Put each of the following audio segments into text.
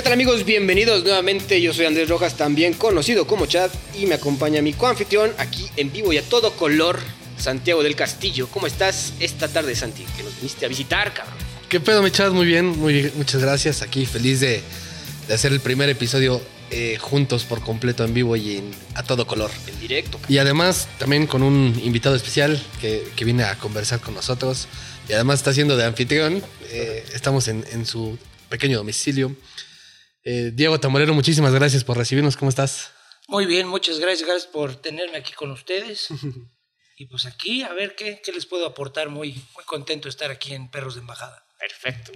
¿Qué tal amigos? Bienvenidos nuevamente. Yo soy Andrés Rojas, también conocido como Chad, y me acompaña mi coanfitrión aquí en vivo y a todo color, Santiago del Castillo. ¿Cómo estás esta tarde, Santi? Que nos viniste a visitar, cabrón. ¿Qué pedo, mi Chad? Muy bien, muy bien. Muchas gracias. Aquí feliz de, de hacer el primer episodio eh, juntos por completo en vivo y en- a todo color. En directo, cabrón. Y además también con un invitado especial que, que viene a conversar con nosotros. Y además está siendo de anfitrión. Eh, estamos en, en su pequeño domicilio. Eh, Diego Tamborero, muchísimas gracias por recibirnos. ¿Cómo estás? Muy bien, muchas gracias, gracias por tenerme aquí con ustedes. Y pues aquí, a ver qué, qué les puedo aportar. Muy, muy contento de estar aquí en Perros de Embajada. Perfecto.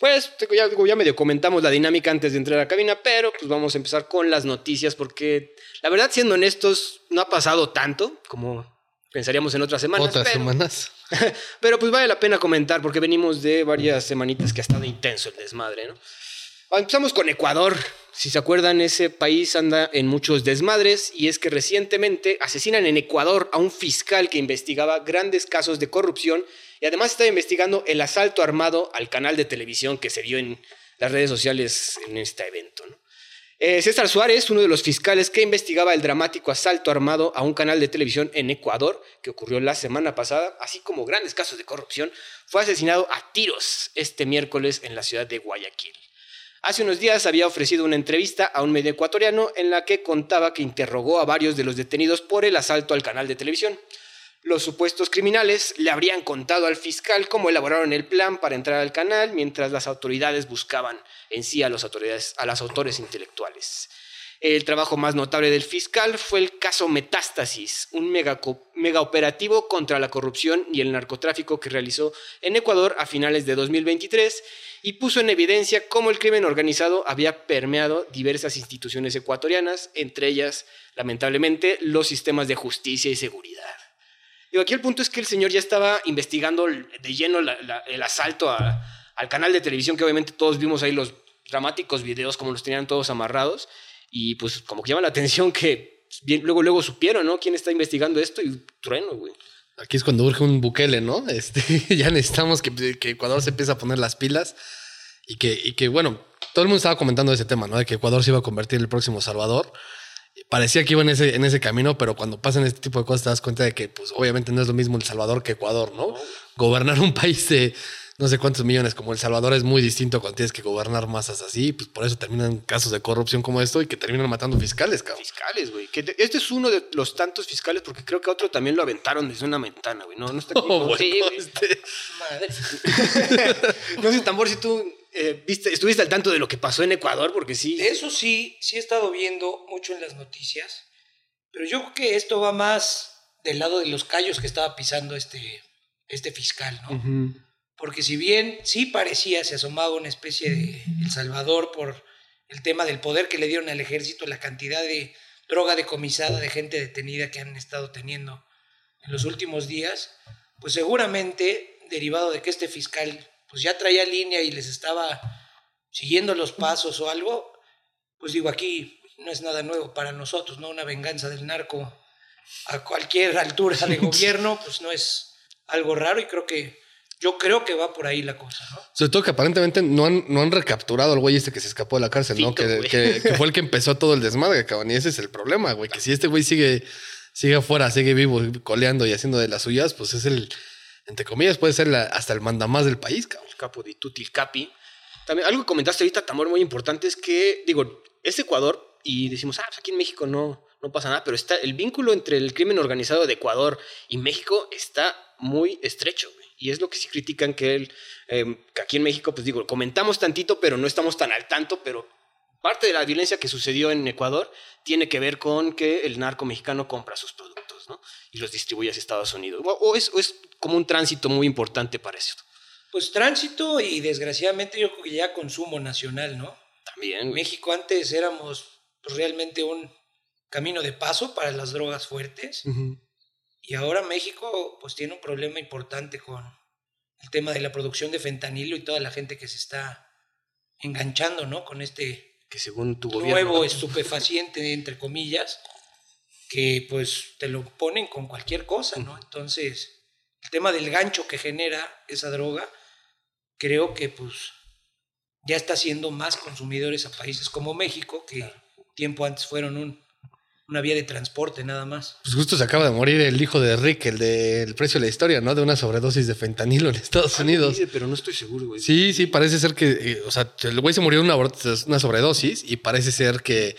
Pues ya, ya medio comentamos la dinámica antes de entrar a la cabina, pero pues vamos a empezar con las noticias porque la verdad, siendo honestos, no ha pasado tanto como pensaríamos en otras semanas. Otras pero- semanas. Pero pues vale la pena comentar porque venimos de varias semanitas que ha estado intenso el desmadre, ¿no? Ah, Empezamos con Ecuador. Si se acuerdan, ese país anda en muchos desmadres y es que recientemente asesinan en Ecuador a un fiscal que investigaba grandes casos de corrupción y además está investigando el asalto armado al canal de televisión que se vio en las redes sociales en este evento, ¿no? Eh, César Suárez, uno de los fiscales que investigaba el dramático asalto armado a un canal de televisión en Ecuador, que ocurrió la semana pasada, así como grandes casos de corrupción, fue asesinado a tiros este miércoles en la ciudad de Guayaquil. Hace unos días había ofrecido una entrevista a un medio ecuatoriano en la que contaba que interrogó a varios de los detenidos por el asalto al canal de televisión. Los supuestos criminales le habrían contado al fiscal cómo elaboraron el plan para entrar al canal mientras las autoridades buscaban en sí a, los autores intelectuales. El trabajo más notable del fiscal fue el caso Metástasis, un mega, mega contra la corrupción y el narcotráfico que realizó en Ecuador a finales de 2023 y puso en evidencia cómo el crimen organizado había permeado diversas instituciones ecuatorianas, entre ellas, lamentablemente, los sistemas de justicia y seguridad. Digo, aquí el punto es que el señor ya estaba investigando de lleno el asalto a- al canal de televisión, que obviamente todos vimos ahí los dramáticos videos, como los tenían todos amarrados, y pues como que llama la atención que bien, luego, luego supieron, ¿no? ¿Quién está investigando esto? Y trueno, güey. Aquí es cuando urge un Bukele, ¿no? Este, ya necesitamos que, que Ecuador se empiece a poner las pilas y que, y que, bueno, todo el mundo estaba comentando ese tema, ¿no? De que Ecuador se iba a convertir en el próximo Salvador. Parecía que iba en ese, en ese camino, pero cuando pasan este tipo de cosas te das cuenta de que, pues, obviamente no es lo mismo El Salvador que Ecuador, ¿no? Gobernar un país de no sé cuántos millones como El Salvador es muy distinto cuando tienes que gobernar masas así, pues por eso terminan casos de corrupción como esto y que terminan matando fiscales, cabrón. Fiscales, güey. Que este es uno de los tantos fiscales, porque creo que a otro también lo aventaron desde una ventana, güey. No, no está aquí. Oh, ¿no? bueno, Sí, este- Madre. No sé, Tambor, si tú eh, viste, estuviste al tanto de lo que pasó en Ecuador, porque sí. Eso sí, sí he estado viendo mucho en las noticias. Pero yo creo que esto va más del lado de los callos que estaba pisando este, este fiscal, ¿no? Porque si bien sí parecía, se asomaba una especie de El Salvador por el tema del poder que le dieron al ejército, la cantidad de droga decomisada, de gente detenida que han estado teniendo en los últimos días, pues seguramente derivado de que este fiscal pues ya traía línea y les estaba siguiendo los pasos o algo, pues digo, aquí no es nada nuevo para nosotros, ¿no? Una venganza del narco a cualquier altura de gobierno, pues no es algo raro y creo que yo creo que va por ahí la cosa, ¿no? Sobre todo que aparentemente no han, no han recapturado al güey este que se escapó de la cárcel, ¿no? Que, que- que fue el que empezó todo el desmadre, cabrón. Y ese es el problema, güey. Que si este güey sigue, sigue afuera, sigue vivo, coleando y haciendo de las suyas, pues es el, entre comillas, puede ser la- hasta el mandamás del país, cabrón. el capo de Tutti el Capi. También algo que comentaste ahorita, Tamor, muy importante es que, digo, es Ecuador y decimos, ah, pues aquí en México no, no pasa nada, pero está, el vínculo entre el crimen organizado de Ecuador y México está muy estrecho, güey. Y es lo que sí critican que, el, eh, que aquí en México, pues digo, comentamos tantito, pero no estamos tan al tanto, pero parte de la violencia que sucedió en Ecuador tiene que ver con que el narco mexicano compra sus productos, ¿no? Y los distribuye hacia Estados Unidos. O, o es, o es como un tránsito muy importante para eso. Pues tránsito y desgraciadamente yo creo que ya consumo nacional, ¿no? También, güey. México antes éramos pues, realmente un camino de paso para las drogas fuertes Ujú. Y ahora México pues tiene un problema importante con el tema de la producción de fentanilo y toda la gente que se está enganchando, ¿no? Con este que según tu gobierno. nuevo estupefaciente, entre comillas, que pues te lo ponen con cualquier cosa, ¿no? Entonces, el tema del gancho que genera esa droga, creo que pues ya está haciendo más consumidores a países como México, que tiempo antes fueron un, una vía de transporte nada más. Pues justo se acaba de morir el hijo de Rick, el del precio de la historia, ¿no? De una sobredosis de fentanilo en Estados Unidos. Dice, pero no estoy seguro, güey. Sí, sí, parece ser que, eh, o sea, el güey se murió de una, una sobredosis y parece ser que,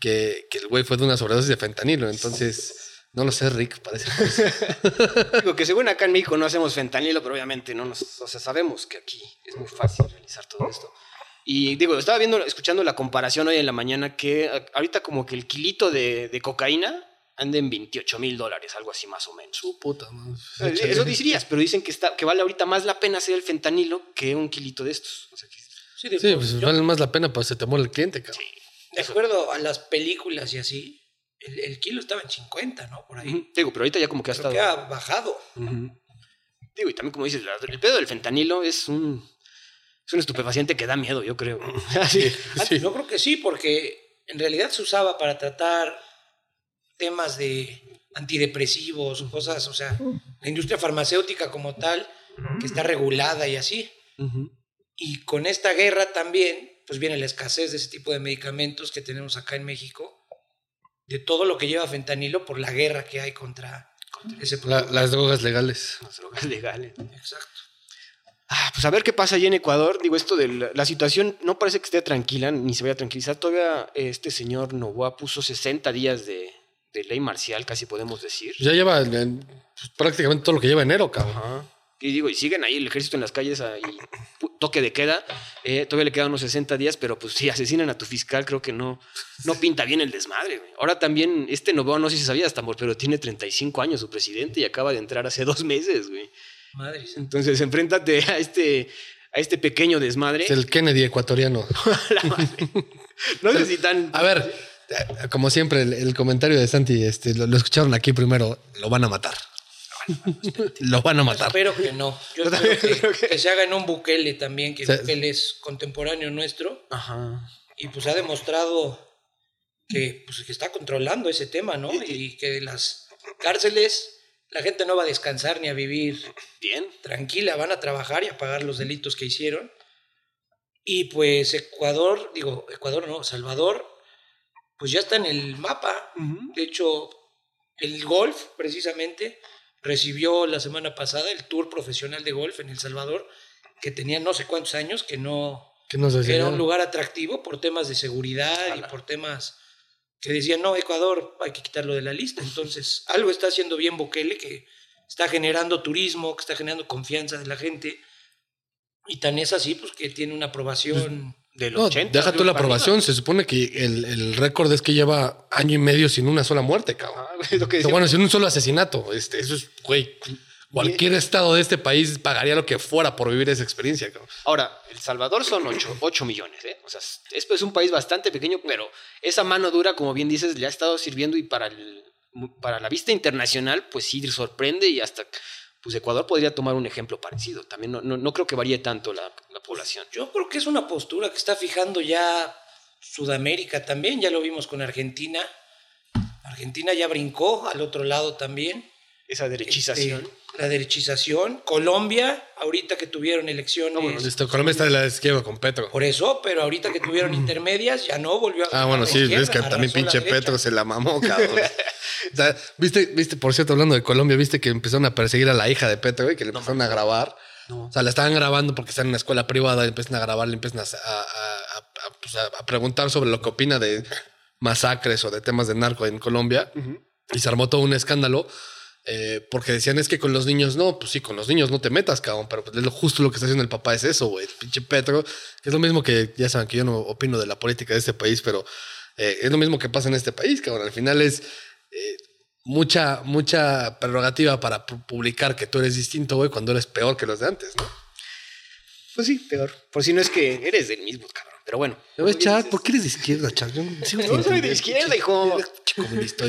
que, que el güey fue de una sobredosis de fentanilo. Entonces, no lo sé, Rick, parece. Digo que según acá en México no hacemos fentanilo, pero obviamente no nos, o sea, sabemos que aquí es muy fácil realizar todo esto. Y digo, estaba viendo, escuchando la comparación hoy en la mañana que ahorita como que el kilito de, de cocaína anda en 28 mil dólares, algo así más o menos. Su puta, man. Eh, Eso dirías, pero dicen que, está, que vale ahorita más la pena hacer el fentanilo que un kilito de estos. O sea, que- Sí, de, Sí, pues yo- vale más la pena, pues se te muere el cliente, cabrón. de acuerdo a las películas y así, el, el kilo estaba en 50, ¿no? Por ahí. Digo, pero ahorita ya como que ha Creo estado... que ha bajado. Digo, y también como dices, el pedo del fentanilo es un, es un estupefaciente que da miedo, yo creo. Así. Antes, Yo creo que sí, porque en realidad se usaba para tratar temas de antidepresivos, cosas, o sea, la industria farmacéutica como tal, que está regulada y así. Ujú. Y con esta guerra también, pues viene la escasez de ese tipo de medicamentos que tenemos acá en México, de todo lo que lleva fentanilo por la guerra que hay contra ese La- las drogas legales. Las drogas legales. Exacto. Ah, pues a ver qué pasa allí en Ecuador. Digo, esto de la, la situación no parece que esté tranquila, ni se vaya a tranquilizar. Todavía este señor Novoa puso 60 días de, de ley marcial, casi podemos decir. Ya lleva pues, prácticamente todo lo que lleva enero, cabrón. Ajá. Y digo, y siguen ahí el ejército en las calles, pu- toque de queda. eh, todavía le quedan unos 60 días, pero pues si asesinan a tu fiscal, creo que no, no pinta bien el desmadre. güey. Ahora también, este Novoa, no sé si sabías, tambor, pero tiene 35 años su presidente y acaba de entrar hace dos meses, güey. Madres. Entonces, enfréntate a este, a este pequeño desmadre. Es el Kennedy ecuatoriano. La madre. No sé si tan. A ver, como siempre, el, el comentario de Santi, este, lo, lo escucharon aquí primero, lo van a matar. lo van a matar. Espero que no. Yo Yo espero que, creo que- que se haga en un Bukele también, que Sí. Bukele es contemporáneo nuestro Ajá. y pues ha demostrado que, pues, que está controlando ese tema, ¿no? Y que las cárceles la gente no va a descansar ni a vivir Bien. tranquila, van a trabajar y a pagar los delitos que hicieron. Y pues Ecuador, digo, Ecuador no, Salvador, pues ya está en el mapa. De hecho, el golf, precisamente, recibió la semana pasada el tour profesional de golf en El Salvador, que tenía no sé cuántos años, que no ¿Qué nos que decía? era un lugar atractivo por temas de seguridad y por temas que decían, no, Ecuador hay que quitarlo de la lista. Entonces, algo está haciendo bien Bukele, que está generando turismo, que está generando confianza de la gente. Y tan es así, pues que tiene una aprobación. De los No, 80. deja tú la aprobación. Se supone que el, el récord es que lleva año y medio sin una sola muerte, cabrón. Ah, es lo que O sea, decía. bueno, sin un solo asesinato. Este, eso es, güey. Cualquier estado de este país pagaría lo que fuera por vivir esa experiencia, cabrón. Ahora, El Salvador son 8, millones, ¿eh? O sea, es, es un país bastante pequeño, pero esa mano dura, como bien dices, le ha estado sirviendo y para, el, para la vista internacional, pues sí sorprende y hasta, pues Ecuador podría tomar un ejemplo parecido. También no, no, no creo que varíe tanto la, la población. Yo creo que es una postura que está fijando ya Sudamérica también, ya lo vimos con Argentina. Argentina ya brincó al otro lado también. Esa derechización. Este, la derechización. Colombia, ahorita que tuvieron elecciones. bueno, Este, Colombia está de la izquierda con Petro. Por eso, pero ahorita que tuvieron intermedias, ya no volvió a. Ah, bueno, sí, es que también pinche. Petro se la mamó, cabrón. o sea, viste, viste, por cierto, hablando de Colombia, viste que empezaron a perseguir a la hija de Petro, güey, que le empezaron a grabar. No. O sea, la estaban grabando porque está en una escuela privada y empiezan a grabar, le empiezan a, a- a- a- pues, a- a preguntar sobre lo que opina de masacres o de temas de narco en Colombia. Y se armó todo un escándalo eh, porque decían es que con los niños no, pues sí, con los niños no te metas, cabrón, pero pues, es lo, justo lo que está haciendo el papá es eso, güey, pinche Petro, que es lo mismo que, ya saben que yo no opino de la política de este país, pero eh, es lo mismo que pasa en este país, cabrón, al final es eh, mucha, mucha prerrogativa para pu- publicar que tú eres distinto, güey, cuando eres peor que los de antes, ¿no? Pues sí, peor. Por si no es que eres del mismo, cabrón. Pero bueno. ¿Ves, Chad? ¿Por qué eres de izquierda, Chad? Yo no No soy de izquierda, hijo. Comunista.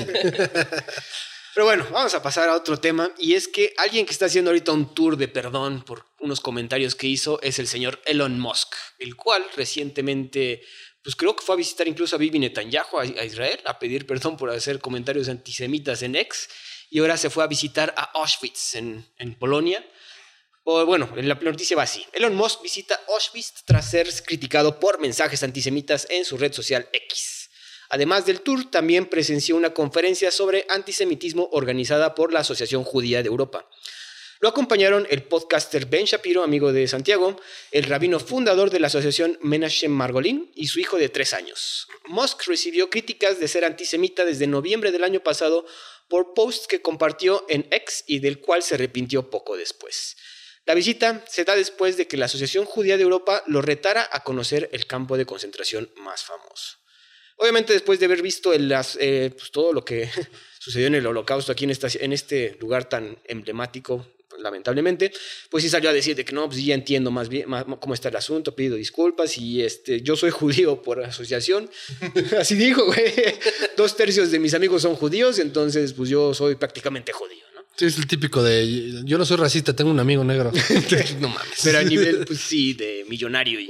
Pero bueno, vamos a pasar a otro tema. Y es que alguien que está haciendo ahorita un tour de perdón por unos comentarios que hizo es el señor Elon Musk, el cual recientemente, pues creo que fue a visitar incluso a Bibi Netanyahu a, Israel a pedir perdón por hacer comentarios antisemitas en ex. Y ahora se fue a visitar a Auschwitz en, en Polonia. O bueno, la noticia va así. Elon Musk visita Auschwitz tras ser criticado por mensajes antisemitas en su red social X. Además del tour, también presenció una conferencia sobre antisemitismo organizada por la Asociación Judía de Europa. Lo acompañaron el podcaster Ben Shapiro, amigo de Santiago, el rabino fundador de la asociación Menachem Margolin y su hijo de tres años. Musk recibió críticas de ser antisemita desde noviembre del año pasado por posts que compartió en X y del cual se arrepintió poco después. La visita se da después de que la Asociación Judía de Europa lo retara a conocer el campo de concentración más famoso. Obviamente después de haber visto eh, pues, todo lo que sucedió en el holocausto aquí en, en este lugar tan emblemático, lamentablemente, pues sí salió a decir de que no, pues ya entiendo más bien cómo está el asunto, pido disculpas y este, yo soy judío por asociación. Así dijo, güey. Dos tercios de mis amigos son judíos, entonces pues yo soy prácticamente judío es el típico de yo no soy racista, tengo un amigo negro. no mames. Pero a nivel, pues sí, de millonario y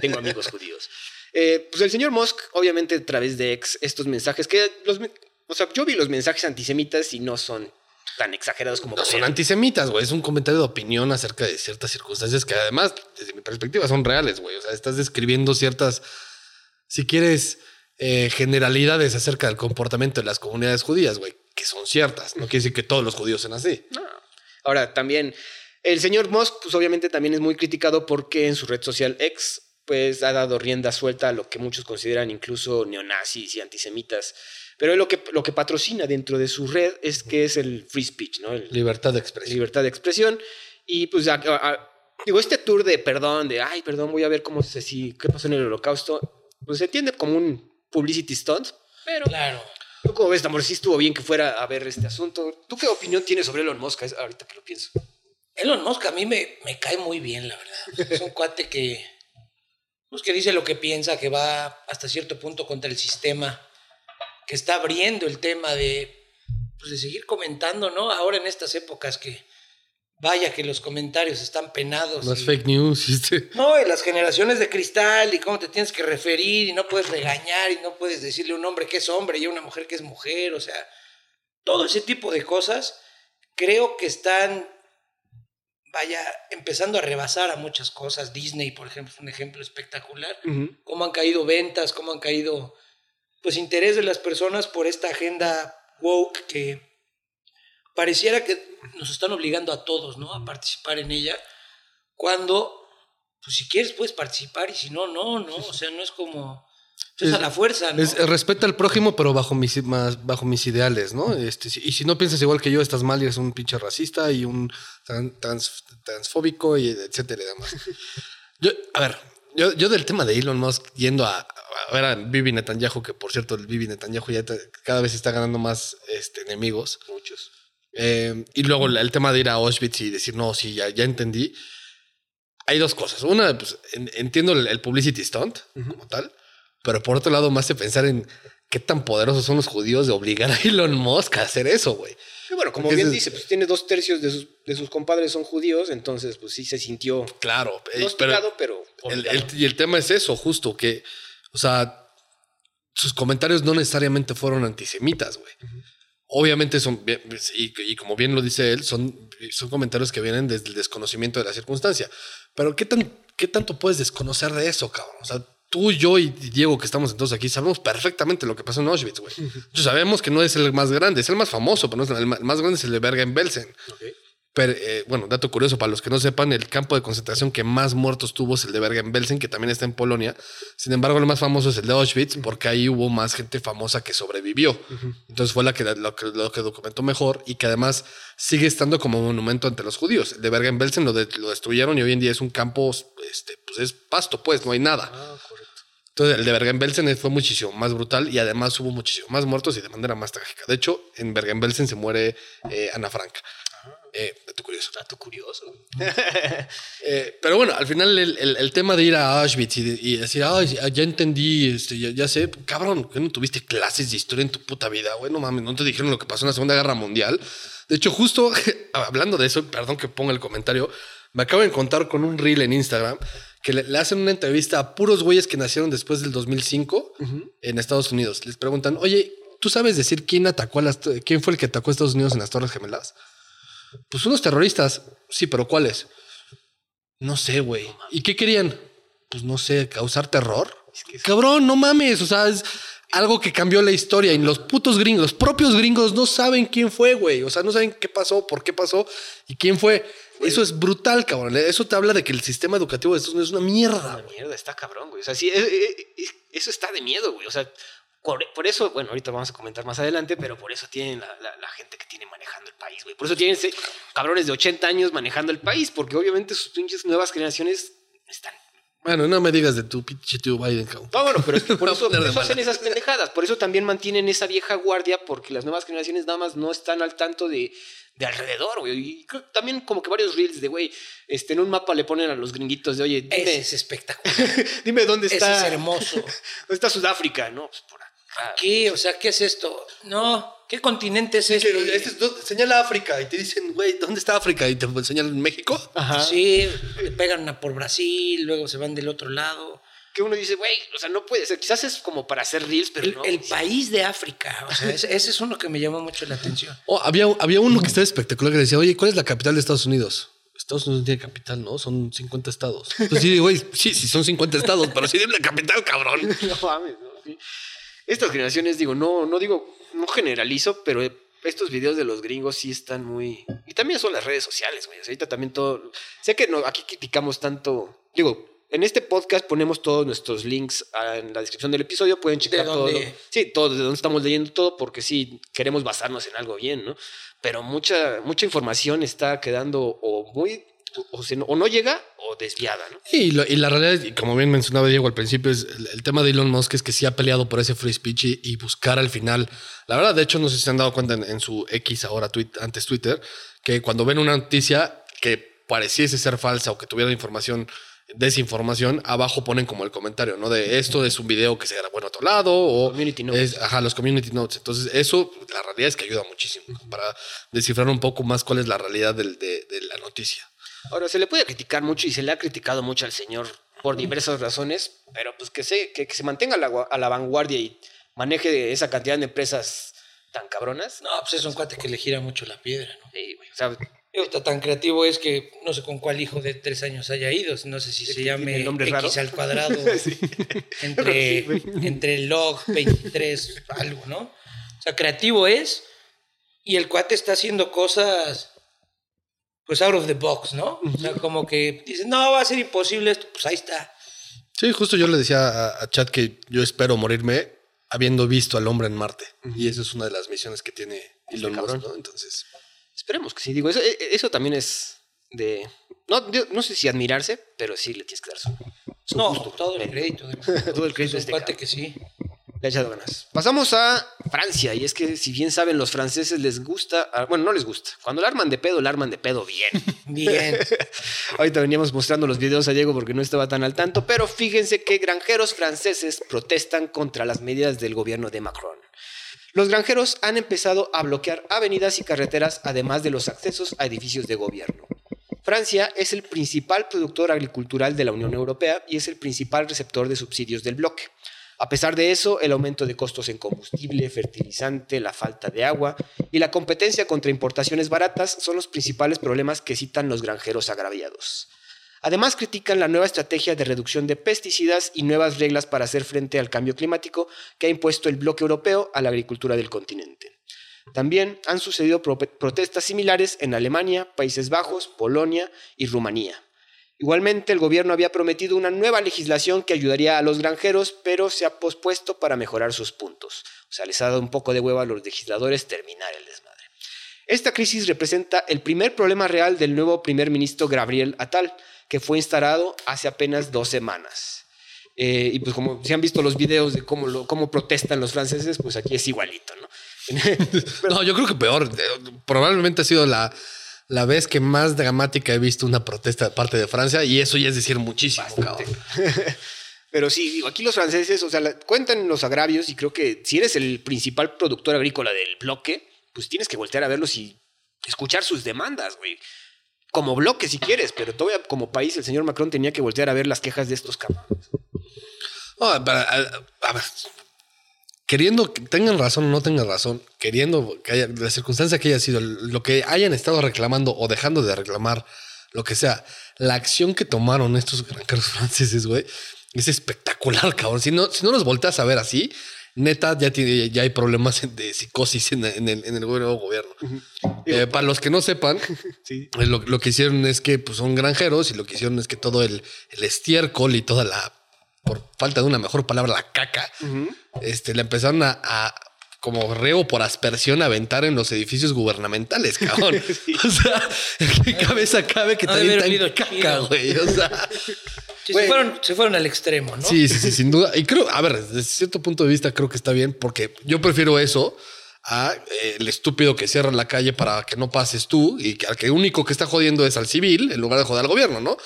tengo amigos judíos. Eh, pues el señor Musk, obviamente, a través de ex, estos mensajes que los. O sea, yo vi los mensajes antisemitas y no son tan exagerados como. No son antisemitas, güey. Es un comentario de opinión acerca de ciertas circunstancias que, además, desde mi perspectiva, son reales, güey. O sea, estás describiendo ciertas. Si quieres. Eh, generalidades acerca del comportamiento de las comunidades judías, güey que son ciertas. No quiere decir que todos los judíos sean así. Ahora, también, el señor Musk, pues obviamente también es muy criticado porque en su red social X, pues ha dado rienda suelta a lo que muchos consideran incluso neonazis y antisemitas. Pero lo que, lo que patrocina dentro de su red es que es el free speech, ¿no? libertad de expresión. Libertad de expresión. Y pues, digo, este tour de perdón, de, ay, perdón, voy a ver cómo se, si, qué pasó en el holocausto, pues se entiende como un publicity stunt, pero... Claro ¿Tú cómo ves, Tamor? Sí estuvo bien que fuera a ver este asunto. ¿Tú qué opinión tienes sobre Elon Musk ahorita que lo pienso? Elon Musk a mí me, me cae muy bien, la verdad. Es un cuate que, pues, que dice lo que piensa, que va hasta cierto punto contra el sistema, que está abriendo el tema de, pues, de seguir comentando, ¿no? Ahora en estas épocas que Vaya que los comentarios están penados. Las fake news. Este. No, y las generaciones de cristal y cómo te tienes que referir y no puedes regañar y no puedes decirle a un hombre que es hombre y a una mujer que es mujer. O sea, todo ese tipo de cosas creo que están, vaya, empezando a rebasar a muchas cosas. Disney, por ejemplo, es un ejemplo espectacular. Cómo han caído ventas, cómo han caído, pues, interés de las personas por esta agenda woke que pareciera que nos están obligando a todos, ¿no? A participar en ella, cuando, pues si quieres puedes participar y si no, no, ¿no? O sea, no es como... Es, a la fuerza, ¿no? respeta al prójimo, pero bajo mis, más, bajo mis ideales, ¿no? Este, y si no piensas igual que yo, estás mal y eres un pinche racista y un transfóbico y etcétera y demás. yo, a ver, yo, yo del tema de Elon Musk yendo a, a ver a Bibi Netanyahu, que por cierto, el Bibi Netanyahu ya cada vez está ganando más este, enemigos. Muchos. Eh, y luego el tema de ir a Auschwitz y decir, no, sí, ya, ya entendí. Hay dos cosas. Una, pues, entiendo el, publicity stunt como tal, pero por otro lado me hace pensar en qué tan poderosos son los judíos de obligar a Elon Musk a hacer eso, güey. Y bueno, como bien dice, pues tiene dos tercios de sus, de sus compadres son judíos, entonces pues sí se sintió... Claro, eh, pero, pero el, y el tema es eso, justo, que, o sea, sus comentarios no necesariamente fueron antisemitas, güey. Obviamente son, y, como bien lo dice él, son, son comentarios que vienen desde el desconocimiento de la circunstancia. Pero ¿qué, tan, ¿qué tanto puedes desconocer de eso, cabrón? O sea, tú, yo y Diego, que estamos entonces aquí, sabemos perfectamente lo que pasó en Auschwitz, güey. Sabemos que no es el más grande, es el más famoso, pero no es el, más grande es el de Bergen-Belsen. Pero, eh, bueno, dato curioso, para los que no sepan, el campo de concentración que más muertos tuvo es el de Bergen-Belsen, que también está en Polonia. Sin embargo, el más famoso es el de Auschwitz, porque ahí hubo más gente famosa que sobrevivió. Entonces fue la que, lo, que, lo que documentó mejor y que además sigue estando como monumento ante los judíos. El de Bergen-Belsen lo, lo, destruyeron y hoy en día es un campo, este, pues es pasto, pues, no hay nada. Ah, Entonces, el de Bergen-Belsen fue muchísimo más brutal y además hubo muchísimo más muertos y de manera más trágica. De hecho, en Bergen-Belsen se muere eh, Ana Frank. Eh, dato curioso. Dato curioso. Eh, pero bueno, al final el, tema de ir a Auschwitz y, decir, ya entendí, este, ya, sé, cabrón, que no tuviste clases de historia en tu puta vida, güey, no mames, no te dijeron lo que pasó en la Segunda Guerra Mundial. De hecho, justo hablando de eso, perdón que ponga el comentario, me acabo de encontrar con un reel en Instagram que le, hacen una entrevista a puros güeyes que nacieron después del 2005 en Estados Unidos. Les preguntan, oye, ¿tú sabes decir quién atacó a las, quién fue el que atacó a Estados Unidos en las Torres Gemelas? Pues unos terroristas. Sí, pero ¿cuáles? No sé, güey. ¿Y qué querían? Pues no sé, causar terror. Cabrón, no mames. O sea, es algo que cambió la historia. Y los putos gringos, los propios gringos no saben quién fue, güey. O sea, no saben qué pasó, por qué pasó y quién fue. Eso es brutal, cabrón. Eso te habla de que el sistema educativo de Estados Unidos es una mierda. Una mierda, está cabrón, güey. O sea, sí, eh, eh, eso está de miedo, güey. O sea, por, por eso, bueno, ahorita vamos a comentar más adelante, pero por eso tienen la, la- la gente que tiene manejando el país, güey. Por eso tienen cabrones de 80 años manejando el país, porque obviamente sus pinches nuevas generaciones están Bueno, no me digas de tu pinche tío Biden, cabrón. No, bueno, pero es que por eso, por eso hacen esas pendejadas. Por eso también mantienen esa vieja guardia, porque las nuevas generaciones nada más no están al tanto de, de alrededor, güey. Y creo que también como que varios reels de, güey, este, en un mapa le ponen a los gringuitos de, oye, dime, Ese es espectacular. dime dónde Ese está, es hermoso. dónde está Sudáfrica, ¿no? Pues por acá. ¿Qué? O sea, ¿qué es esto? No, ¿qué continente es este? Este es señala África y te dicen, güey, ¿dónde está África? Y te señalan México. Ajá. Sí, le pegan por Brasil, luego se van del otro lado. Que uno dice, güey, o sea, no puede ser. Quizás es como para hacer reels, pero El, no. el país de África. O sea, ese, ese es uno que me llamó mucho la atención. Oh, había, había uno que estaba espectacular que decía, oye, ¿cuál es la capital de Estados Unidos? Estados Unidos no tiene capital, ¿no? Son 50 estados. Entonces sí, güey, sí, sí son 50 estados, pero sí tiene la capital, cabrón. no mames, no, sí. Estas generaciones, digo, no, no digo, no generalizo, pero estos videos de los gringos sí están muy. Y también son las redes sociales, güey. O sea, ahorita también todo. Sé que no, aquí criticamos tanto. Digo, en este podcast ponemos todos nuestros links en la descripción del episodio. Pueden checar todo. Sí, todo, de dónde estamos leyendo todo, porque sí queremos basarnos en algo bien, ¿no? Pero mucha, mucha información está quedando o muy. O, o se no- o no llega o desviada, ¿no? Y, lo- y la realidad, y como bien mencionaba Diego al principio, es el, el tema de Elon Musk es que sí ha peleado por ese free speech y, y buscar al final. La verdad, de hecho, no sé si se han dado cuenta en, en su X ahora, tweet, antes Twitter, que cuando ven una noticia que pareciese ser falsa o que tuviera información, desinformación, abajo ponen como el comentario, ¿no? De esto es un video que se grabó en otro lado o Community notes. es- ajá, los community notes. Entonces, eso, la realidad es que ayuda muchísimo para descifrar un poco más cuál es la realidad del- de- de la noticia. Ahora, se le puede criticar mucho y se le ha criticado mucho al señor por diversas razones, pero pues que se, que, que se mantenga a la, a la vanguardia y maneje esa cantidad de empresas tan cabronas. No, pues es un cuate que le gira mucho la piedra, ¿no? Sí, güey, o sea, Ahorita tan creativo es que no sé con cuál hijo de tres años haya ido. No sé si se llame X raro. al cuadrado entre, entre log 23, algo, ¿no? O sea, creativo es y el cuate está haciendo cosas pues out of the box, ¿no? O sea, como que dice, no, va a ser imposible esto, pues ahí está. Sí, justo yo le decía a, a Chad que yo espero morirme habiendo visto al hombre en Marte. Y esa es una de las misiones que tiene Elon Musk. ¿no? Entonces, esperemos que sí. Digo, eso, e- eso también es de... No, yo no sé si admirarse, pero sí le tienes que dar su, su No, gusto. todo el crédito. de- Todo el crédito Es este que sí. Le ha echado ganas. Pasamos a Francia, y es que si bien saben, los franceses les gusta, ah, bueno, no les gusta. Cuando la arman de pedo, la arman de pedo bien. Bien. Ahorita veníamos mostrando los videos a Diego porque no estaba tan al tanto, pero fíjense que granjeros franceses protestan contra las medidas del gobierno de Macron. Los granjeros han empezado a bloquear avenidas y carreteras, además de los accesos a edificios de gobierno. Francia es el principal productor agricultural de la Unión Europea y es el principal receptor de subsidios del bloque. A pesar de eso, el aumento de costos en combustible, fertilizante, la falta de agua y la competencia contra importaciones baratas son los principales problemas que citan los granjeros agraviados. Además, critican la nueva estrategia de reducción de pesticidas y nuevas reglas para hacer frente al cambio climático que ha impuesto el bloque europeo a la agricultura del continente. También han sucedido pro- protestas similares en Alemania, Países Bajos, Polonia y Rumanía. Igualmente, el gobierno había prometido una nueva legislación que ayudaría a los granjeros, pero se ha pospuesto para mejorar sus puntos. O sea, les ha dado un poco de hueva a los legisladores terminar el desmadre. Esta crisis representa el primer problema real del nuevo primer ministro Gabriel Attal, que fue instalado hace apenas dos semanas. Eh, y pues como si han visto los videos de cómo, lo- cómo protestan los franceses, pues aquí es igualito, ¿no? no, yo creo que peor. Eh, Probablemente ha sido la, la vez que más dramática he visto una protesta de parte de Francia y eso ya es decir muchísimo, cabrón. Pero sí, digo, aquí los franceses, o sea, la- cuentan los agravios y creo que si eres el principal productor agrícola del bloque, pues tienes que voltear a verlos y escuchar sus demandas, güey. Como bloque si quieres, pero todavía como país el señor Macron tenía que voltear a ver las quejas de estos cabrones. Queriendo que tengan razón o no tengan razón, queriendo que haya la circunstancia que haya sido, lo que hayan estado reclamando o dejando de reclamar lo que sea. La acción que tomaron estos granjeros franceses, güey, es espectacular, cabrón. Si no, si no los volteas a ver así, neta, ya, tiene, ya hay problemas de psicosis en, en el, en el nuevo gobierno. Eh, para los que no sepan, Sí. eh, lo, lo que hicieron es que pues, son granjeros y lo que hicieron es que todo el, el estiércol y toda la, por falta de una mejor palabra, la caca, este, le empezaron a, a, como reo por aspersión aventar en los edificios gubernamentales, cabrón. O sea, ¿en qué cabeza cabe que también tan caca, güey? O sea, Sí, Güey. se, fueron, se fueron al extremo, ¿no? sí, sí, sí, sin duda. Y creo, a ver, desde cierto punto de vista creo que está bien porque yo prefiero eso a eh, el estúpido que cierra la calle para que no pases tú y que al que único que está jodiendo es al civil en lugar de joder al gobierno, ¿no?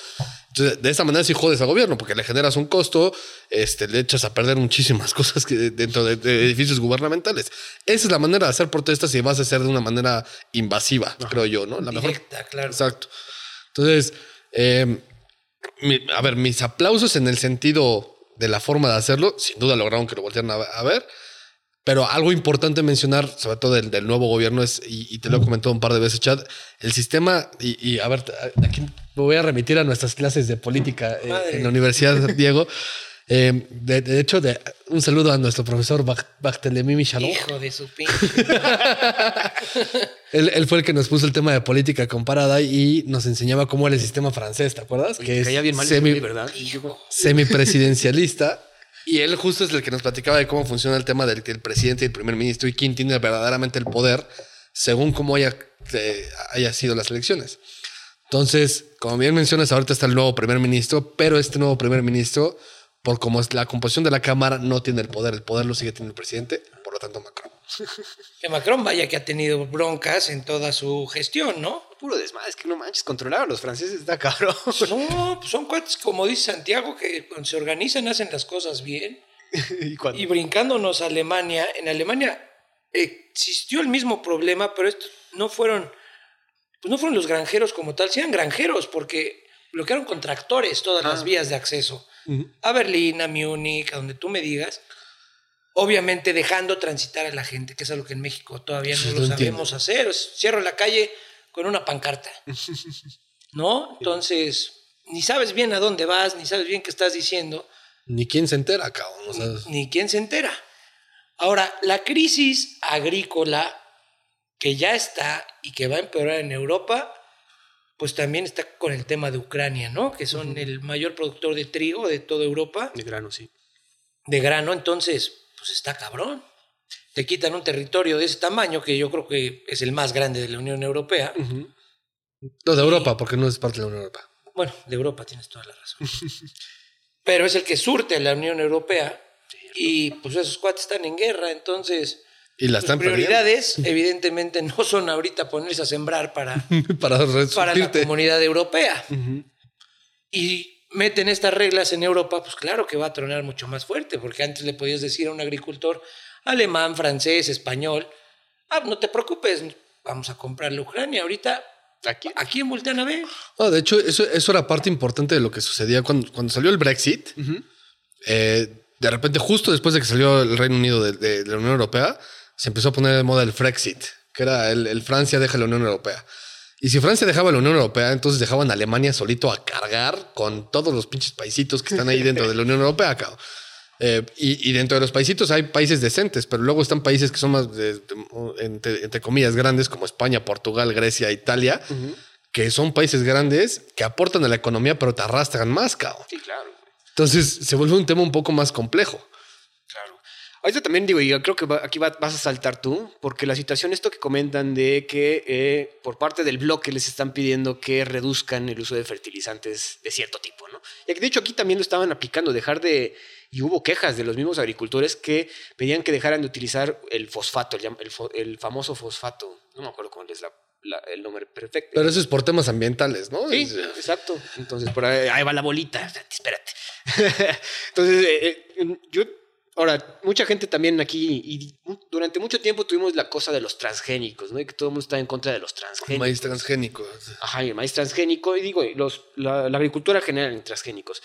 Entonces, de esa manera sí jodes al gobierno porque le generas un costo, este, le echas a perder muchísimas cosas que dentro de, de edificios gubernamentales. Esa es la manera de hacer protestas y vas a hacer de una manera invasiva, creo yo, ¿no? La mejor Directa, claro. Exacto. Entonces, eh, mi- a ver, mis aplausos en el sentido de la forma de hacerlo, sin duda lograron que lo voltearan a, a ver. Pero algo importante mencionar, sobre todo del, del nuevo gobierno, es, y, y te lo he comentado un par de veces, Chad, el sistema, y, y a ver, aquí me voy a remitir a nuestras clases de política eh, en la Universidad Diego. Eh, de, de hecho, de, un saludo a nuestro profesor Barthelemy Michalon. Hijo de su pinche. Él, él fue el que nos puso el tema de política comparada y nos enseñaba cómo era el sistema francés, ¿te acuerdas? Oye, te caía bien mal semi- ¿verdad? Semipresidencialista. y él justo es el que nos platicaba de cómo funciona el tema del, del presidente y el primer ministro y quién tiene verdaderamente el poder según cómo haya, eh, haya sido las elecciones. Entonces, como bien mencionas, ahorita está el nuevo primer ministro, pero este nuevo primer ministro, por como es la composición de la Cámara, no tiene el poder. El poder lo sigue teniendo el presidente, por lo tanto Macron. Que Macron vaya que ha tenido broncas en toda su gestión, ¿no? Puro desmadre, es que no manches, controlar a los franceses está cabrón. No, pues son cuates, como dice Santiago, que cuando se organizan hacen las cosas bien. y Y brincándonos a Alemania, en Alemania existió el mismo problema, pero estos no fueron, pues no fueron los granjeros como tal, sí eran granjeros, porque bloquearon con tractores todas las Ah. vías de acceso. A Berlín, a Múnich, a donde tú me digas. Obviamente dejando transitar a la gente, que es algo que en México todavía no Sí, lo sabemos hacer. Es- Cierro la calle con una pancarta. ¿No? Entonces, ni sabes bien a dónde vas, ni sabes bien qué estás diciendo Ni quién se entera, cabrón. O sea, ni quién se entera. Ahora, la crisis agrícola que ya está y que va a empeorar en Europa, pues también está con el tema de Ucrania, ¿no? Que son el mayor productor de trigo de toda Europa, De grano, sí. de grano, entonces, pues está cabrón. Te quitan un territorio de ese tamaño, que yo creo que es el más grande de la Unión Europea. no, de Europa, porque no es parte de la Unión Europea. Bueno, de Europa tienes toda la razón. Pero es el que surte a la Unión Europea. Y pues esos cuates están en guerra, entonces Y la sus están perdiendo. prioridades evidentemente no son ahorita ponerse a sembrar para, para para la comunidad europea. Y meten estas reglas en Europa, pues claro que va a tronar mucho más fuerte, porque antes le podías decir a un agricultor alemán, francés, español, ah, no te preocupes, vamos a comprarle a Ucrania. Ahorita, Aquí. ¿a quién voltean a ver? No, de hecho, eso, eso era parte importante de lo que sucedía cuando, cuando salió el Brexit. Eh, de repente, justo después de que salió el Reino Unido de, de- de la Unión Europea, se empezó a poner de moda el Frexit, que era el, el Francia deja la Unión Europea. Y si Francia dejaba la Unión Europea, entonces dejaban a Alemania solito a cargar con todos los pinches paisitos que están ahí dentro de la Unión Europea, cabrón. Eh, y, y dentro de los paisitos hay países decentes, pero luego están países que son más, de- de- entre, entre comillas, grandes, como España, Portugal, Grecia, Italia, que son países grandes que aportan a la economía, pero te arrastran más, cabrón. Sí, claro. Entonces se vuelve un tema un poco más complejo. Ahorita también digo, y yo creo que aquí va- vas a saltar tú, porque la situación, esto que comentan de que eh, por parte del bloque les están pidiendo que reduzcan el uso de fertilizantes de cierto tipo, ¿no? Y de hecho aquí también lo estaban aplicando, dejar de, y hubo quejas de los mismos agricultores que pedían que dejaran de utilizar el fosfato, el, famoso fosfato, no me acuerdo cuál es la- la- el nombre perfecto. Pero eso es por temas ambientales, ¿no? Sí, Es- exacto. Entonces, por ahí, ahí va la bolita. Espérate. Entonces, eh, eh, yo. Ahora, mucha gente también aquí, y durante mucho tiempo tuvimos la cosa de los transgénicos, ¿no? Y que todo el mundo está en contra de los transgénicos. maíz transgénico. Ajá, el maíz transgénico, y digo, los, la, la agricultura genera transgénicos.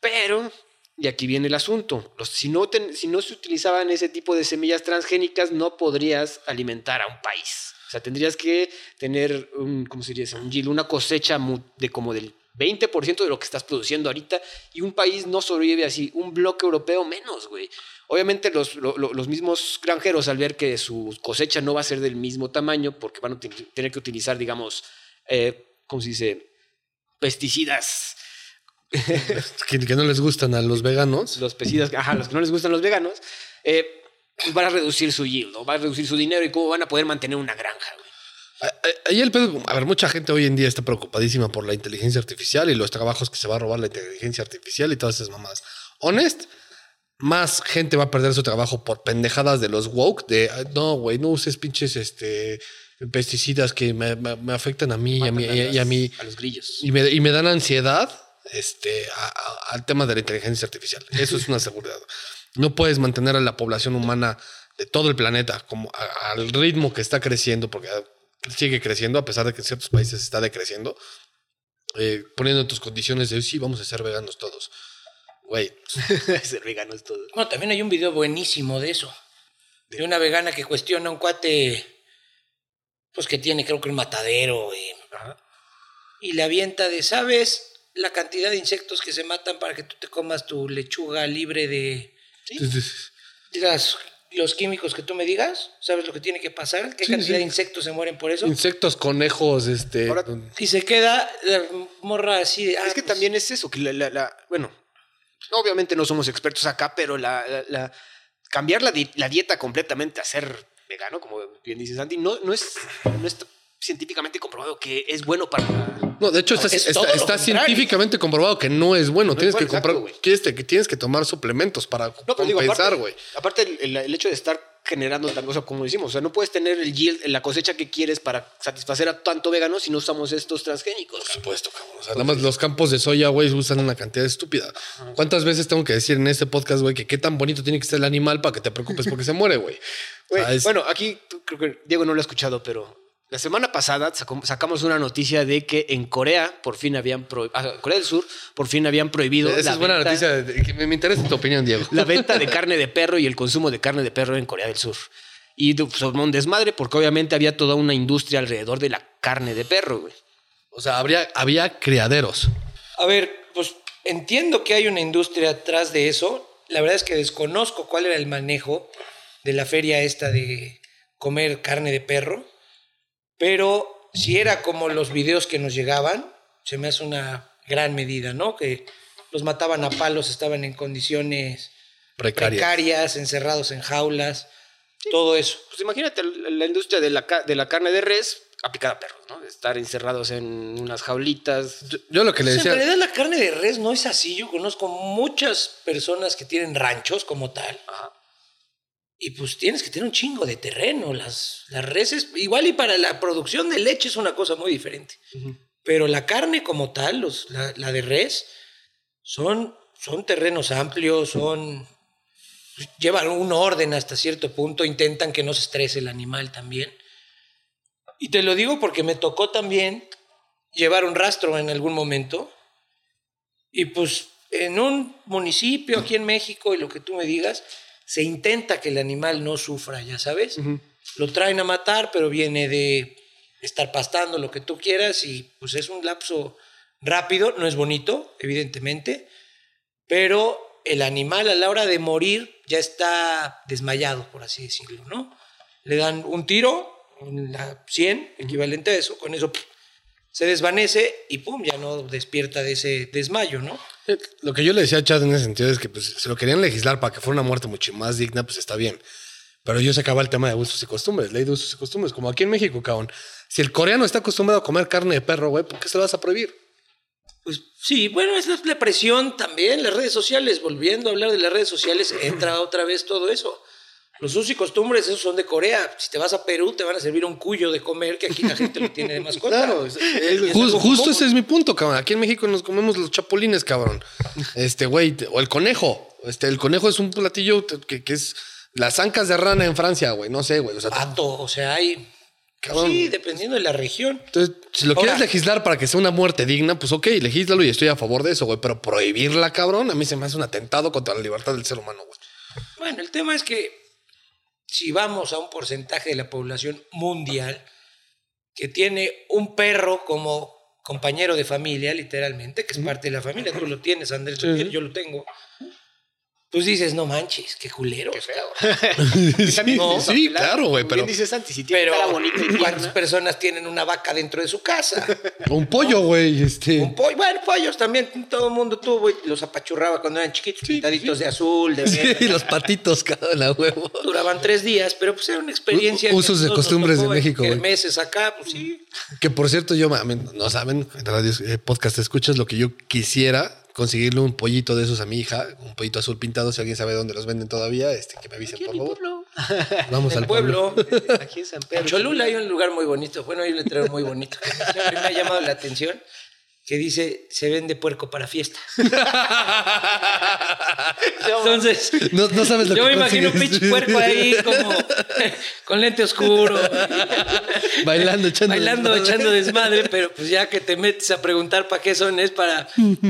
Pero y aquí viene el asunto. Los, si, no ten- si no se utilizaban ese tipo de semillas transgénicas, no podrías alimentar a un país. O sea, tendrías que tener un, ¿cómo se diría? Un yield, una cosecha de como del 20% de lo que estás produciendo ahorita y un país no sobrevive así, un bloque europeo menos, güey. Obviamente los, lo- lo- los mismos granjeros al ver que su cosecha no va a ser del mismo tamaño porque van a tener que utilizar, digamos, eh, ¿cómo se dice? Pesticidas Que, que no les gustan a los veganos. los pesticidas, ajá, los que no les gustan los veganos, eh, van a reducir su yield, ¿no? van a reducir su dinero y cómo van a poder mantener una granja, güey. A- a- Ahí el pedo, a ver, mucha gente hoy en día está preocupadísima por la inteligencia artificial y los trabajos que se va a robar la inteligencia artificial y todas esas mamadas. Honest, más gente va a perder su trabajo por pendejadas de los woke, de "Ay, no, güey, no uses pinches este pesticidas que me, me- me afectan a mí y a mí a, y a las- mí a los grillos. y me, y me dan ansiedad este, a- al tema de la inteligencia artificial. Eso es una seguridad. No puedes mantener a la población humana de todo el planeta como al ritmo que está creciendo, porque sigue creciendo, a pesar de que en ciertos países está decreciendo, eh, poniendo en tus condiciones de sí, vamos a ser veganos todos. Güey, Ser veganos todo. Bueno, también hay un video buenísimo de eso. De una vegana que cuestiona a un cuate, pues que tiene creo que un matadero. eh, y le avienta de, ¿sabes? La cantidad de insectos que se matan para que tú te comas tu lechuga libre de, de las- los químicos que tú me digas. ¿Sabes lo que tiene que pasar? ¿Qué Sí, cantidad sí. de insectos se mueren por eso? insectos, conejos, este... Ahora- Y se queda la morra así de... ah, es que pues, también es eso, que la, la- la- bueno, obviamente no somos expertos acá, pero la, la- la- cambiar la, di- la dieta completamente a ser vegano, como bien dice Santi, no, no, es, no científicamente comprobado que es bueno para... No, de hecho está, Es está- científicamente comprobado que no es bueno. No tienes es que bueno, comprar, exacto, tienes que, tienes que tomar suplementos para No, compensar, aparte, güey. aparte el, el- el hecho de estar generando tal cosa como decimos, o sea, no puedes tener el yield, la cosecha que quieres para satisfacer a tanto vegano si no usamos estos transgénicos. Por supuesto, cabrón. O sea, nada más los campos de soya, güey, usan una cantidad estúpida. ¿Cuántas veces tengo que decir en este podcast, güey, que qué tan bonito tiene que ser el animal para que te preocupes porque se muere, güey? Bueno, aquí creo que Diego no lo ha escuchado, pero la semana pasada sacamos una noticia de que en Corea por fin habían pro- ah, Corea del Sur por fin habían prohibido esa la es buena venta- noticia. de- que me, interesa tu opinión, Diego. la venta de carne de perro y el consumo de carne de perro en Corea del Sur. Y de- pues, un desmadre porque obviamente había toda una industria alrededor de la carne de perro, güey. O sea, habría, había criaderos. A ver, pues entiendo que hay una industria atrás de eso. La verdad es que desconozco cuál era el manejo de la feria esta de comer carne de perro. Pero si era como los videos que nos llegaban, se me hace una gran medida, ¿no? Que los mataban a palos, estaban en condiciones Precarias. precarias, encerrados en jaulas, todo eso. Pues imagínate la, la industria de la, ca- de la carne de res aplicada a perros, ¿no? Estar encerrados en unas jaulitas. Yo, yo lo que le Pues en decía. realidad la carne de res no es así. Yo conozco muchas personas que tienen ranchos como tal. Ajá. Y pues tienes que tener un chingo de terreno. Las, las reses, igual y para la producción de leche es una cosa muy diferente. Pero la carne como tal, los, la, la de res, son, son terrenos amplios, son... Llevan un orden hasta cierto punto, intentan que no se estrese el animal también. Y te lo digo porque me tocó también llevar un rastro en algún momento. Y pues en un municipio aquí en México y lo que tú me digas, se intenta que el animal no sufra, ya sabes. Lo traen a matar, pero viene de estar pastando lo que tú quieras y pues es un lapso rápido, no es bonito, evidentemente, pero el animal a la hora de morir ya está desmayado, por así decirlo, ¿no? Le dan un tiro, en la 100, equivalente a eso, con eso pff, se desvanece y pum, ya no despierta de ese desmayo, ¿no? Eh, Lo que yo le decía a Chad en ese sentido es que pues, si lo querían legislar para que fuera una muerte mucho más digna, pues está bien. Pero yo sacaba el tema de usos y costumbres, ley de usos y costumbres, como aquí en México, cabrón. Si el coreano está acostumbrado a comer carne de perro, güey, ¿por qué se lo vas a prohibir? Pues sí, bueno, es la presión también, las redes sociales, volviendo a hablar de las redes sociales, entra otra vez todo eso. Los usos y costumbres, esos son de Corea. Si te vas a Perú, te van a servir un cuyo de comer, que aquí la gente lo tiene de mascota. Claro, es- es- es justo ese es mi punto, cabrón. Aquí en México nos comemos los chapulines, cabrón. Este, güey, o el conejo. Este, el conejo es un platillo que, que es las ancas de rana en Francia, güey. No sé, güey. O sea, Pato, o sea, hay Cabrón. Sí, dependiendo de la región. Entonces, si lo Ahora- quieres legislar para que sea una muerte digna, pues ok, legíslalo y estoy a favor de eso, güey. Pero prohibirla, cabrón, a mí se me hace un atentado contra la libertad del ser humano, güey. Bueno, el tema es que si vamos a un porcentaje de la población mundial que tiene un perro como compañero de familia, literalmente, que es parte de la familia, tú lo tienes, Andrés, yo lo tengo. Pues dices, no manches, qué culeros, cabrón. También No, dices, sí, claro, güey, pero- dices Santi, si tiene Pero bonita y ¿cuántas tierna, personas tienen una vaca dentro de su casa? Un pollo, güey, este. Un pollo, bueno, pollos también todo el mundo tuvo y los apachurraba cuando eran chiquitos, pintaditos de azul, de Sí, verde. los patitos, cabrón, a huevo. Duraban tres días, pero pues era una experiencia. U- usos de costumbres de tocó México, güey. meses acá, pues sí. Que por cierto, yo, a mí, no saben, en radio, eh, podcast escuchas lo que yo quisiera conseguirle un pollito de esos a mi hija, un pollito azul pintado, si alguien sabe dónde los venden todavía, este, que me avisen, por favor. Vamos En al el pueblo. aquí en San En Pedro. Cholula hay un lugar muy bonito. Bueno, hay un letrero muy bonito. que siempre me ha llamado la atención. Que dice, se vende puerco para fiesta. Entonces, No, no sabes lo yo que me imagino un pinche puerco ahí como con lente oscuro. Bailando, echando Bailando, desmadre. echando desmadre, pero pues ya que te metes a preguntar para qué son, es para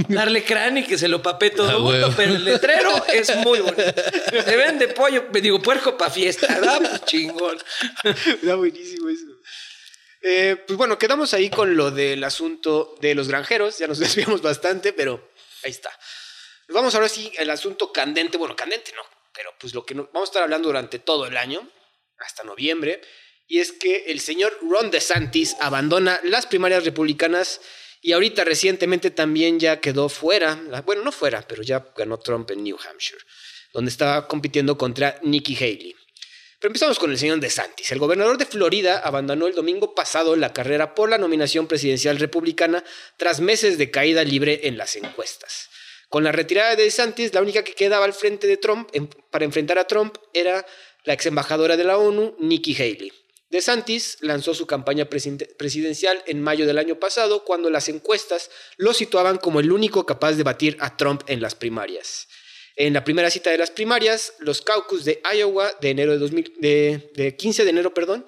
darle cráneo y que se lo papé todo Ah, el mundo. huevo. Pero el letrero es muy bonito. Se vende pollo, me digo, puerco para fiesta. ¿verdad? Pues chingón. Está buenísimo eso. Eh, pues bueno, quedamos ahí con lo del asunto de los granjeros. Ya nos desviamos bastante, pero ahí está. Vamos ahora sí al asunto candente. Bueno, candente no, pero pues lo que no- vamos a estar hablando durante todo el año, hasta noviembre. Y es que el señor Ron DeSantis abandona las primarias republicanas y ahorita recientemente también ya quedó fuera. Bueno, no fuera, pero ya ganó Trump en New Hampshire, donde estaba compitiendo contra Nikki Haley. Pero empezamos con el señor DeSantis. El gobernador de Florida abandonó el domingo pasado la carrera por la nominación presidencial republicana tras meses de caída libre en las encuestas. Con la retirada de DeSantis, la única que quedaba al frente de Trump para enfrentar a Trump era la ex embajadora de la ONU, Nikki Haley. DeSantis lanzó su campaña preside- presidencial en mayo del año pasado, cuando las encuestas lo situaban como el único capaz de batir a Trump en las primarias. En la primera cita de las primarias, los caucus de Iowa de enero de, 2000 de, de 15 de enero, perdón,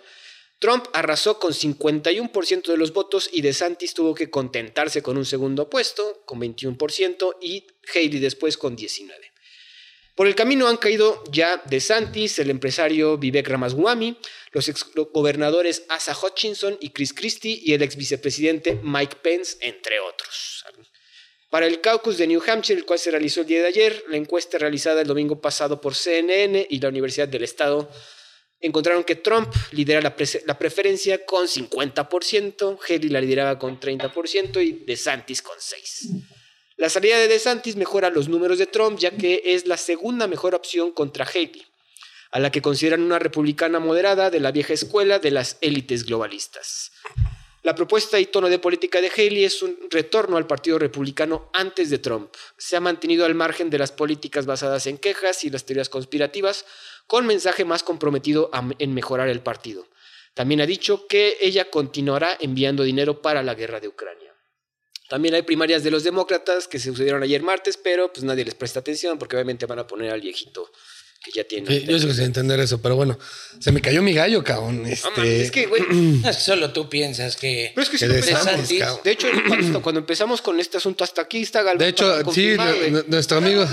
Trump arrasó con 51% de los votos y DeSantis tuvo que contentarse con un segundo puesto, con 21%, y Haley después con 19%. Por el camino han caído ya DeSantis, el empresario Vivek Ramaswamy, los exgobernadores Asa Hutchinson y Chris Christie y el ex vicepresidente Mike Pence, entre otros. Para el caucus de New Hampshire, el cual se realizó el día de ayer, la encuesta realizada el domingo pasado por CNN y la Universidad del Estado encontraron que Trump lidera la, preferencia con 50%, Haley la lideraba con 30% y DeSantis con 6%. La salida de DeSantis mejora los números de Trump, ya que es la segunda mejor opción contra Haley, a la que consideran una republicana moderada de la vieja escuela de las élites globalistas. La propuesta y tono de política de Haley es un retorno al Partido Republicano antes de Trump. Se ha mantenido al margen de las políticas basadas en quejas y las teorías conspirativas, con mensaje más comprometido en mejorar el partido. También ha dicho que ella continuará enviando dinero para la guerra de Ucrania. También hay primarias de los demócratas que se sucedieron ayer martes, pero pues nadie les presta atención porque obviamente van a poner al viejito que ya tiene. Sí, yo sé que sin entender eso, pero bueno, se me cayó mi gallo, cabrón. Este, No mames, es que, güey, solo tú piensas que. Pero es que lo de. Santis. De hecho, cuando, cuando empezamos con este asunto hasta aquí está Galván de hecho, sí, nuestro amigo.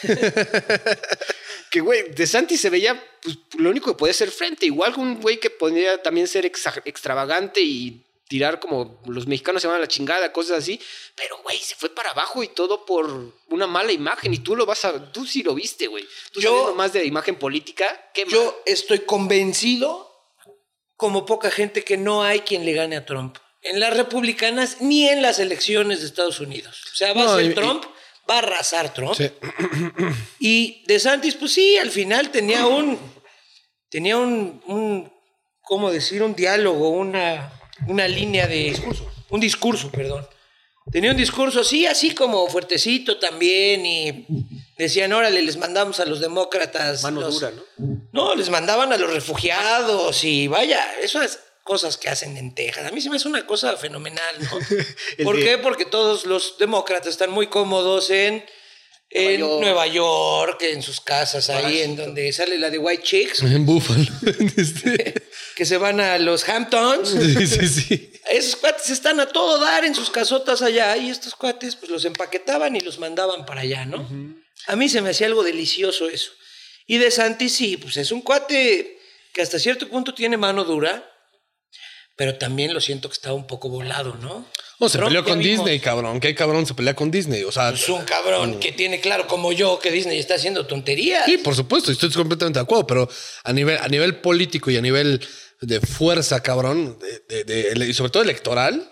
que güey, de Santi se veía pues, lo único que podía ser frente, igual un güey que podría también ser extravagante y tirar como los mexicanos se van a la chingada, cosas así, pero güey, se fue para abajo y todo por una mala imagen y tú lo vas a tú sí lo viste, güey. Tú Yo- más de imagen política, qué mal. Yo estoy convencido, como poca gente, que no hay quien le gane a Trump. En las republicanas ni en las elecciones de Estados Unidos. O sea, va No, a ser y- Trump, va a arrasar Trump. Sí. Y DeSantis, pues sí, al final tenía un. Tenía un. un ¿Cómo decir? Un diálogo, una, una línea de. Discurso. Un discurso, perdón. Tenía un discurso así, así como fuertecito también. Y decían, órale, les mandamos a los demócratas. mano los- dura, ¿no? No, les mandaban a los refugiados y vaya, esas cosas que hacen en Texas. A mí se me hace una cosa fenomenal, ¿no? ¿Por qué? Porque todos los demócratas están muy cómodos en, en York. Nueva York, en sus casas ahí, en donde sale la de White Chicks. En Buffalo. Este, que se van a los Hamptons. Sí, sí, sí. Esos cuates están a todo dar en sus casotas allá y estos cuates pues los empaquetaban y los mandaban para allá, ¿no? A mí se me hacía algo delicioso eso. Y de Santi sí, pues es un cuate que hasta cierto punto tiene mano dura, pero también lo siento que está un poco volado, ¿no? No, se Trump peleó con vimos, Disney, cabrón. ¿Qué cabrón se pelea con Disney? O sea, Es un cabrón que tiene claro como yo que Disney está haciendo tonterías. sí, por supuesto, estoy completamente de acuerdo, pero a nivel, a nivel político y a nivel de fuerza, cabrón, de, de- de- y sobre todo electoral,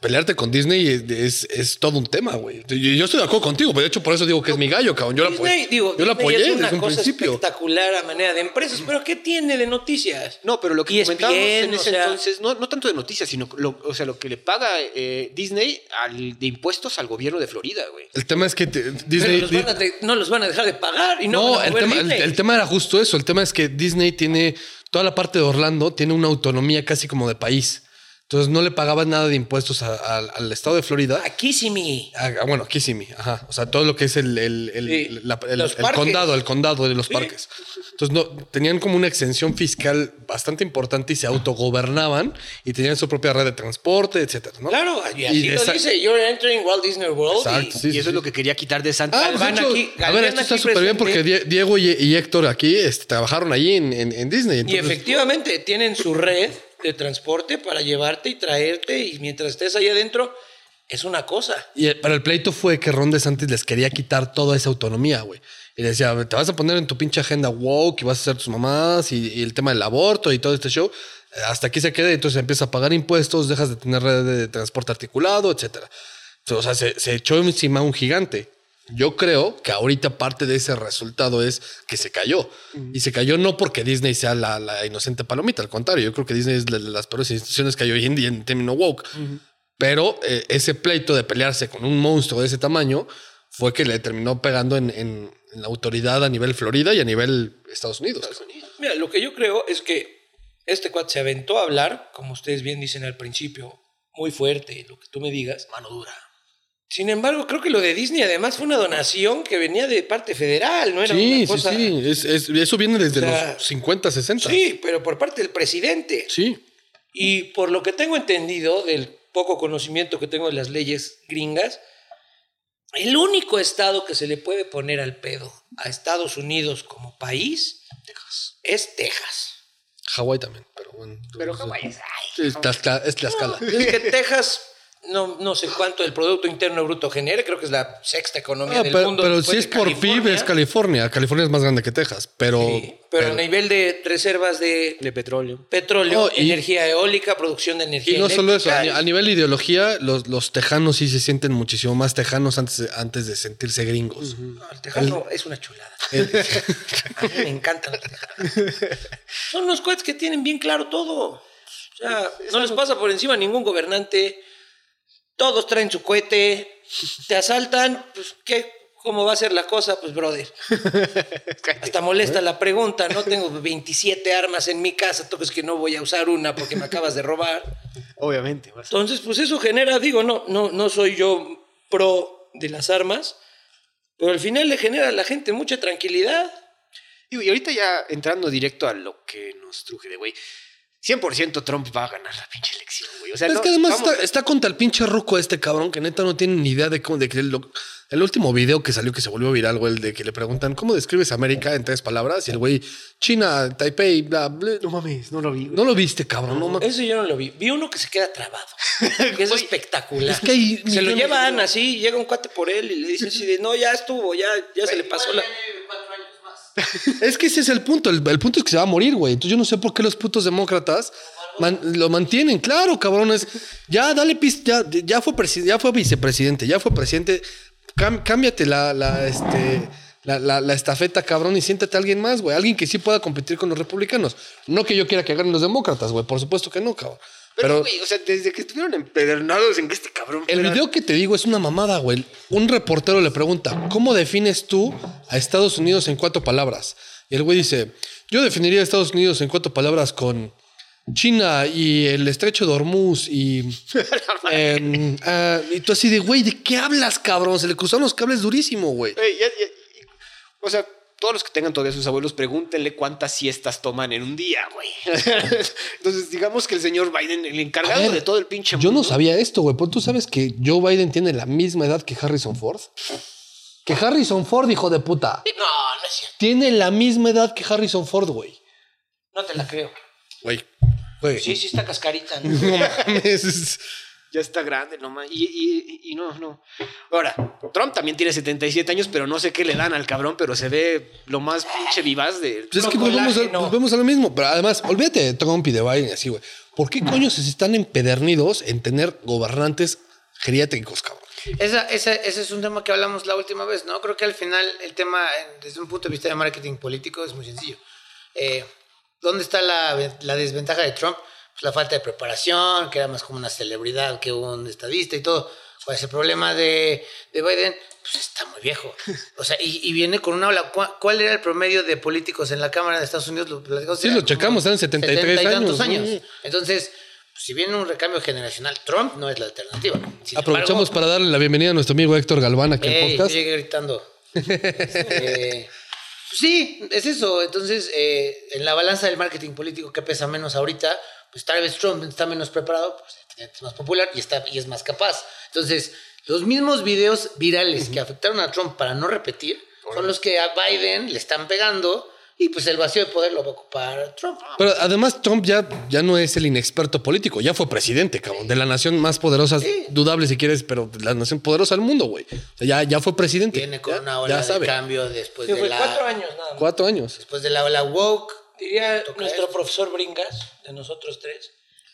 pelearte con Disney es, es- es todo un tema, güey. Yo, yo estoy de acuerdo contigo, pero de hecho por eso digo que es mi gallo, cabrón. Yo lo Disney, apoyé, digo, yo Disney apoyé es una desde un cosa principio. espectacular a manera de empresas, pero ¿qué tiene de noticias? No, pero lo que ESPN, comentábamos en o ese sea- entonces, no, no tanto de noticias, sino lo, o sea, lo que le paga eh, Disney al, de impuestos al gobierno de Florida, güey. El tema es que te- Disney... los van a de- no los van a dejar de pagar y no, No, van a el tema, el tema era justo eso. El tema es que Disney tiene toda la parte de Orlando, tiene una autonomía casi como de país. Entonces no le pagaban nada de impuestos a- a- al estado de Florida. Mi. Ah, ah, bueno, Kissimmee, ajá. O sea, todo lo que es el, el- el- Sí. la- el- condado, el condado de los Sí. parques. Entonces, no, tenían como una exención fiscal bastante importante y se autogobernaban y tenían su propia red de transporte, etcétera, ¿no? Claro, y así lo dice, you're entering Walt Disney World. Exacto, y- sí, y eso es lo que quería quitar de Santa. Ah, pues, de Galván hecho, aquí- a ver, esto está súper bien porque Die- Diego y, y Héctor aquí este, trabajaron allí en, en- en Disney. Y efectivamente tienen su red de transporte para llevarte y traerte y mientras estés ahí adentro es una cosa. Y el- pero el pleito fue que Ron DeSantis les quería quitar toda esa autonomía, güey. Y decía, te vas a poner en tu pinche agenda woke y vas a hacer tus mamás y, y el tema del aborto y todo este show. Eh, Hasta aquí se queda y entonces empiezas a pagar impuestos, dejas de tener red de transporte articulado, etcétera. O sea, se, se echó encima un gigante. Yo creo que ahorita parte de ese resultado es que se cayó. Y se cayó no porque Disney sea la, la inocente palomita, al contrario, yo creo que Disney es de las peores instituciones que hay hoy en día en término woke. Pero eh, ese pleito de pelearse con un monstruo de ese tamaño fue que le terminó pegando en, en- en la autoridad a nivel Florida y a nivel Estados Unidos. Mira, lo que yo creo es que este cuate se aventó a hablar, como ustedes bien dicen al principio, muy fuerte, lo que tú me digas. Mano dura. Sin embargo, creo que lo de Disney además fue una donación que venía de parte federal, no era Sí, una sí, cosa... sí. Es- es- eso viene desde O sea, los 50, 60. Sí, pero por parte del presidente. Sí. Y por lo que tengo entendido del poco conocimiento que tengo de las leyes gringas, el único estado que se le puede poner al pedo a Estados Unidos como país es Texas. Hawái también, pero bueno. Pero Sí. Hawái es- Sí, Es Tlaxcala. Es Tlaxcala. Es que Texas, no, no sé cuánto del Producto Interno Bruto genere, creo que es la sexta economía Ah, del pero mundo. pero si es por PIB es California. California es más grande que Texas, pero... Sí, pero, a nivel de reservas de De petróleo. petróleo, Oh, y- energía eólica, producción de energía Y no solo eso, a, nivel de ideología, los, los tejanos sí se sienten muchísimo más tejanos antes de, antes de sentirse gringos. No, el tejano es una chulada. A mí me encantan los tejanos. Son unos cuates que tienen bien claro todo. O sea, no les pasa por encima ningún gobernante. Todos traen su cohete. Te asaltan. Pues, ¿qué? ¿Cómo va a ser la cosa? Pues, brother. Hasta molesta la pregunta. No tengo 27 armas en mi casa. Tú crees que no voy a usar una porque me acabas de robar. Obviamente. vas. Entonces, pues eso genera, digo, no, no, no soy yo pro de las armas, pero al final le genera a la gente mucha tranquilidad. Y ahorita ya entrando directo a lo que nos truje de güey. 100% Trump va a ganar la pinche elección, güey. O sea, es no, que además está, está contra el pinche ruco este cabrón que neta no tiene ni idea de cómo... De que lo- el último video que salió que se volvió viral, güey, el de que le preguntan ¿cómo describes América en tres palabras? Y el güey, China, Taipei, bla, bla. No mames, no lo vi. güey. No lo viste, cabrón. No, mames. Eso yo no lo vi. Vi uno que se queda trabado, que es espectacular. Es que hay se lo llevan así, llega un cuate por él y le dice así de, no, ya estuvo, ya, ya se le pasó la... Es que ese es el punto. El, punto es que se va a morir, güey. Entonces yo no sé por qué los putos demócratas lo mantienen. Claro, cabrones. Ya, dale ya, ya fue ya fue vicepresidente, ya fue presidente. Cámbiate la, este, la, la- estafeta, cabrón, y siéntate a alguien más, güey. Alguien que sí pueda competir con los republicanos. No que yo quiera que hagan los demócratas, güey. Por supuesto que no, cabrón. Pero, güey, o sea, desde que estuvieron empedernados en que este cabrón. el fuera- video que te digo es una mamada, güey. Un reportero le pregunta, ¿cómo defines tú a Estados Unidos en cuatro palabras? Y el güey dice, yo definiría a Estados Unidos en cuatro palabras con China y el estrecho de Hormuz y... em, ah, y tú así de, güey, ¿de qué hablas, cabrón? Se le cruzaron los cables durísimo, güey. Ya- ya- o sea, todos los que tengan todavía sus abuelos, pregúntenle cuántas siestas toman en un día, güey. Entonces, digamos que el señor Biden, el encargado ver, de todo el pinche Yo no mundo- sabía esto, güey. pero ¿Tú sabes que Joe Biden tiene la misma edad que Harrison Ford? Que Harrison Ford, hijo de puta. No, no es cierto. Tiene la misma edad que Harrison Ford, güey. No te la creo. Güey. Güey. Sí, sí está cascarita. ¿no? No mames. Ya está grande, no ma- y, y, y no, no. Ahora, Trump también tiene 77 años, pero no sé qué le dan al cabrón, pero se ve lo más pinche vivaz de. Pues es que volvemos a, volvemos a lo mismo. Pero además, olvídate de Trump y de Biden y así, güey. ¿Por qué coño se están empedernidos en tener gobernantes geriátricos, cabrón? Esa, esa- ese es un tema que hablamos la última vez, ¿no? Creo que al final el tema, desde un punto de vista de marketing político, es muy sencillo. Eh, ¿Dónde está la, la desventaja de Trump? Pues la falta de preparación, que era más como una celebridad que un estadista y todo. ¿Cuál es el problema de, de Biden? Pues está muy viejo. O sea, y, y viene con una ola. ¿Cuál, era el promedio de políticos en la Cámara de Estados Unidos? Lo platicamos, Sí, lo checamos, eran 73 y tantos años. años. Entonces, pues, si viene un recambio generacional, Trump no es la alternativa. Sin Aprovechamos embargo, para darle la bienvenida a nuestro amigo Héctor Galván aquí al Ey, yo podcast. llegué gritando. Este, pues sí, es eso. Entonces, eh, en la balanza del marketing político, que pesa menos ahorita? Pues tal vez Trump está menos preparado, pues es más popular y, está, y es más capaz. Entonces, los mismos videos virales que afectaron a Trump para no repetir son los que a Biden le están pegando y pues el vacío de poder lo va a ocupar Trump. Pero además Trump ya, ya no es el inexperto político, ya fue presidente, cabrón, de la nación más poderosa, Sí. dudable si quieres, pero la nación poderosa del mundo, güey. O sea, ya, ya fue presidente. Viene con ya, una ola de sabe. cambio después Sí, de la... cuatro años nada más. Cuatro años. Después de la ola woke. Diría nuestro esto. profesor Bringas, de nosotros tres,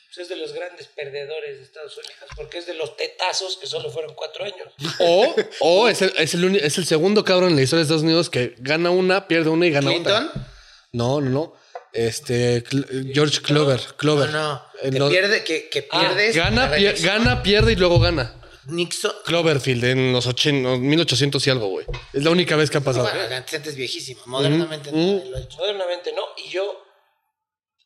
pues es de los grandes perdedores de Estados Unidos, porque es de los tetazos que solo fueron cuatro años. O, o es, el, es, el, es el segundo cabrón en la historia de Estados Unidos que gana una, pierde una y gana Clinton. otra. No, no, no. Este, George Clover. Clover. No, no. Eh, Que no, pierde, que, que Ah, pierdes. Gana, pier- gana, pierde y luego gana. Nixon. Cloverfield en los 80, 1800 y algo, güey. Es la única vez que ha pasado. Bueno, antes es viejísimo. Modernamente Mm, lo hecho. Modernamente no, y yo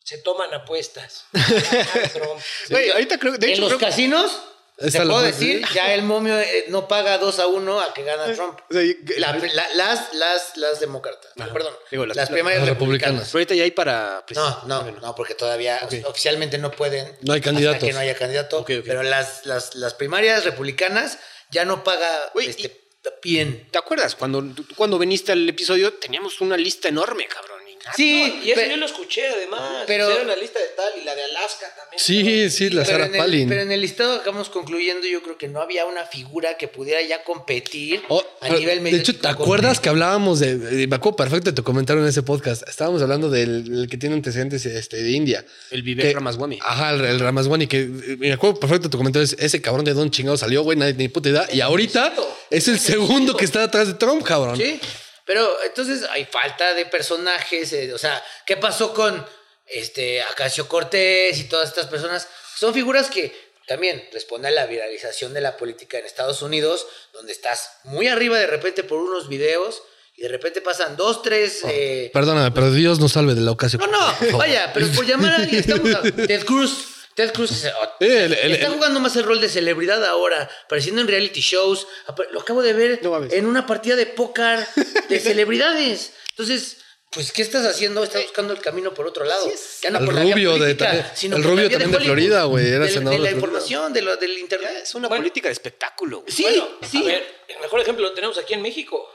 se toman apuestas. Trump. Güey, ahorita creo de en hecho, los creo que- casinos, te puedo decir, ya el momio eh, no paga 2 a 1 a que gana Trump. o sea, y- La- la- las, las, las demócratas. Perdón. Digo, las- primarias las republicanas. pero ahorita ya hay para No, no, no, porque todavía oficialmente no pueden. No hay hasta candidatos. que no haya candidato. Pero las, las, las primarias republicanas ya no paga Güey, este, bien. ¿Te acuerdas? Cuando, cuando viniste al episodio teníamos una lista enorme, cabrón. Y nada. Sí, Y eso yo lo escuché además. pero- era la lista de tal y la de Alaska también. Sí, sí, la pero Sarah en el- Palin. pero en el listado acabamos concluyendo, yo creo que no había una figura que pudiera ya competir Oh, a pero, nivel de hecho, ¿te acuerdas que hablábamos de, de- Me acuerdo perfecto de tu comentario en ese podcast. Estábamos hablando del, que tiene antecedentes este, de India. El Vivek Ramaswamy. Ajá, el, el Ramaswamy, que me acuerdo perfecto de tu comentario. es, ese cabrón de Don chingado salió, güey, nadie ni puta idea. Y ahorita es el segundo que está atrás de Trump, cabrón. Sí, pero entonces hay falta de personajes, eh, o sea, ¿qué pasó con este Acacio Cortés y todas estas personas? Son figuras que también responden a la viralización de la política en Estados Unidos, donde estás muy arriba de repente por unos videos y de repente pasan dos, tres... eh, Perdóname, pero Dios nos salve de la ocasión. no, no, vaya, pero por llamar a alguien, estamos a- Ted Cruz. Ted Cruz es- el- el- está el- jugando más el rol de celebridad ahora, apareciendo en reality shows. Lo acabo de ver No en una partida de póker de celebridades. Entonces, pues, ¿qué estás haciendo? Estás buscando el camino por otro lado. Ya no El por la vía rubio de sino el por la rubio vía también de Florida, güey, era de- senador De de la información, de, lo, del internet. Es una Bueno. política de espectáculo. güey. Sí, Bueno, sí. a ver, el mejor ejemplo lo tenemos aquí en México.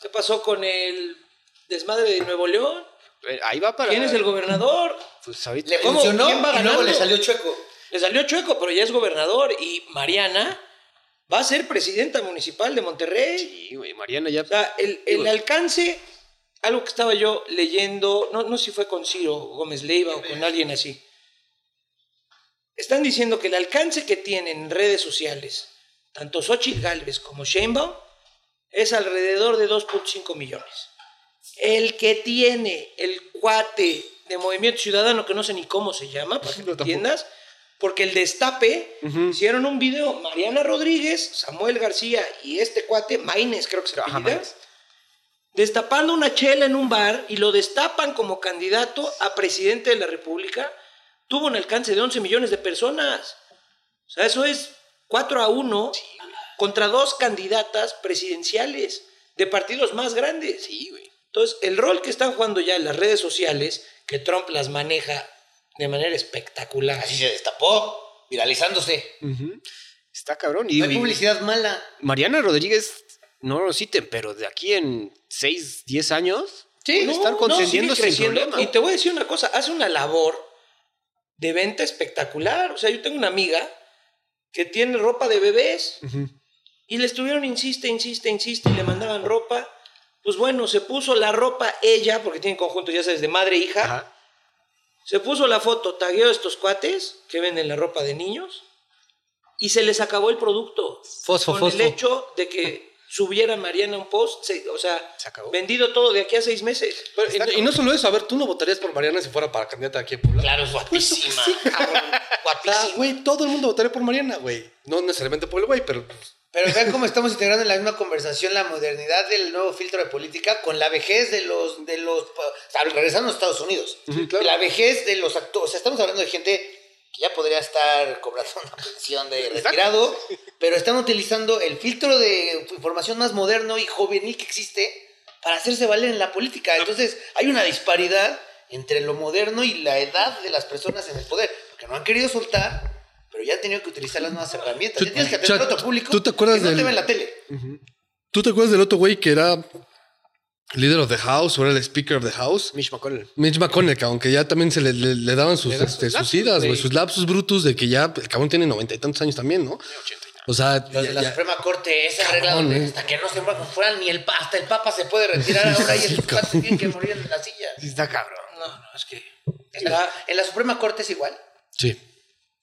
¿Qué pasó con el desmadre de Nuevo León? Eh, Ahí va para. ¿Quién es el gobernador? Pues ahorita. le ¿Cómo? funcionó ¿Quién va y luego le salió chueco. Le salió chueco, pero ya es gobernador. Y Mariana va a ser presidenta municipal de Monterrey. Sí, güey, Mariana ya. O sea, el, el alcance, algo que estaba yo leyendo, no, no sé si fue con Ciro Gómez Leiva o con alguien así. Están diciendo que el alcance que tienen en redes sociales, tanto Xochitl Galvez como Sheinbaum, es alrededor de 2.5 millones. El que tiene el cuate de Movimiento Ciudadano, que no sé ni cómo se llama, para que lo entiendas, porque el destape hicieron un video, Mariana Rodríguez, Samuel García y este cuate, Maines creo que se Maines. destapando una chela en un bar y lo destapan como candidato a presidente de la República, tuvo un alcance de 11 millones de personas. O sea, eso es 4 a 1 contra dos candidatas presidenciales de partidos más grandes. Sí, güey. Entonces, el rol que están jugando ya en las redes sociales, que Trump las maneja de manera espectacular. Así se destapó, viralizándose. Está cabrón. Y, No hay y publicidad mala. Mariana Rodríguez, no lo citen, pero de aquí en 6, 10 años, Sí, puede estar sin problema. Y te voy a decir una cosa, hace una labor de venta espectacular. O sea, yo tengo una amiga que tiene ropa de bebés y le estuvieron insiste, insiste, insiste y le mandaban ropa. Pues bueno, se puso la ropa ella, porque tienen conjuntos, ya sabes, de madre e hija. Ajá. Se puso la foto, tagueó a estos cuates que venden la ropa de niños y se les acabó el producto. Fosfo, Con fosfo. el hecho de que subiera Mariana un post, se- o sea, Se acabó. vendido todo de aquí a seis meses. Pero, y, y no solo eso, a ver, tú no votarías por Mariana si fuera para candidata aquí en Puebla. Claro, es guapísima. Ah, Guapísimo. güey, todo el mundo votaría por Mariana, güey. No necesariamente por el güey, pero pues, Pero vean cómo estamos integrando en la misma conversación la modernidad del nuevo filtro de política con la vejez de los, de los, o sea, regresando a Estados Unidos. La vejez de los actores, o sea, estamos hablando de gente que ya podría estar cobrando una pensión de retirado, pero están utilizando el filtro de información más moderno y juvenil que existe para hacerse valer en la política. Entonces, hay una disparidad entre lo moderno y la edad de las personas en el poder, porque no han querido soltar, pero ya han tenido que utilizar las nuevas herramientas. Ya tienes que atender otro público ¿tú te acuerdas que no del- te ve en la tele. ¿Tú te acuerdas del otro güey que era líder of the house o era el speaker of the house? Mitch McConnell. Mitch McConnell, cabrón, que ya también se le, le- le daban sus, Le este, sus sus lapsus, idas, güey, sus lapsus brutos de que ya el cabrón tiene noventa y tantos años también, ¿no? O sea, Los ya- la ya- Suprema Corte, esa Cabrón, regla donde eh. hasta que no se muevan fuera ni el hasta el Papa se puede retirar ahora y esos cuates tienen que morir en la silla. Sí, está cabrón. No, no, es que En la, en la Suprema Corte es igual. sí.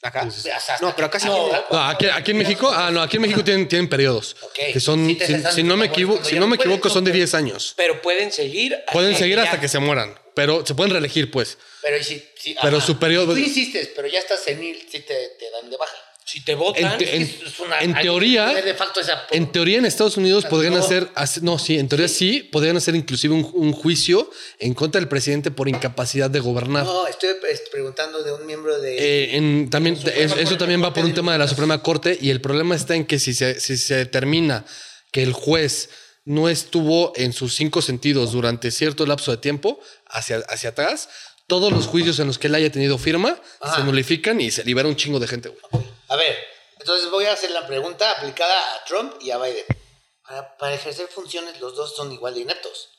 Acá. O sea, No, pero acá sí no, No, aquí, aquí en México, ah, no, aquí en México tienen, tienen periodos. Ok. Que son, si, están si no me equivoco, si ya no me pueden, equivoco, son de pueden. 10 años. pero pueden seguir hasta Pueden seguir ya- hasta que se mueran, pero se pueden reelegir, pues. Pero si, si- Pero su periodo- Tú insistes, pero ya estás senil, si te, te dan de baja. Si te votan En te- en- Es una- en teoría- de facto esa En teoría, en Estados Unidos podrían No. hacer, no, sí, en teoría sí, podrían hacer inclusive un, un juicio en contra del presidente por incapacidad de gobernar. No, estoy preguntando de un miembro de. Eh, en- también, eso también va por un tema de la. Suprema Corte y el problema está en que si se, si se determina que el juez no estuvo en sus cinco sentidos durante cierto lapso de tiempo hacia, hacia atrás, todos los juicios en los que él haya tenido firma se nulifican y se libera un chingo de gente, güey. A ver, entonces voy a hacer la pregunta aplicada a Trump y a Biden. Para, para ejercer funciones, los dos son igual de ineptos.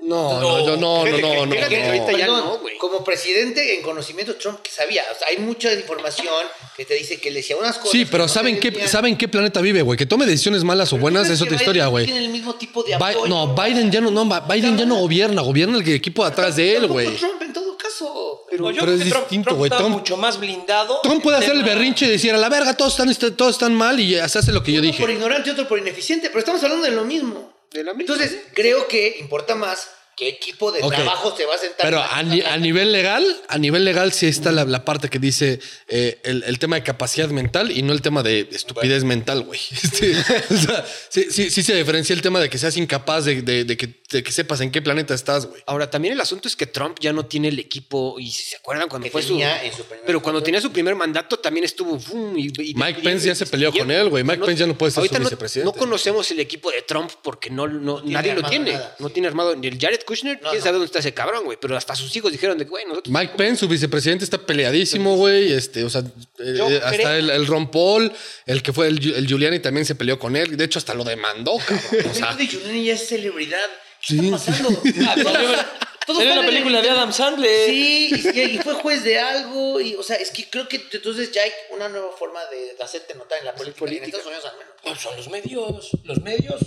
No, no, yo no, no, no, no. No. ahorita ya Perdón, no, güey. Como presidente en conocimiento, Trump que sabía. O sea, hay mucha información que te dice que le decía unas cosas. Sí, pero no ¿saben qué. ¿saben qué planeta vive, güey? Que tome decisiones malas o buenas ¿Tú es otra historia, Biden güey. Tiene el mismo tipo de Bi- apoyo. No, Biden ya no, no, Biden ya no gobierna, gobierna el equipo de atrás de él, güey. Trump en todo caso. No, yo pero creo es que Trump- distinto, Trump Trump- mucho más blindado. Trump puede hacer el berrinche y decir, a la verga, todos están, este, todos están mal y se hace lo que yo Uno por dije. ignorante y otro por ineficiente, pero estamos hablando de lo mismo. De. Entonces, creo que importa más qué equipo de trabajo se va a sentar. Pero a, ni- a nivel legal, a nivel legal sí está la, la parte que dice eh, el, el tema de capacidad mental y no el tema de estupidez mental, güey. Este, o sea, sí, sí, sí se diferencia el tema de que seas incapaz de, de- de que, de que sepas en qué planeta estás, güey. Ahora, también el asunto es que Trump ya no tiene el equipo, y si se acuerdan cuando Que fue tenía su... en su primer Pero cuando mandato. tenía su primer mandato también estuvo... ¡fum! y- y- Mike y- Pence ya se peleó con él, güey. Mike Pence ya no puede ser su no- vicepresidente. No conocemos el equipo de Trump porque no, nadie lo tiene. nada, no sí. tiene armado ni el Jared Kushner. No, ¿Quién no. sabe dónde está ese cabrón, güey? Pero hasta sus hijos dijeron de que, güey, nosotros... Mike Pence, su vicepresidente, está peleadísimo, güey. Este, o sea, eh, hasta el, el Ron Paul, el que fue el, el Giuliani también se peleó con él. De hecho, hasta lo demandó, cabrón. O sea, de Giuliani ya es celebridad. ¿Qué Sí, está pasando? Salió están la película de Adam Sandler. Sí, y, y fue juez de algo. Y, o sea, es que creo que entonces ya hay una nueva forma de, de hacerte notar en la política. En Estados Unidos al menos. Pues son los medios, los medios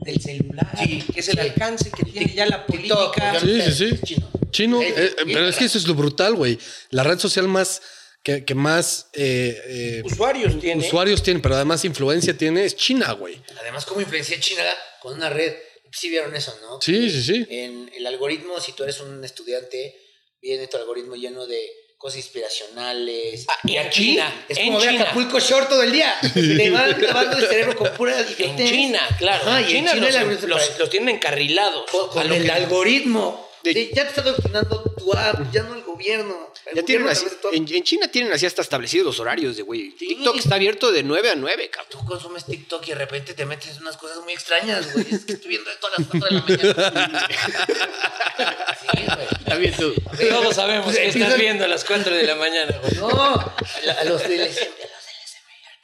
del celular, Sí, que es el sí. alcance que tiene ya la política. Sí, chino. chino. Eh, pero es que eso es lo brutal, güey. La red social más que, que más eh, eh, Usuarios tiene. usuarios tiene, pero además influencia tiene, es China, güey. Además, cómo influencia China con una red. Sí vieron eso, ¿no? Sí, sí, sí. En el algoritmo, si tú eres un estudiante, viene tu algoritmo lleno de cosas inspiracionales. Ah, y en aquí China, es en como ver China. Acapulco Short todo el día. Te van lavando el cerebro con pura En. China, claro. Ajá, en en China, China los, los- los tienen encarrilados. con, con A el que- algoritmo. De- Sí, ya te está adoctrinando tu app, ya no el gobierno. El Ya tienen gobierno así, a través de todo- en, en China tienen así hasta establecidos los horarios de güey. TikTok está abierto de 9 a 9, cabrón. Tú consumes TikTok y de repente te metes en unas cosas muy extrañas, güey. Es que estoy viendo esto a las 4 de la mañana. sí, güey. También tú. Todos sabemos que estás viendo a las 4 de la mañana, güey. No, a los de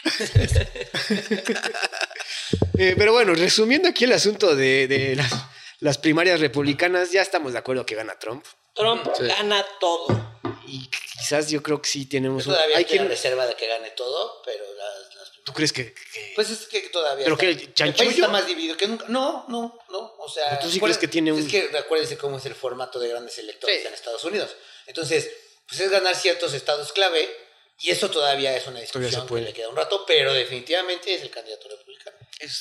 Eh, pero bueno, resumiendo aquí el asunto de, de las, las primarias republicanas, ya estamos de acuerdo que gana Trump. Trump Sí. gana todo. Y quizás yo creo que sí tenemos un... Todavía hay hay que- reserva de que gane todo, pero las... las- ¿Tú crees que...? que- Pues es que todavía... ¿Pero está- qué, El chanchullo? país está más dividido que nunca. No, no, no. O sea... ¿Pero tú sí crees que tiene un- Es que acuérdense cómo es el formato de grandes electores Sí. en Estados Unidos. Entonces, pues es ganar ciertos estados clave y eso todavía es una discusión que le queda un rato, pero definitivamente es el candidato republicano.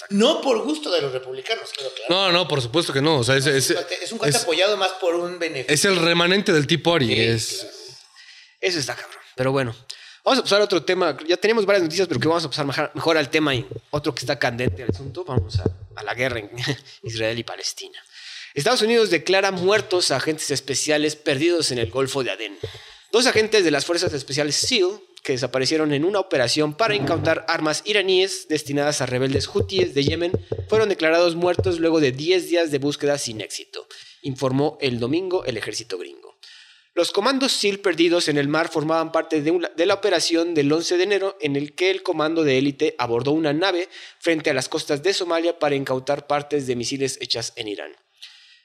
No por gusto de los republicanos, claro, claro. No, no, por supuesto que no. O sea, es, es, es, un cuate, es un cuate es- apoyado más por un beneficio. es el remanente del tipo Ori. Sí, es, claro. Eso está cabrón. Pero bueno, vamos a pasar a otro tema. Ya tenemos varias noticias, pero que vamos a pasar mejor, mejor al tema y otro que está candente al asunto. Vamos a, a la guerra en Israel y Palestina. Estados Unidos declara muertos a agentes especiales perdidos en el Golfo de Adén. Dos agentes de las Fuerzas Especiales SEAL que desaparecieron en una operación para incautar armas iraníes destinadas a rebeldes hutíes de Yemen fueron declarados muertos luego de 10 días de búsqueda sin éxito, informó el domingo el ejército gringo. Los comandos SEAL perdidos en el mar formaban parte de, de la operación del 11 de enero en el que el comando de élite abordó una nave frente a las costas de Somalia para incautar partes de misiles hechas en Irán.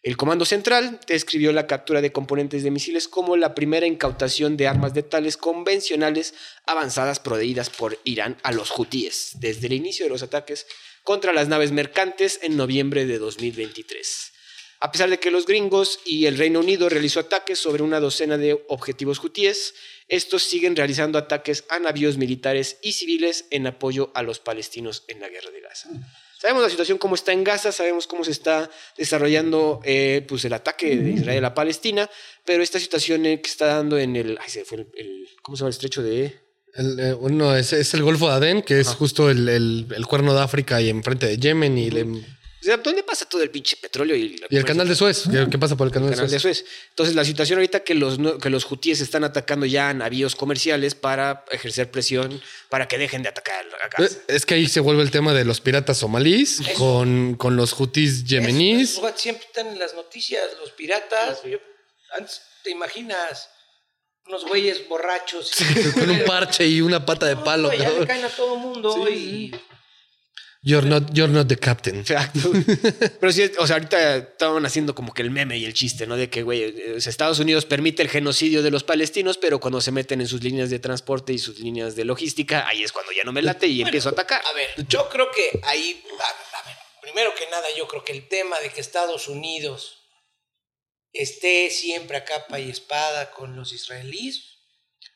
El Comando Central describió la captura de componentes de misiles como la primera incautación de armas letales convencionales avanzadas proveídas por Irán a los hutíes desde el inicio de los ataques contra las naves mercantes en noviembre de 2023. A pesar de que los gringos y el Reino Unido realizó ataques sobre una docena de objetivos hutíes, estos siguen realizando ataques a navíos militares y civiles en apoyo a los palestinos en la guerra de Gaza. Sabemos la situación cómo está en Gaza, sabemos cómo se está desarrollando eh, pues el ataque de Israel a Palestina, pero esta situación que está dando en el, ay, se fue el, el- ¿cómo se llama el estrecho de? el, eh, uno es, es el Golfo de Adén, que es justo el, el- el cuerno de África y enfrente de Yemen y, le- O sea, ¿dónde pasa todo el pinche petróleo y, la- y el canal de Suez. ¿Qué, qué pasa por el canal, canal de de Suez? Entonces, la situación ahorita que los, que los hutíes están atacando ya navíos comerciales para ejercer presión para que dejen de atacar a Gaza. Eh, Es que ahí se vuelve el tema de los piratas somalíes con, con los hutis yemeníes. Güeyes siempre están en las noticias, los piratas. Yo- antes te imaginas unos güeyes borrachos. Con un parche y una pata de palo. No, ya cabrón. le caen a todo mundo y You're not, you're not the captain. Exacto. Pero sí, o sea, ahorita estaban haciendo como que el meme y el chiste, ¿no? De que, güey, eh, Estados Unidos permite el genocidio de los palestinos, pero cuando se meten en sus líneas de transporte y sus líneas de logística, ahí es cuando ya no me late y empiezo a atacar. A ver, yo creo que ahí, a, a ver, primero que nada, yo creo que el tema de que Estados Unidos esté siempre a capa y espada con los israelíes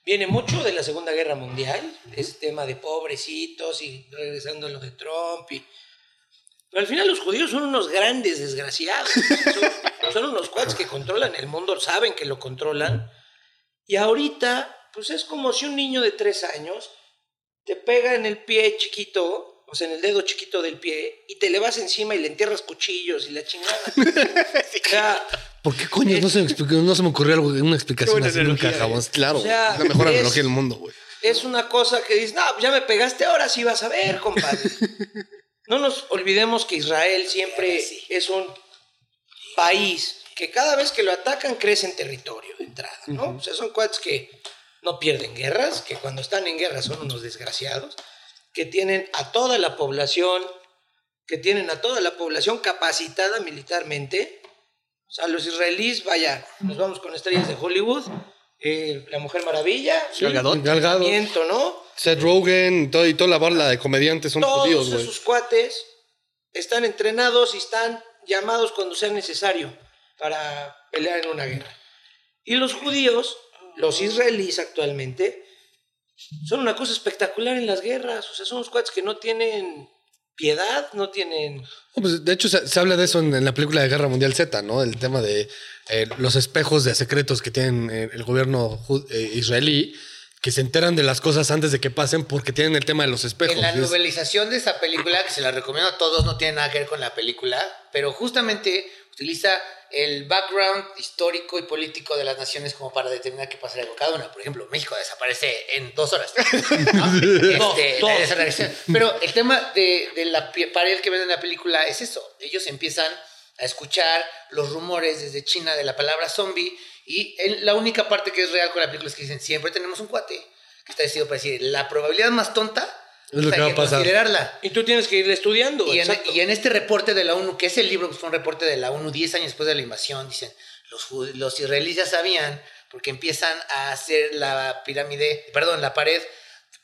viene mucho de la Segunda Guerra Mundial, ese tema de pobrecitos y regresando a lo de Trump. Y... Pero al final los judíos son unos grandes desgraciados, son, son unos cuates que controlan el mundo, saben que lo controlan. Y ahorita, pues es como si un niño de tres años te pega en el pie chiquito, o sea, en el dedo chiquito del pie, y te le vas encima y le entierras cuchillos y la chingada. o sea, ¿Por qué coño no se me, explicó- no se me ocurrió algo, una explicación buena así nunca jamás? Claro, O sea, es la mejor es- analogía del mundo, güey. es una cosa que dices, no, ya me pegaste, ahora sí vas a ver, compadre. No nos olvidemos que Israel siempre es un país que cada vez que lo atacan crece en territorio de entrada, ¿no? O sea, son cuates que no pierden guerras, que cuando están en guerra son unos desgraciados, que tienen a toda la población, que tienen a toda la población capacitada militarmente. O sea, los israelíes, vaya, nos vamos con estrellas de Hollywood, eh, la Mujer Maravilla, Gal Gadot. Gal Gadot, Miento, ¿no? Seth Rogen todo, y toda la bola de comediantes son Todos judíos, güey. esos cuates están entrenados y están llamados cuando sea necesario para pelear en una guerra. Y los judíos, los israelíes actualmente, son una cosa espectacular en las guerras. O sea, son unos cuates que no tienen piedad, no tienen... No, pues, de hecho, se, se habla de eso en, en la película de Guerra Mundial Z, ¿no? El tema de eh, los espejos de secretos que tienen eh, el gobierno eh, israelí, que se enteran de las cosas antes de que pasen porque tienen el tema de los espejos. En la novelización de esta película, que se la recomiendo a todos, no tiene nada que ver con la película, pero justamente utiliza el background histórico y político de las naciones como para determinar qué pasaría con cada una. Por ejemplo, México desaparece en dos horas. ¿no? Este, reacción. Pero el tema de, de la pared que ven en la película es eso. Ellos empiezan a escuchar los rumores desde China de la palabra zombie y el- la única parte que es real con la película es que dicen siempre tenemos un cuate que está decidido para decir la probabilidad más tonta Es lo pues que hay va a pasar. considerarla. Y tú tienes que ir estudiando. Y en, y en este reporte de la ONU, que es el libro, que fue un reporte de la ONU 10 años después de la invasión, dicen, los, los israelíes ya sabían, porque empiezan a hacer la pirámide, perdón, la pared,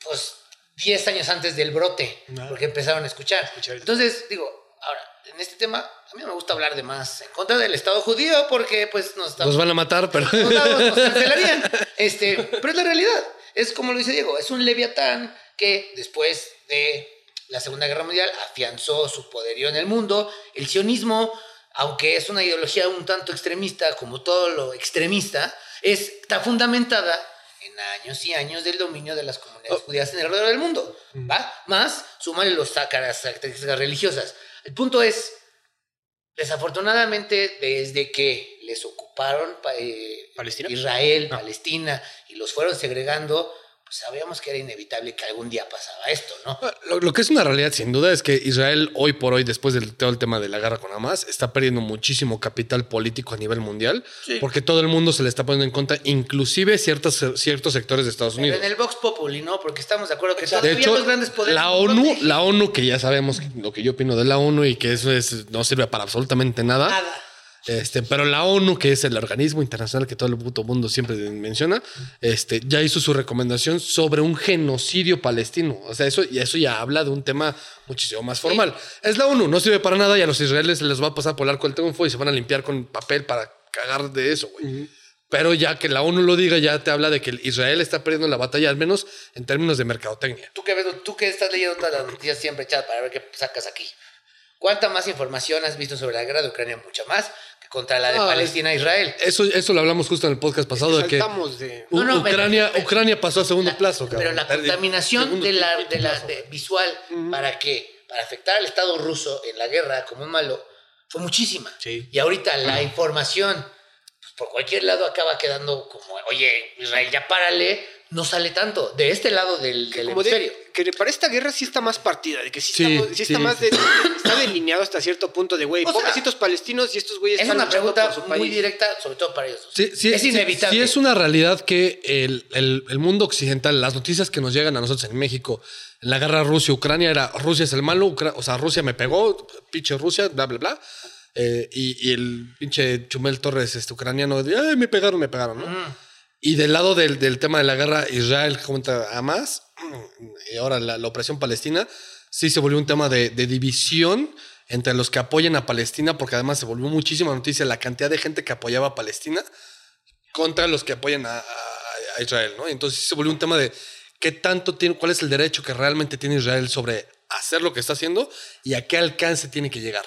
pues 10 años antes del brote, porque empezaron a escuchar. Escuchar. Entonces, digo, ahora, en este tema, a mí no me gusta hablar de más en contra del Estado judío, porque pues nos estamos Nos van a matar, pero. todos lados nos cancelarían. Este, pero es la realidad. Es como lo dice Diego, es un leviatán que después de la Segunda Guerra Mundial afianzó su poderío en el mundo. El sionismo, aunque es una ideología un tanto extremista, como todo lo extremista, es- está fundamentada en años y años del dominio de las comunidades judías en el alrededor del mundo. ¿va? Más, súmale los las características religiosas. El punto es, Desafortunadamente, desde que les ocuparon pa- eh, ¿Palestina? Israel. Palestina, y los fueron segregando, pues sabíamos que era inevitable que algún día pasaba esto, ¿no? Lo, lo que es una realidad, sin duda, es que Israel hoy por hoy, después del todo el tema de la guerra con Hamas, está perdiendo muchísimo capital político a nivel mundial, porque todo el mundo se le está poniendo en contra, inclusive ciertos, ciertos sectores de Estados Pero Unidos. en el Vox Populi, ¿no? Porque estamos de acuerdo que De hecho, los grandes poderes... la ONU, la ONU, que ya sabemos lo que yo opino de la ONU y que eso es, no sirve para absolutamente nada. Nada. Este, pero la ONU, que es el organismo internacional que todo el puto mundo siempre menciona, este, ya hizo su recomendación sobre un genocidio palestino. O sea, eso, y eso ya habla de un tema muchísimo más formal. Es la ONU, no sirve para nada y a los israelíes se les va a pasar por el arco del triunfo y se van a limpiar con papel para cagar de eso, güey. Pero ya que la ONU lo diga, ya te habla de que Israel está perdiendo la batalla, al menos en términos de mercadotecnia. Tú que, tú que estás leyendo todas las noticias siempre, chat, para ver qué sacas aquí. ¿Cuánta más información has visto sobre la guerra de Ucrania? Mucha más contra la de Ah, Palestina e Israel. Eso, eso lo hablamos justo en el podcast pasado de que de... U- No, no, me- Ucrania, me- Ucrania pasó a segundo La- plazo, cabrón. Pero la contaminación segundo, de la, de la de visual para que para afectar al Estado ruso en la guerra como un malo fue muchísima. Sí. Y ahorita la información pues, por cualquier lado acaba quedando como, oye, Israel, ya párale, no sale tanto de este lado del, del Como de- hemisferio. que para esta guerra sí está más partida, de que sí, Sí, estamos- sí está más de- está delineado hasta cierto punto de güey, pobrecitos palestinos y estos güeyes Es están una pregunta por su muy directa, sobre todo para ellos. dos. Sí, sí, es sí, inevitable. Sí, es una realidad que el, el- el mundo occidental, las noticias que nos llegan a nosotros en México, en la guerra Rusia-Ucrania, era Rusia es el malo, Ucra- o sea, Rusia me pegó, pinche Rusia, bla, bla, bla. Eh, y, y el pinche Chumel Torres, este ucraniano, de, ay, me pegaron, me pegaron, ¿no? Mm. Y del lado del, del tema de la guerra Israel contra Hamas, y ahora la, la opresión palestina, sí se volvió un tema de, de división entre los que apoyan a Palestina, porque además se volvió muchísima noticia la cantidad de gente que apoyaba a Palestina contra los que apoyan a, a- a Israel, ¿no? Entonces sí se volvió un tema de qué tanto tiene, cuál es el derecho que realmente tiene Israel sobre hacer lo que está haciendo y a qué alcance tiene que llegar.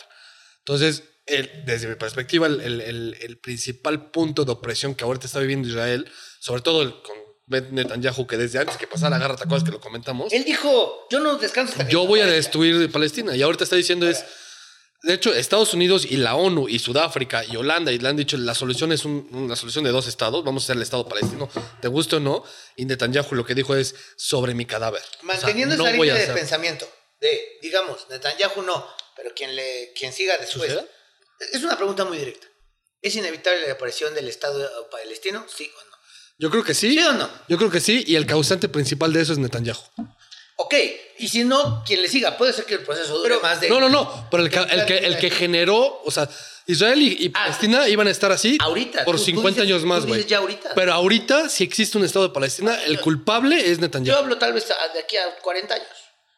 Entonces, el- desde mi perspectiva, el, el- el- principal punto de opresión que ahorita está viviendo Israel, sobre todo con Netanyahu, que desde antes que pasara la guerra, ¿te acuerdas que lo comentamos? Él dijo, yo no descanso hasta Yo voy a desaparezca". destruir Palestina. Y ahorita está diciendo es... De hecho, Estados Unidos y la ONU y Sudáfrica y Holanda y le han dicho la solución es un- una solución de dos estados. Vamos a hacer el estado palestino, te guste o no. Y Netanyahu lo que dijo es sobre mi cadáver. O sea, Manteniendo no esa línea de hacer- pensamiento de, digamos, Netanyahu no, pero quien, le, quien siga después. ¿Suceda? Es una pregunta muy directa. ¿Es inevitable la aparición del Estado palestino? ¿Sí o no? Yo creo que sí. ¿Sí o no? Yo creo que sí. Y el causante principal de eso es Netanyahu. Ok, y si no, quien le siga. Puede ser que el proceso dure más de... No, no, no. Pero el, que, el que generó, o sea, Israel y, y Ah, Palestina iban a estar así ahorita, por tú- tú 50 dices- años más, güey. dices ya ahorita. Pero ahorita, si existe un estado de Palestina, el culpable es Yo Netanyahu. hablo tal vez de aquí a 40 años,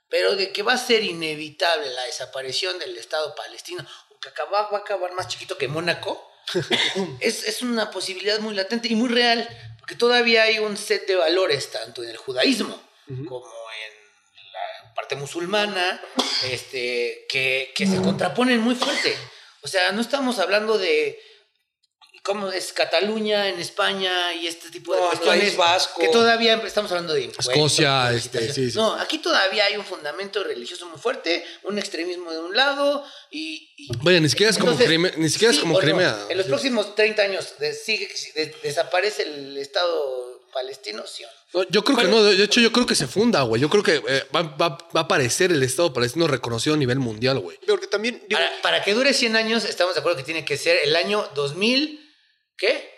pero de que va a ser inevitable la desaparición del Estado palestino, acaba- va a acabar más chiquito que Mónaco, es, es una posibilidad muy latente y muy real, porque todavía hay un set de valores, tanto en el judaísmo como en la parte musulmana, este, que, que se contraponen muy fuerte. O sea, no estamos hablando de cómo es Cataluña en España y este tipo de No, cuestiones País Vasco. que todavía estamos hablando de impuestos, Escocia, este, sí, sí. No, aquí todavía hay un fundamento religioso muy fuerte, un extremismo de un lado y... y- Vaya, ni siquiera es como Crimea- ni siquiera es como no, en los próximos 30 años de- sigue, de- desaparece el Estado palestino, ¿sí o no? No, yo creo que no, de hecho yo creo que se funda, güey. Yo creo que eh, va, va- va a aparecer el Estado palestino reconocido a nivel mundial, güey. Porque también, digo, Para, para que dure 100 años, estamos de acuerdo que tiene que ser el año 2000. ¿Qué?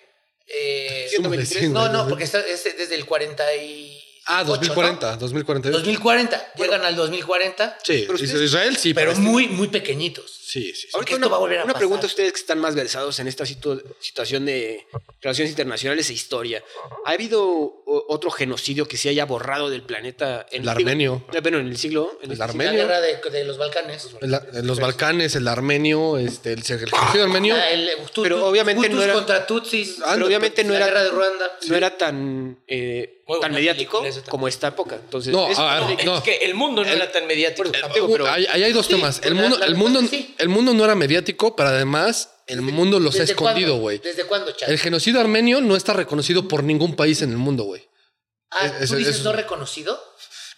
Eh, 123. no, no, porque está, es desde el 40 y. Ah, 2040, ¿no? 2048. 2040. Llegan al 2040, Sí, Pero ustedes- Israel sí. pero muy, muy pequeñitos. Sí, sí, sí. Ahorita esto va a volver a una pasar. pregunta a ustedes que están más versados en esta situ- situación de relaciones internacionales e historia. ¿Ha habido otro genocidio que se haya borrado del planeta? En El armenio. eh, bueno, en el siglo. En El este armenio. La guerra de, de los Balcanes. En, la- en los Balcanes, el armenio, este, el, el genocidio armenio. Ah, el, Hutu- Pero obviamente no era- contra Tutsis. Ah, Pero obviamente no la era, guerra de Ruanda. no era tan, eh, tan mediático como esta época. Entonces, No, es- ver, no. Es que el mundo no era tan mediático. Tampoco. pero- ahí, ahí hay dos Sí, temas. El la- mundo, la el, mundo, sí. El mundo no era mediático, pero además el mundo los ha ¿Desde escondido, güey. ¿Desde cuándo, Chad? El genocidio armenio no está reconocido por ningún país en el mundo, güey. Ah, es- ¿tú es- dices es- no reconocido?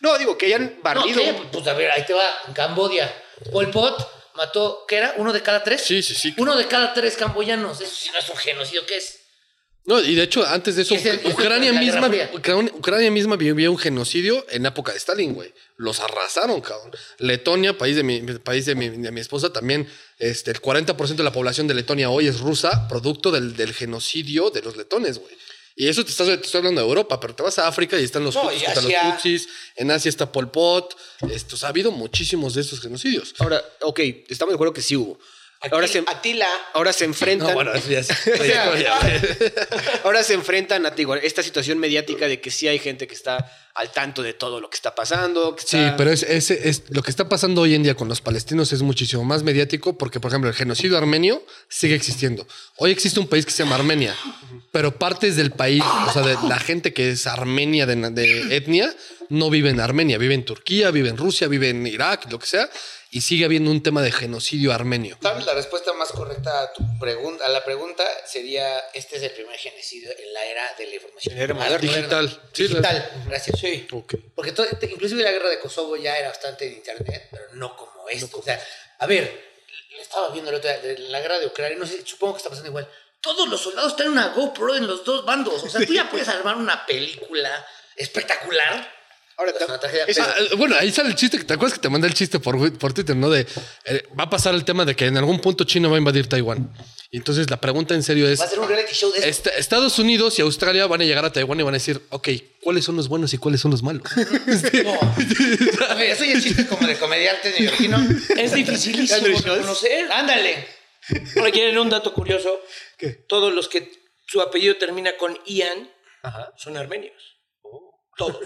No, digo que hayan No, barrido. ¿qué? Pues a ver, ahí te va. En Cambodia, Pol Pot mató, ¿qué era? ¿Uno de cada tres? Sí, sí, sí. Uno de cada tres camboyanos. Eso sí no es un genocidio, ¿qué es? No, y de hecho, antes de eso, Ucrania es misma. Ucrania, Ucrania misma vivió un genocidio en la época de Stalin, güey. Los arrasaron, cabrón. Letonia, país de mi, país de mi, de mi esposa, también este, el 40% de la población de Letonia hoy es rusa, producto del, del genocidio de los letones, güey. Y eso te, estás, te estoy hablando de Europa, pero te vas a África y están los No, Hutus y contra Asia. los Tutsis, en Asia está Pol Pot, esto, o sea, ha habido muchísimos de estos genocidios. Ahora, ok, estamos de acuerdo que sí hubo. Aquí- Ahora se, Atila. ahora se enfrentan. No, bueno, eso ya es Ahora se enfrentan a digo, esta situación mediática de que sí hay gente que está al tanto de todo lo que está pasando. que Sí, pero es, lo que está pasando hoy en día con los palestinos es muchísimo más mediático porque, por ejemplo, el genocidio armenio sigue existiendo. Hoy existe un país que se llama Armenia, pero partes del país, o sea, de la gente que es armenia de etnia, no vive en Armenia, vive en Turquía, vive en Rusia, vive en Irak, lo que sea, y sigue habiendo un tema de genocidio armenio. ¿Sabes? La respuesta más correcta a tu pregunta, a la pregunta sería: este es el primer genocidio en la era de la información. Era Más moderna. Digital. Sí, la- Digital, gracias. Sí. Porque todo- inclusive la guerra de Kosovo ya era bastante en internet, pero no como esto. O sea, a ver, lo estaba viendo el otro día, de la guerra de Ucrania, no sé, supongo que está pasando igual. Todos los soldados traen una GoPro en los dos bandos. O sea, tú ya puedes armar una película espectacular. Ahora, Es tragedia, ese- Ah, bueno, ahí sale el chiste. ¿Te acuerdas que te mandé el chiste por, por Twitter, no? De eh, va a pasar el tema de que en algún punto China va a invadir Taiwán. Y entonces la pregunta en serio es: Va a ser un reality show de esto. Est- Estados Unidos y Australia van a llegar a Taiwán y van a decir, ok, ¿cuáles son los buenos y cuáles son los malos? A ver, eso ya es chiste como de comediante neoyorquino. Es dificilísimo conocer. Ándale. Ahora quieren un dato curioso. Todos los que su apellido termina con Ian son armenios. Todos.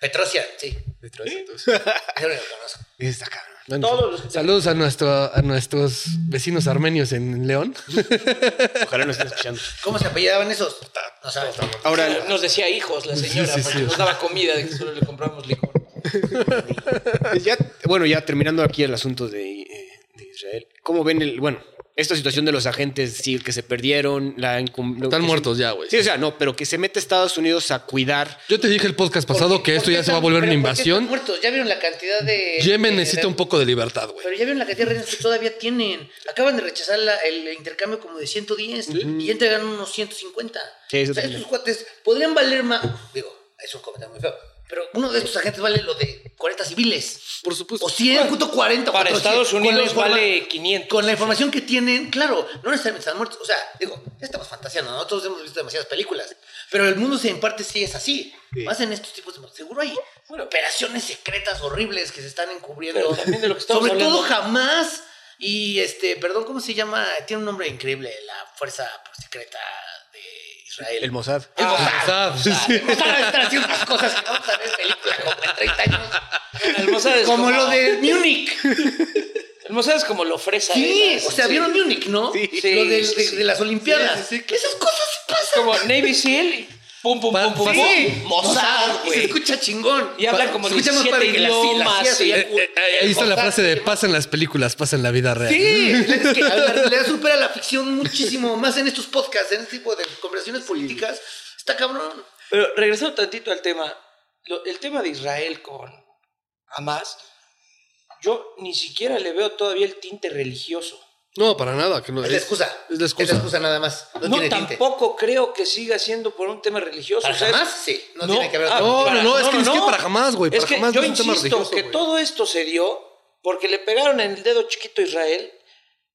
Petrosian, sí. Eso no lo conozco. Está cabrón. Bueno, Todos los que- saludos a, nuestro, a nuestros vecinos armenios en León. Ojalá nos estén escuchando. ¿Cómo se apellidaban esos? No sabes. Ahora, Nos decía hijos la señora, Sí, sí, porque sí. nos daba comida de que solo le compramos licor. Pues ya, bueno, ya terminando aquí el asunto de, eh, de Israel. ¿Cómo ven el, bueno, esta situación de los agentes sí, que se perdieron? La Están se- muertos ya, güey. Sí, o sea, no, pero que se mete Estados Unidos a cuidar. Yo te dije el podcast pasado ¿Por qué- que esto ya se va a volver una están invasión. muertos? Ya vieron la cantidad de. Yemen de- necesita de- un poco de libertad, güey. Pero ya vieron la cantidad de rehenes que todavía tienen. Acaban de rechazar la- el intercambio como de 110 y ya entregan unos 150. Sí, eso o sea, estos cuates podrían valer más. Digo, es un comentario muy feo. Pero uno de estos agentes vale lo de 40 civiles. Por supuesto. O 100, punto 40. Para 400. Estados Con la Unidos vale 500. Con la información que tienen, claro, no necesariamente están muertos. O sea, digo, estamos fantaseando, ¿no? Todos hemos visto demasiadas películas. Pero el mundo se en parte sí es así. Más en estos tipos de... Seguro hay operaciones secretas horribles que se están encubriendo. Pero también de lo que estamos Sobre todo jamás. Y este, perdón, ¿cómo se llama? Tiene un nombre increíble, la fuerza secreta de Israel. El Mossad. El Mossad. Mossad, el Mossad debe estar haciendo unas cosas que vamos a ver en película como en 30 años. El Mossad es Como lo de Múnich. El Mossad es como lo fresa. Sí, o sea, ¿vieron Múnich, no? Sí. Lo de, de- sí. de las Olimpiadas. Sí, sí, sí, Esas cosas pasan. Como Navy SEAL. Pum, pum, Pa- pum, pum, sí, pum. Mossad, y se güey. escucha chingón. Y hablan como se escucha más 17 padre que la- la idiomas, ya- Eh, eh, ahí está la frase de sí. pasa en las películas, pasa en la vida real. Sí, es que la realidad supera la ficción muchísimo más en estos podcasts, en este tipo de conversaciones políticas. Está cabrón. Pero regresando tantito al tema, lo- el tema de Israel con Hamas, yo ni siquiera le veo todavía el tinte religioso. No, para nada. Que no, Es la excusa. Es la excusa. nada más. No, No, tiene tinte. tampoco creo que siga siendo por un tema religioso. Para o sea, es- jamás, sí. No, tiene que haber. ah, No, para- no, no, es que ni siquiera para jamás, güey. Es Para que jamás yo no es un tema insisto que todo esto se dio porque le pegaron en el dedo chiquito a Israel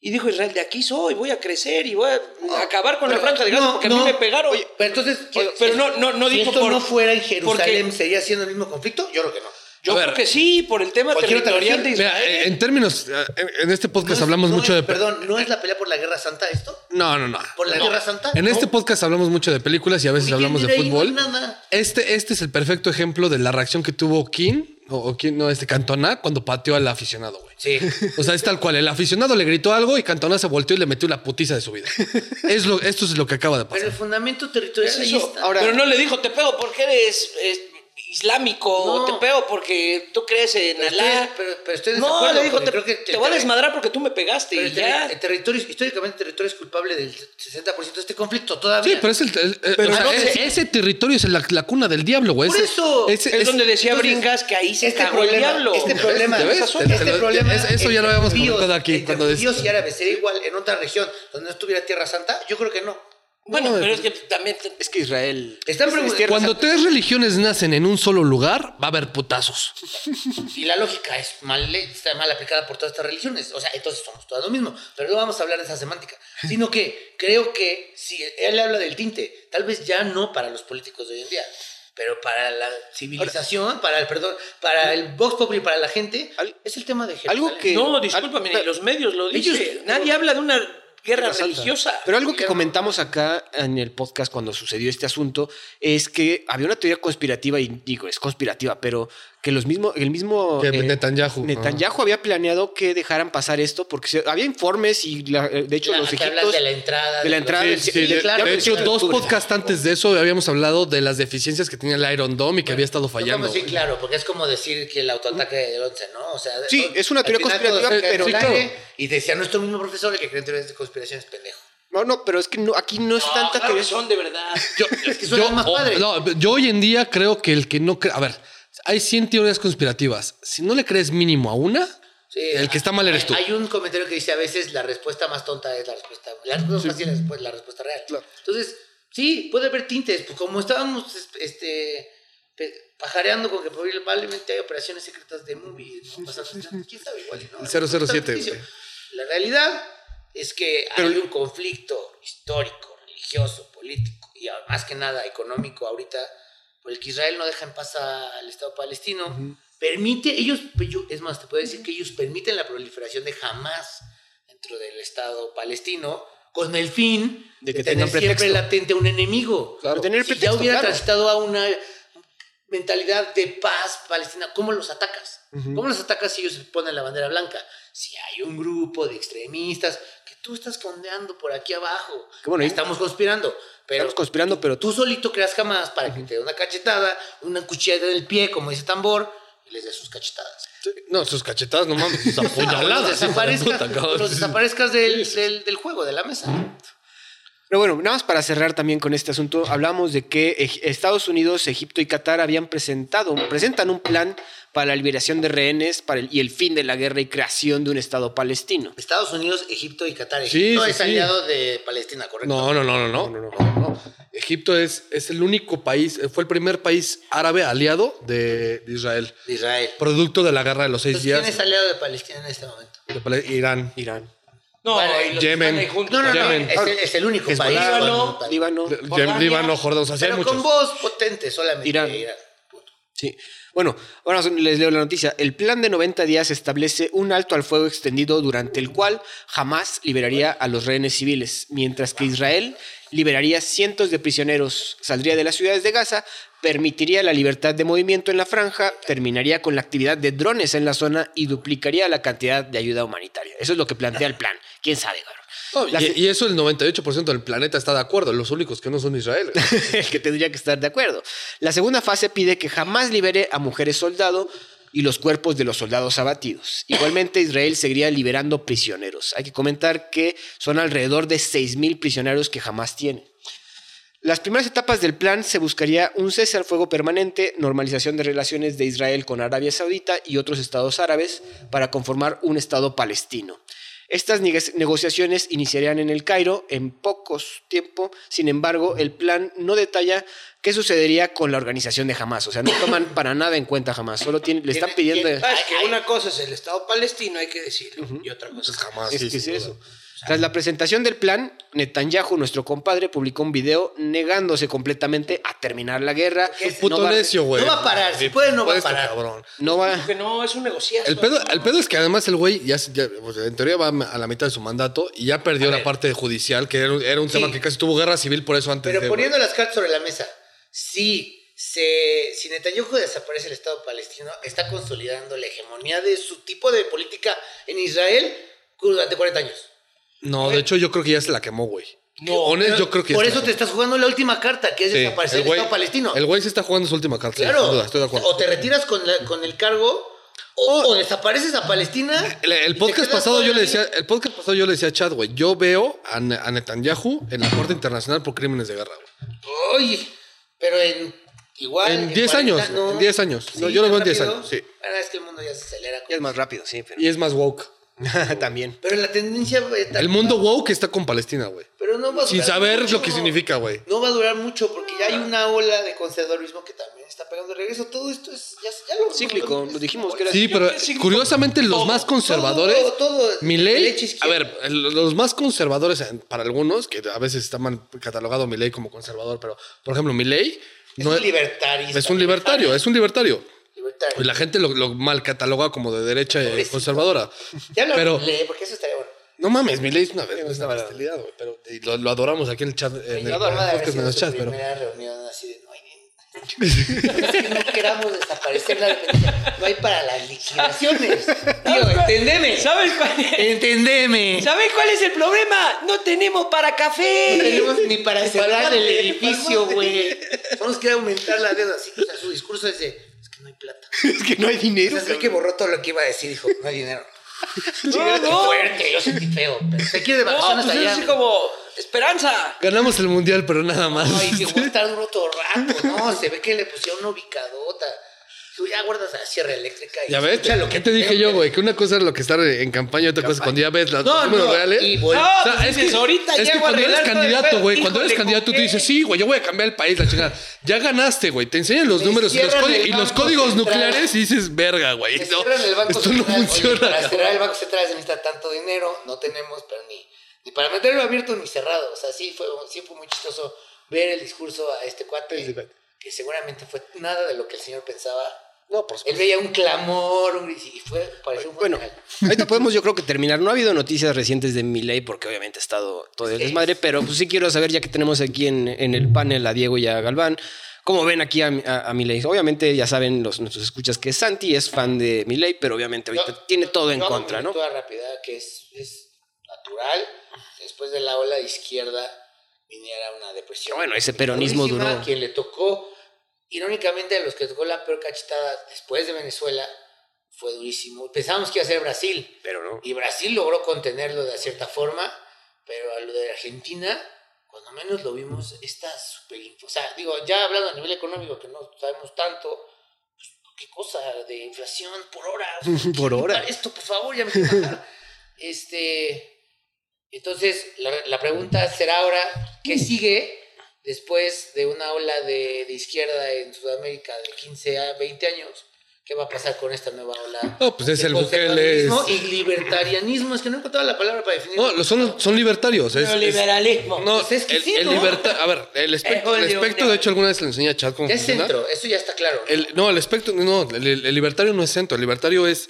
y dijo Israel, de aquí soy, voy a crecer y voy a acabar con la franja de Gaza no, porque a no. mí me pegaron. Oye, pero entonces. Oye, pero no- no- no si dijo esto por- no fuera en Jerusalén, porque- ¿sería siendo el mismo conflicto? Yo creo que no. Yo a ver, creo que sí, por el tema territorial de. Mira, Israel. eh, en términos, eh, en en este podcast No es- hablamos no mucho es- de... Perdón, ¿no es la pelea por la Guerra Santa esto? No, no, no. ¿Por la No. Guerra Santa? En No. este podcast hablamos mucho de películas y a veces hablamos de fútbol. Nada. Este, este es el perfecto ejemplo de la reacción que tuvo King, o, o King, no, este Cantona, cuando pateó al aficionado, güey. Sí. O sea, es tal cual. El aficionado le gritó algo y Cantona se volteó y le metió la putiza de su vida. Es lo, esto es lo que acaba de Pero pasar. el fundamento territorial Es ahí eso. está. Ahora- Pero no le dijo, te pego porque eres eh, islámico, No. o te pego porque tú crees en Pero Alá. estoy- pero- pero estoy no, le dijo, te, creo que te el voy a desmadrar porque tú me pegaste Pero y el, ya. terri- el territorio, históricamente, el territorio es culpable del 60% de este conflicto todavía. Sí, pero es el, el- el- Pero o sea, no ese, territorio es la, la cuna del diablo, güey. Por eso. ese- es, es- donde decía entonces, Bringas que ahí se este cagó el problema, diablo. este problema, ¿Te ves? este Te- te- problema, es- eso ya lo habíamos comentado aquí, cuando es- y árabes sería igual en otra región donde no estuviera Tierra Santa, yo creo que no. Bueno, No, pero es que también... Es que Israel. Están es- Cuando tres religiones nacen en un solo lugar, va a haber putazos. Y la lógica es mal, está mal aplicada por todas estas religiones. O sea, entonces somos todas lo mismo. Pero no vamos a hablar de esa semántica. Sino que creo que si él habla del tinte, tal vez ya no para los políticos de hoy en día, pero para la civilización, para el perdón, para el Vox Populi, para la gente, Al- es el tema de algo Jerusalén. que- No, discúlpame, Al- los medios lo dicen. Ellos- Nadie habla de una guerra religiosa. Pero algo que comentamos acá en el podcast cuando sucedió este asunto es que había una teoría conspirativa, y digo, es conspirativa, pero que los mismo, el mismo Que eh, Netanyahu. Netanyahu había planeado que dejaran pasar esto porque se- había informes y la- eh, de hecho La- los egiptos de la entrada. de la entrada Sí, del- sí, sí, de, claro, de el hecho, 7 de dos podcasts antes de eso habíamos hablado de las deficiencias que tenía el Iron Dome y que había estado fallando. Sí, claro, porque es como decir que el autoataque del 11, ¿no? O sea, Sí, es una teoría conspirativa, pero- sí, claro. Y decía nuestro mismo profesor, el que cree en teorías de conspiración es pendejo. No, no, pero es que no, aquí no es No, tanta claro que teoría. son de verdad. Yo, Es que suena más o- padre. no, yo hoy en día creo que el que no cree. A ver, hay 100 teorías conspirativas. Si no le crees mínimo a una, Sí, el que está mal eres tú. Hay un comentario que dice a veces la respuesta más tonta es la respuesta. La respuesta fácil es después la respuesta real. Claro. Entonces, sí, puede haber tintes. Pues como estábamos este, pajareando con que probablemente hay operaciones secretas de movie. ¿no? ¿Quién sabe? Igual. El 007, Ficticio. güey. La realidad es que hay un conflicto histórico, religioso, político y más que nada económico ahorita por el que Israel no deja en paz al Estado palestino. Permite, ellos, yo- es más, te puedo decir que ellos permiten la proliferación de Hamas dentro del Estado palestino con el fin De de, que tener tengan siempre latente un enemigo. Claro. Tener si pretexto, ya hubiera claro. transitado a una mentalidad de paz palestina, ¿cómo los atacas? ¿Cómo los atacas si ellos ponen la bandera blanca? Si hay un grupo de extremistas que tú estás condeando por aquí abajo, bueno, estamos conspirando, pero Estamos conspirando, pero tú tú solito creas jamás para que te dé una cachetada, una cuchillada en el pie, como dice tambor, y les des sus cachetadas. No, sus cachetadas, no mames, sus los apuñaladas. cabrón. los desaparezcas del, del- del juego, de la mesa. Pero bueno, nada más para cerrar también con este asunto, hablamos de que Estados Unidos, Egipto y Qatar habían presentado, presentan un plan para la liberación de rehenes para el- y el fin de la guerra y creación de un Estado palestino. Estados Unidos, Egipto y Qatar. Egipto sí, es sí. aliado de Palestina, ¿correcto? No, no, no, no, no, no, no, no. Egipto es, es el único país, fue el primer país árabe aliado de, de Israel, De Israel. producto de la guerra de los seis Entonces, ¿quién días es aliado de Palestina en este momento? de Irán. Irán. No, Bueno, Yemen. juntos. No, no, no, Yemen. es el, es el único Hezbollah, país. Líbano, Líbano. Jordania. Líbano, Jordania, o sea, sí hay Pero muchos. con voz potente solamente. Irán. Sí. Bueno, ahora les leo la noticia. El plan de 90 días establece un alto al fuego extendido durante el cual jamás liberaría a los rehenes civiles, mientras que Israel liberaría cientos de prisioneros, saldría de las ciudades de Gaza, permitiría la libertad de movimiento en la franja, terminaría con la actividad de drones en la zona y duplicaría la cantidad de ayuda humanitaria. Eso es lo que plantea el plan. ¿Quién sabe? No, y, y eso el 98% del planeta está de acuerdo, los únicos que no son Israel. el que tendría que estar de acuerdo. La segunda fase pide que jamás libere a mujeres soldado y los cuerpos de los soldados abatidos. Igualmente, Israel seguiría liberando prisioneros. Hay que comentar que son alrededor de 6.000 prisioneros que jamás tiene. Las primeras etapas del plan se buscaría un cese al fuego permanente, normalización de relaciones de Israel con Arabia Saudita y otros estados árabes para conformar un estado palestino. Estas neg- negociaciones iniciarían en el Cairo en pocos tiempo, sin embargo, el plan no detalla qué sucedería con la organización de Hamas, o sea, no toman para nada en cuenta Hamas, solo tienen- le están pidiendo... tiene- es que una cosa es el Estado palestino, hay que decirlo, y otra cosa es Jamás. Es sí, que es eso. Tras la presentación del plan, Netanyahu, nuestro compadre, publicó un video negándose completamente a terminar la guerra. Es un puto No va- necio, güey. no va a parar, si puede, no va a parar. cabrón. No va, que no, es un negociazo. El pedo, el pedo es que además el güey ya, pues, en teoría va a la mitad de su mandato y ya perdió A la ver. parte judicial, que era, un- era un Sí. tema que casi tuvo guerra civil por eso antes Pero de... poniendo las cartas sobre la mesa, si, se, si Netanyahu desaparece el Estado palestino, está consolidando la hegemonía de su tipo de política en Israel durante 40 años. No, de hecho yo creo que ya se la quemó, güey. No, Honest, yo creo que por eso te estás jugando la última carta, que es Sí, desaparecer el, Estado palestino. El güey se está jugando su última carta. claro. duda, estoy de acuerdo. O te retiras con, la- con el cargo, o, o desapareces a Palestina. El, podcast pasado yo le decía, el podcast pasado yo le decía a Chad, güey, yo veo a, a Netanyahu en la Corte Internacional por crímenes de guerra, güey. Oye, pero en igual. En 10 40, años, en 10 años. No, yo lo veo en 10 rápido. años, sí. Bueno, es que el mundo ya se acelera. ya es más rápido, sí, pero Y es más woke. también. Pero la tendencia. El mundo woke está con Palestina, güey. Pero no va a Sin saber mucho. lo que significa, güey. No va a durar mucho porque ya hay una ola de conservadurismo que también está pegando de regreso. Todo esto es. Ya, ya lo Cíclico, lo dijimos que era Sí, pero curiosamente los todo, más conservadores, todo, todo, derecha, a ver, el- los más conservadores para algunos, que a veces está mal catalogado Milei como conservador, pero por ejemplo, Milei Es no un libertario. es un libertario, es un libertario. Libertario. Y la gente lo, lo mal cataloga como de derecha y Pobrecito. conservadora. Ya habla pero- Milei, porque eso estaría bueno. No mames, Milei es una, es una bestialidad, güey, pero y lo, lo adoramos aquí en el chat, en el, Yo adoraba de haber podcast, en su chats, pero primera reunión así de no hay es que no queramos desaparecer la dependencia. No hay para las liquidaciones. Tío, entendeme. ¿Sabes cuál es? Entendeme. ¿Sabes cuál es el problema? No tenemos para café. No tenemos ni para cerrar el edificio, güey. Vamos que aumentar la deuda. Así, o sea, su discurso es de, que no hay plata. Es que no hay O dinero. sea, sé que borró todo lo que iba a decir. Dijo, no hay dinero. No, Qué no. fuerte, yo sentí feo. Pero se quiere de No, vacaciones pues es allá. así como esperanza. ganamos el mundial, pero nada más. Ay, que voy a estar duro todo rato. No, se ve que le pusieron una ubicadota. Tú ya guardas la sierra eléctrica. Y Ya ves, escucha lo ¿qué que te dije yo, güey? Que una cosa es lo que estar en campaña y otra cosa es cuando ya ves los No, números no, reales. y No, O sea, pues es dices, que, ahorita es que cuando eres candidato, güey, cuando eres candidato, tú dices, sí, güey, yo voy a cambiar el país, la chingada. Ya ganaste, güey. Te enseñan los Me números y los, y códigos Central. nucleares y dices, verga, güey. Me no, cierran el Banco esto no funciona. para cerrar el Banco Central se necesita tanto dinero. No tenemos, pero ni, ni para meterlo abierto ni cerrado. O sea, sí fue, sí fue muy chistoso ver el discurso a este cuate. Que seguramente fue nada de lo que el señor pensaba. No, por Él supuesto. veía un clamor un, y fue, pareció un Bueno, ahorita podemos yo creo que terminar. No ha habido noticias recientes de Milei porque obviamente ha estado todo el Sí. desmadre, pero pues sí quiero saber, ya que tenemos aquí en, en el panel a Diego y a Galván, ¿cómo ven aquí a, a, a Milei? Obviamente ya saben los, nuestros escuchas que Santi es fan de Milei, pero obviamente ahorita tiene todo en contra, ¿no? lectura rápida, que es, es natural. Después de la ola de izquierda viniera una depresión. Bueno, ese peronismo duró. Quien le tocó, irónicamente, a los que tocó la peor cachetada después de Venezuela, fue durísimo. Pensábamos que iba a ser Brasil. Pero no. Y Brasil logró contenerlo de cierta forma, pero a lo de Argentina, cuando menos lo vimos, está súper... O sea, digo, ya hablando a nivel económico, que no sabemos tanto, pues, qué cosa de inflación por hora. Por hora. Esto, por favor, ya me. Este... Entonces, la, la pregunta será ahora, ¿qué sigue después de una ola de, de izquierda en Sudamérica de 15 a 20 años? ¿Qué va a pasar con esta nueva ola? No, pues es el Bukele. es- y libertarianismo. Es que no encontraba la palabra para definir. No, son, son libertarios. Es, es- Neoliberalismo. no, Pues es que el, sí, el ¿no? liberta- A ver, el espectro, el Julio, espectro, de hecho, alguna vez le enseñé a Chad cómo es funciona. centro, eso ya está claro. El- no, el espectro, no, el, el libertario no es centro, el libertario es,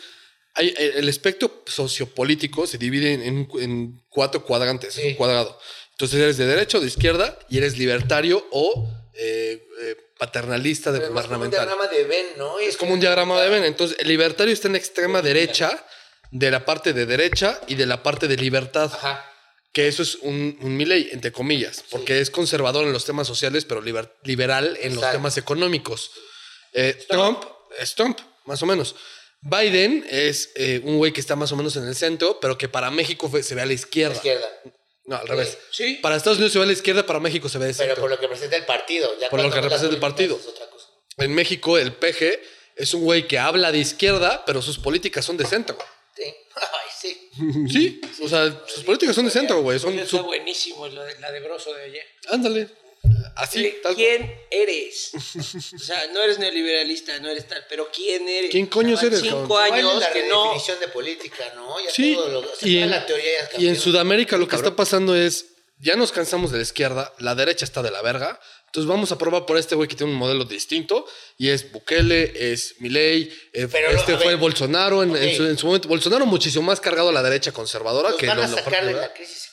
hay, el espectro sociopolítico se divide en, en- en cuatro cuadrantes, es Sí. un cuadrado. Entonces eres de derecha o de izquierda y eres libertario o eh, eh, paternalista de Pero es como un gubernamental. diagrama de Venn, ¿no? Es como un diagrama de Venn. Entonces el libertario está en la extrema derecha de la parte de derecha y de la parte de libertad. Ajá. que eso es un, un Milley, entre comillas, porque es conservador en los temas sociales, pero liber- liberal en los temas económicos. Eh, Trump es Trump, más o menos. Biden es eh, un güey que está más o menos en el centro, pero que para México fue- se ve a la izquierda. Izquierda. No, al revés. Sí. Para Estados Unidos se ve a la izquierda, para México se ve de Pero por lo que representa el partido. ya Por lo que representa el partido. políticas es otra cosa. En México, el PG es un güey que habla de izquierda, pero sus políticas son de centro. Sí. Ay, sí. Sí, o sea, sus políticas son de centro, güey. Son Está su- buenísimo lo de- la de Grosso de ayer. Ándale. Así, tal ¿Quién eres? o sea, no eres neoliberalista, no eres tal, pero ¿quién eres? ¿Quién coño eres, Cinco cabrón? ¿Cuál es años la que no. redefinición de política, ¿no? Ya Sí, todo lo, se y fue en, la teoría ya y en. Sudamérica lo que está pasando es, ya nos cansamos de la izquierda, la derecha está de la verga, entonces vamos a probar por este güey que tiene un modelo distinto, y es Bukele, es Milei, eh, no, este fue ver, Bolsonaro en, en ok. su, en su momento, Bolsonaro muchísimo más cargado a la derecha conservadora Nos que van lo- a lo- sacar de la crisis.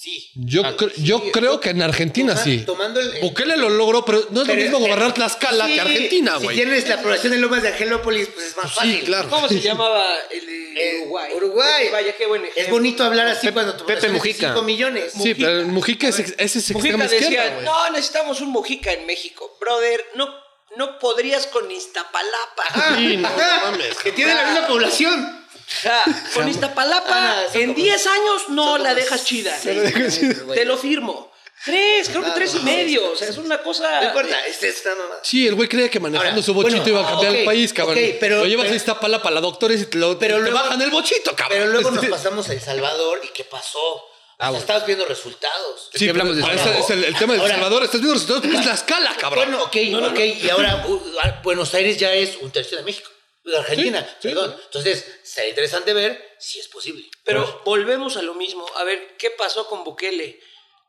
Sí. Yo, cre- yo sí, creo que en Argentina Toma- sí. tomando el- Bukele lo logró, pero no es lo mismo gobernar Tlaxcala Sí, que Argentina, Si güey. tienes la aprobación de Lomas de Angelópolis, pues es más Sí, fácil. claro. ¿Cómo se llamaba el de Eh, Uruguay? Uruguay. Vaya, qué buen ejemplo. Es bonito hablar así cuando tu Pepe población es de Mujica. 5 millones. Sí, pero el Mujica es, ex- ese es Mujica extrema izquierda, decía, güey. no, necesitamos un Mujica en México. Brother, no, no podrías con Iztapalapa. Sí, no mames. que tiene la misma población. Ja, con Iztapalapa, Ah, en como- 10 años no la dejas chida. Te lo firmo. Tres, creo que Ah, tres y no, medio. O sea, es una cosa. No importa, este es una mamada. Sí, el güey creía que manejando Ahora, su bochito bueno, iba a cambiar ok, el país, cabrón. pero- lo llevas pero- a Iztapalapa, la doctores y te, lo, Pero te luego- bajan el bochito, cabrón. Pero luego nos pasamos a El Salvador y ¿qué pasó? Ah, O sea, bueno. Estamos viendo resultados. Sí, hablamos de ese es el, el tema del Ahora- Salvador. Estás viendo resultados es la escala, cabrón. Bueno, ok, ok. Y ahora uh, Buenos Aires ya es un tercio de México. De Argentina, Sí, sí. perdón. Entonces, sería interesante ver si es posible. Pero volvemos a lo mismo. A ver, ¿qué pasó con Bukele?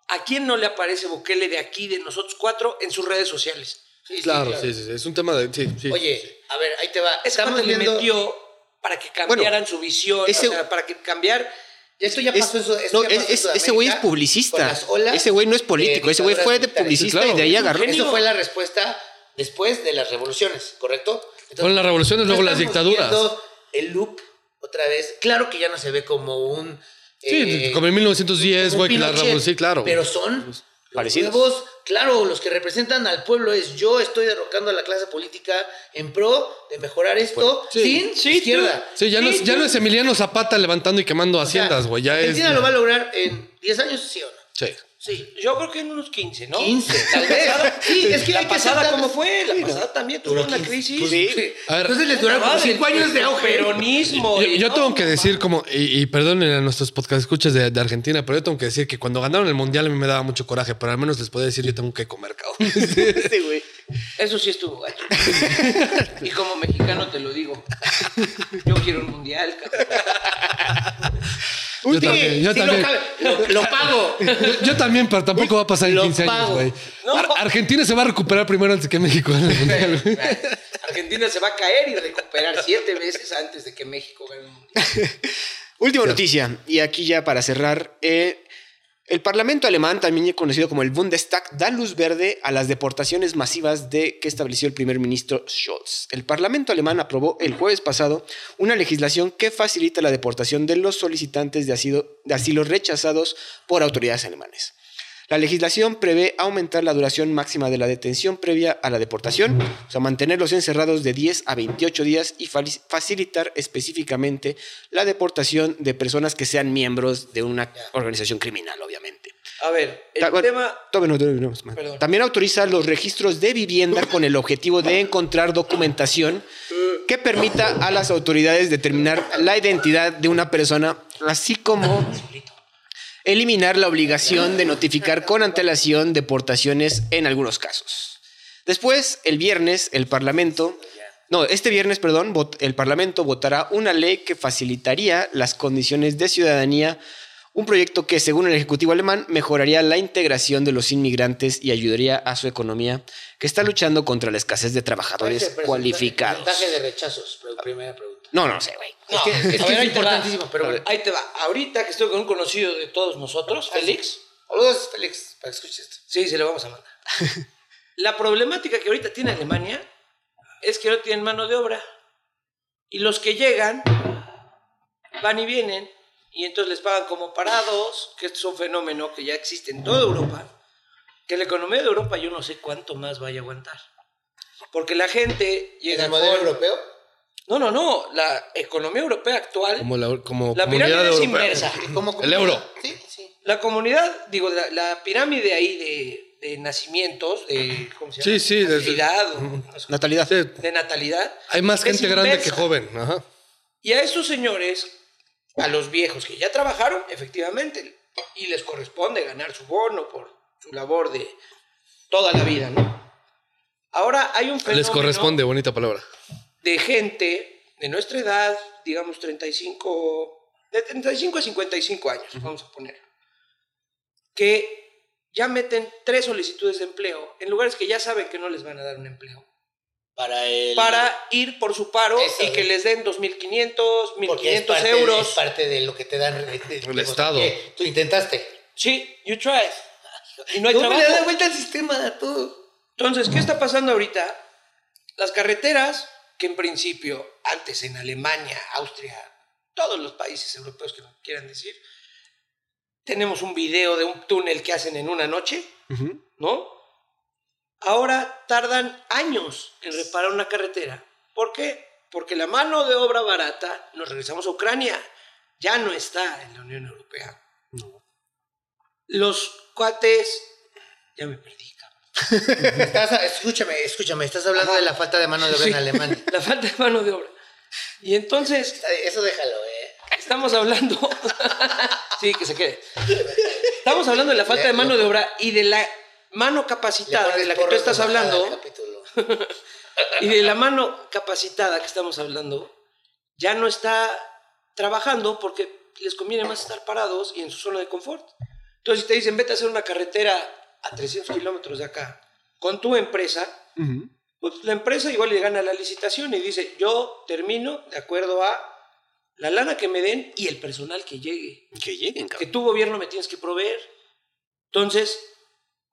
¿A quién no le aparece Bukele de aquí, de nosotros cuatro, en sus redes sociales? Sí, sí, claro, sí, sí, sí. Es un tema de. Sí, sí. Oye, a ver, ahí te va. Estamos cuate le viendo. metió para que cambiaran su visión, ese- o sea, para que cambiar... Esto ya Es- pasó eso. esto no, ya es- pasó en es- ese güey es publicista. Ese güey no es político, ese güey fue de publicista claro. y de ahí agarró. Eso fue la respuesta después de las revoluciones, ¿correcto? Entonces, Fueron las revoluciones, luego las dictaduras. El loop otra vez. Claro que ya no se ve como un. Sí, eh, como en 1910, como un güey, que la revolución. Sí, claro. Pero son los Parecidos. nuevos, claro, los que representan al pueblo es yo estoy derrocando a la clase política en pro de mejorar esto sí. sin Sí, izquierda. Sí, ya, no es, ya no es Emiliano Zapata levantando y quemando O sea, haciendas, güey. Ya es. Argentina lo va a lograr en 10 años, sí o no. Sí. Sí, yo creo que en unos 15, ¿no? 15, tal vez. Sí, es que la que pasada, aceptar- ¿cómo fue? La pasada también tuvo una 15. crisis. Pues sí. A ver. Entonces les duraron como Madre, 5 años de auge. Peronismo. Yo, y yo no, tengo que decir como, y, y perdonen a nuestros podcast escuchas de, de Argentina, pero yo tengo que decir que cuando ganaron el mundial a mí me daba mucho coraje, pero al menos les puedo decir yo tengo que comer, cabrón. Ese güey. Eso sí estuvo gacho. y como mexicano te lo digo. Yo quiero un mundial, cabrón. Yo también, yo Sí, también. Lo, cabe- lo- lo pago. Yo, yo también, pero tampoco va a pasar en Lo 15 años, güey. No. Ar- Argentina se va a recuperar primero antes que México en el mundial, güey. Argentina se va a caer y recuperar siete veces antes de que México gane un mundial. Última noticia, y aquí ya para cerrar. eh, el Parlamento alemán, también conocido como el Bundestag, da luz verde a las deportaciones masivas de que estableció el primer ministro Scholz. El Parlamento alemán aprobó el jueves pasado una legislación que facilita la deportación de los solicitantes de asilo, de asilo rechazados por autoridades alemanes. La legislación prevé aumentar la duración máxima de la detención previa a la deportación, o sea, mantenerlos encerrados de 10 a 28 días y facilitar específicamente la deportación de personas que sean miembros de una organización criminal, obviamente. A ver, el Ta- bueno, tema. todavía no, no. También autoriza los registros de vivienda con el objetivo de encontrar documentación que permita a las autoridades determinar la identidad de una persona, así como eliminar la obligación de notificar con antelación deportaciones en algunos casos. Después, el viernes, el Parlamento, no, este viernes, perdón, el Parlamento votará una ley que facilitaría las condiciones de ciudadanía, un proyecto que, según el Ejecutivo alemán, mejoraría la integración de los inmigrantes y ayudaría a su economía, que está luchando contra la escasez de trabajadores cualificados. Porcentaje de rechazos, primera pregunta. No, no sé, güey. No, que- es que es te va. importantísimo, pero bueno. Ahí te va. Ahorita que estoy con un conocido de todos nosotros, Félix. Saludos, Félix, para que escuches esto. Sí, se lo vamos a mandar. La problemática que ahorita tiene Alemania es que no tienen mano de obra. Y los que llegan van y vienen y entonces les pagan como parados, que esto es un fenómeno que ya existe en toda Europa, que la economía de Europa yo no sé cuánto más vaya a aguantar. Porque la gente ¿En llega el modelo con- europeo? No, no, no, la economía europea actual, Como la, como la comunidad pirámide es europea. inversa. ¿Cómo, El euro. Sí, sí. La comunidad, digo, la, la pirámide ahí de, de nacimientos, de, ¿cómo se llama? Sí, sí, Natalidad, sé, Natalidad. Sí, de natalidad. hay más gente grande que joven. Ajá. Y a estos señores, a los viejos que ya trabajaron, efectivamente, y les corresponde ganar su bono por su labor de toda la vida, ¿no? Ahora hay un fenómeno Les corresponde, bonita palabra. De gente de nuestra edad, digamos 35, de 35 a 55 años, vamos a poner, que ya meten tres solicitudes de empleo en lugares que ya saben que no les van a dar un empleo, Para el... para ir por su paro Eso, y que les den 2.500, porque es 1.500 parte, euros. es parte de lo que te dan de- de- El de- Estado. que Tú intentaste. Sí, you tried. Y no hay ¿Cómo le trabajo. da vuelta al sistema a todo? Entonces, ¿qué está pasando ahorita? Las carreteras, que en principio, antes en Alemania, Austria, todos los países europeos que quieran decir, tenemos un video de un túnel que hacen en una noche, ¿no? Ahora tardan años en reparar una carretera. ¿Por qué? Porque la mano de obra barata, nos regresamos a Ucrania, ya no está en la Unión Europea. Los cuates, ya me perdí. Estás- escúchame, escúchame, estás hablando Ajá. de la falta de mano de obra Sí, en Alemania. La falta de mano de obra. Y entonces Eso déjalo, ¿eh? estamos hablando. sí, que se quede. Estamos hablando de la falta de mano de obra y de la mano capacitada de la que tú estás hablando y de la mano capacitada que estamos hablando ya no está trabajando porque les conviene más estar parados y en su zona de confort. Entonces, si te dicen, vete a hacer una carretera a 300 kilómetros de acá con tu empresa, pues la empresa igual le gana la licitación y dice, yo termino de acuerdo a la lana que me den y el personal que llegue, Que lleguen, que cabrón. tu gobierno me tienes que proveer. Entonces,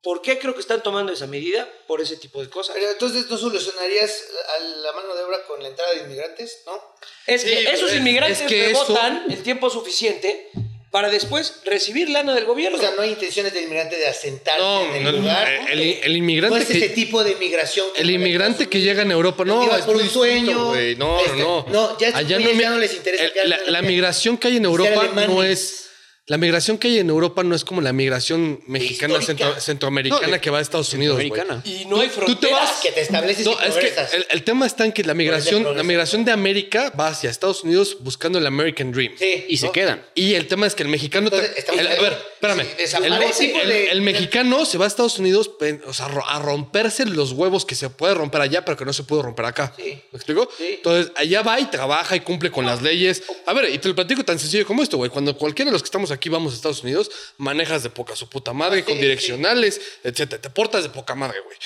¿por qué creo que están tomando esa medida? Por ese tipo de cosas. Pero entonces no solucionarías a la mano de obra con la entrada de inmigrantes, ¿no? Es Sí, que esos es- inmigrantes es que eso- rebotan el tiempo suficiente para después recibir lana del gobierno. O sea, no hay intenciones del inmigrante de asentarse No, en el no, lugar. el, el no inmigrante es ese que tipo de migración. como el inmigrante que llega en Europa no es por un sueño. distinto. No, Este, no, no. no, ya Allá ya no les interesa el- la, la la- migración que hay en Europa no es la migración que hay en Europa no es como la migración mexicana centro- centroamericana No, que va a Estados Unidos, y no hay Tú- tú te fronteras. vas- Que te estableces No, y es que el, el tema está en que la migración, la migración de América va hacia Estados Unidos buscando el American Dream. Sí. Y se ¿no? quedan. Y el tema es que el mexicano. Entonces, el- a ver, espérame. Sí, el, de- mexicano se va a Estados Unidos o sea, a romperse los huevos que se puede romper allá, pero que no se puede romper acá. Sí. ¿Me explico? Sí. Entonces, allá va y trabaja y cumple con las leyes. A ver, y te lo platico tan sencillo como esto, güey. Cuando cualquiera de los que estamos aquí vamos a Estados Unidos, manejas de poca su puta madre, con sí, direccionales, etcétera. Te portas de poca madre, güey.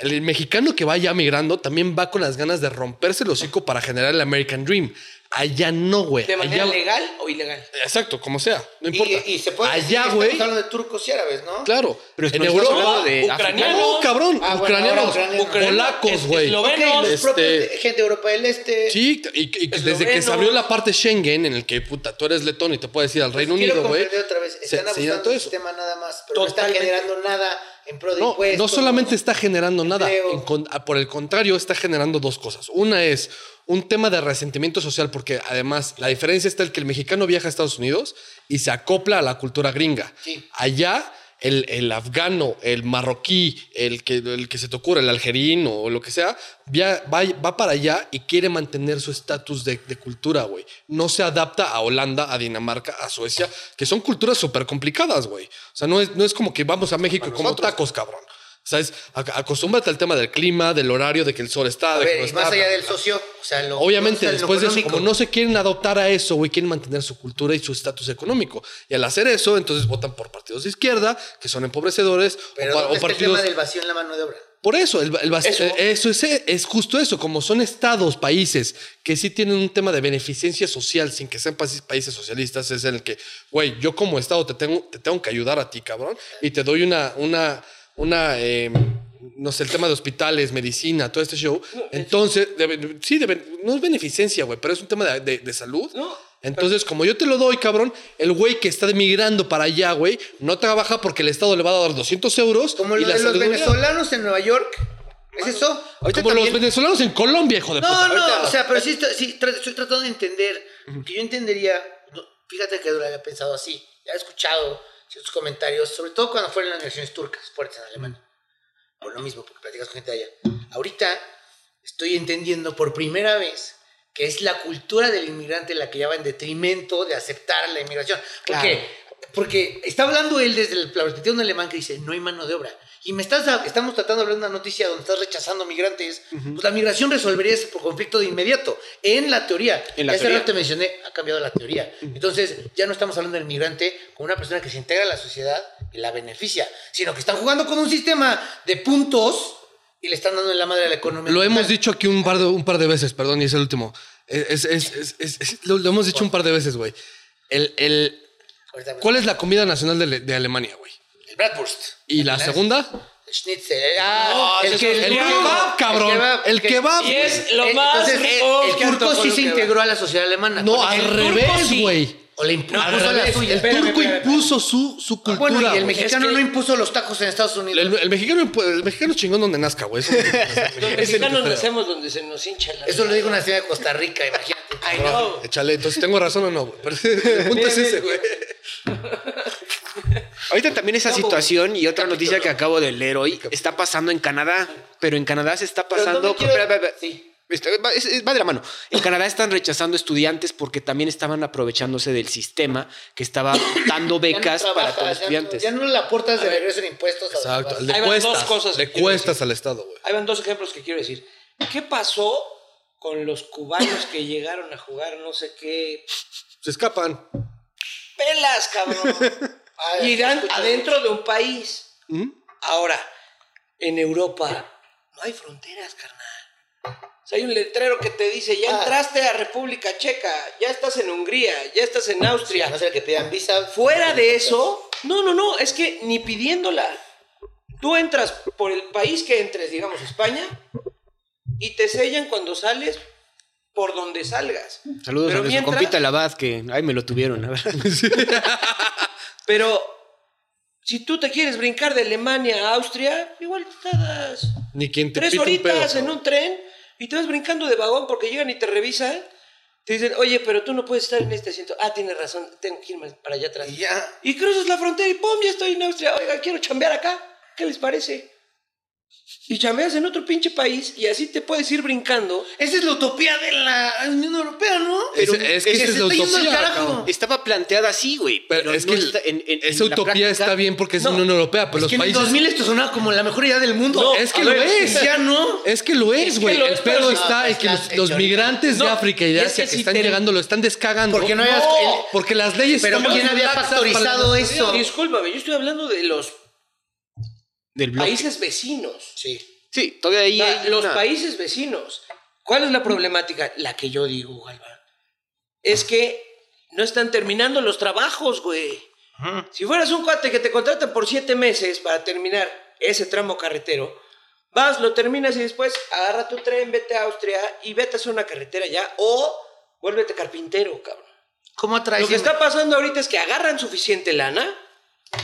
El mexicano que vaya migrando también va con las ganas de romperse el hocico para generar el American Dream. Allá no, güey. ¿De manera Allá- legal o ilegal? Exacto, como sea. No importa. Y, y se puede decir Allá, que güey. Estamos de turcos y árabes, ¿no? Claro. Pero en Europa. de ucranianos. No, cabrón. Ah, bueno, ucranianos. ucranianos. Polacos, güey. Eslo- Ok, los Este- gente de Europa del Este. Sí, y, y desde que Eslovenos. se abrió la parte Schengen, en el que puta, tú eres letón y te puedes ir al Reino Quiero Unido, güey. otra vez. se- Están se abusando todo del eso. sistema nada más, pero no están Totalmente. generando nada en pro de No, impuestos. no solamente está generando nada, en por el contrario, está generando dos cosas. Una es un tema de resentimiento social, porque además la diferencia está en que el mexicano viaja a Estados Unidos y se acopla a la cultura gringa. Sí. Allá, el, el afgano, el marroquí, el que, el que se te ocurra, el algerino o lo que sea, via- va, va para allá y quiere mantener su estatus de, de cultura, güey. No se adapta a Holanda, a Dinamarca, a Suecia, que son culturas súper complicadas, güey. O sea, no es, no es como que vamos a México y como tacos, cabrón. ¿Sabes? Ac- Acostúmbrate al tema del clima, del horario, de que el sol está, A de que ver, no y está. más allá del socio, o sea, lo, Obviamente, lo después de eso, como no se quieren adoptar a eso, güey, quieren mantener su cultura y su estatus económico. Y al hacer eso, entonces votan por partidos de izquierda, que son empobrecedores, Pero o, ¿dónde o está el tema del vacío en la mano de obra? Por eso, el, el vac- Eso. eh, eso es, es justo eso, como son estados, países que sí tienen un tema de beneficencia social sin que sean pa- países socialistas, es en el que, güey, yo como estado te tengo, te tengo que ayudar a ti, cabrón, y te doy una, una, una, eh, no sé, el tema de hospitales, medicina, todo este show. Entonces, sí, debe- no es beneficencia, güey, pero es un tema de, de- de salud. No. Entonces, como yo te lo doy, cabrón, el güey que está migrando para allá, güey, no te baja porque el Estado le va a dar 200 euros. Como y lo la de los venezolanos en Nueva York. ¿Es eso? Ahorita Como también- los venezolanos en Colombia, hijo de No, puta. no, ahorita- o sea, pero sí, estoy, sí estoy tratando de entender. Que yo entendería. no, fíjate que lo había pensado así. Ya he escuchado ciertos comentarios, sobre todo cuando fueron las migraciones turcas fuertes en Alemania. Por lo mismo, porque platicas con gente de allá. Ahorita estoy entendiendo por primera vez que es la cultura del inmigrante la que lleva en detrimento de aceptar la inmigración. Porque, porque está hablando él desde el- perspectiva de un alemán que dice, no hay mano de obra. Y me estás, estamos tratando de hablar de una noticia donde estás rechazando migrantes. Pues la migración resolvería ese conflicto de inmediato. En la teoría. En la Ya hace teoría. rato te mencioné, ha cambiado la teoría. Entonces, ya no estamos hablando del migrante como una persona que se integra a la sociedad y la beneficia, sino que están jugando con un sistema de puntos y le están dando en la madre a la economía. Lo hemos dicho aquí un par de, un par de veces, perdón, y es el último. Es, es- es- es- es- lo, lo hemos dicho un par de veces, güey. El, el- pues, ¿Cuál es la comida nacional de, de Alemania, güey? El Bratwurst. ¿Y la segunda? Schnitzel. Ah, No, el, que, El el kebab, cabrón. El que- kebab. Y es lo Eh, más entonces, rico el turco sí se integró a la sociedad alemana. No, al el revés, sí. güey. O le impuso la revés. suya. El Espérame, turco espérame. impuso su, su cultura. Bueno, y el mexicano Es que- no impuso los tacos en Estados Unidos. El, el mexicano, el mexicano chingón donde nazca, güey. Eso- Los mexicanos nacemos donde se nos hincha la Eso lo digo una ciudad de Costa Rica, imagínate. Ay, no. Échale, entonces tengo razón o no, güey. El punto es ese, güey. Ahorita también esa situación y otra noticia que acabo de leer hoy está pasando en Canadá, pero en Canadá se está pasando... va, es- es- va de la mano. En Canadá están rechazando estudiantes porque también estaban aprovechándose del sistema que estaba dando Ya no becas para todos los ya no- estudiantes. Ya no le aportas de regreso en impuestos. a los Exacto. Le Ahí van dos cuestas. cosas le cuestas al Estado, güey. Ahí van dos ejemplos que quiero decir. ¿Qué pasó con los cubanos que llegaron a jugar no sé qué? Se escapan. Pelas, cabrón. Ah, Irán escucha. adentro de un país. ¿Mm? Ahora, en Europa no hay fronteras, carnal. O sea, hay un letrero que te dice, ya Ah. entraste a República Checa, ya estás en Hungría, ya estás en Austria. No ser que pidan visa. Fuera de eso, no, no, no, es que ni pidiéndola. Tú entras por el país que entres, digamos España, y te sellan cuando sales por donde salgas. Saludos Pero a nuestro mientras- compita Labad, que ahí me lo tuvieron. la verdad. Pero si tú te quieres brincar de Alemania a Austria, igual te tardas Ni quien te tres pita un pedo. horitas en un tren y te vas brincando de vagón porque llegan y te revisan. Te dicen, oye, pero tú no puedes estar en este asiento. Ah, tienes razón, tengo que irme para allá atrás. Y ya. Y cruzas la frontera y ¡pum! Ya estoy en Austria. Oiga, quiero chambear acá. ¿Qué les parece? Y chambeas en otro pinche país y así te puedes ir brincando. Esa es la utopía de la Unión Europea, ¿no? Es, Pero es que es- esa es se la está yendo al utopía. Estaba planteada así, güey. Pero es no que está- en- en- en esa utopía práctica- está bien porque es No, una Unión Europea, pero Es los que en el países... 2000 esto sonaba como la mejor idea del mundo. No, es que lo ver, es. Ya no. Es que lo Es es, que güey. El es, pedo está en que los, migrantes de África y de Asia que que están llegando lo están descagando. Porque no No. Porque las leyes Pero ¿quién había factorizado eso? Discúlpame, yo estoy hablando de los del bloque. países vecinos. Sí. Sí, todavía ahí O sea, hay los una- países vecinos. ¿Cuál es la problemática? La que yo digo, Galván. Es que no están terminando los trabajos, güey. Si fueras un cuate que te contratan por siete meses para terminar ese tramo carretero, vas, lo terminas y después agarra tu tren, vete a Austria y vete a hacer una carretera ya o vuélvete carpintero, cabrón. ¿Cómo atraes? Lo que está pasando ahorita es que agarran suficiente lana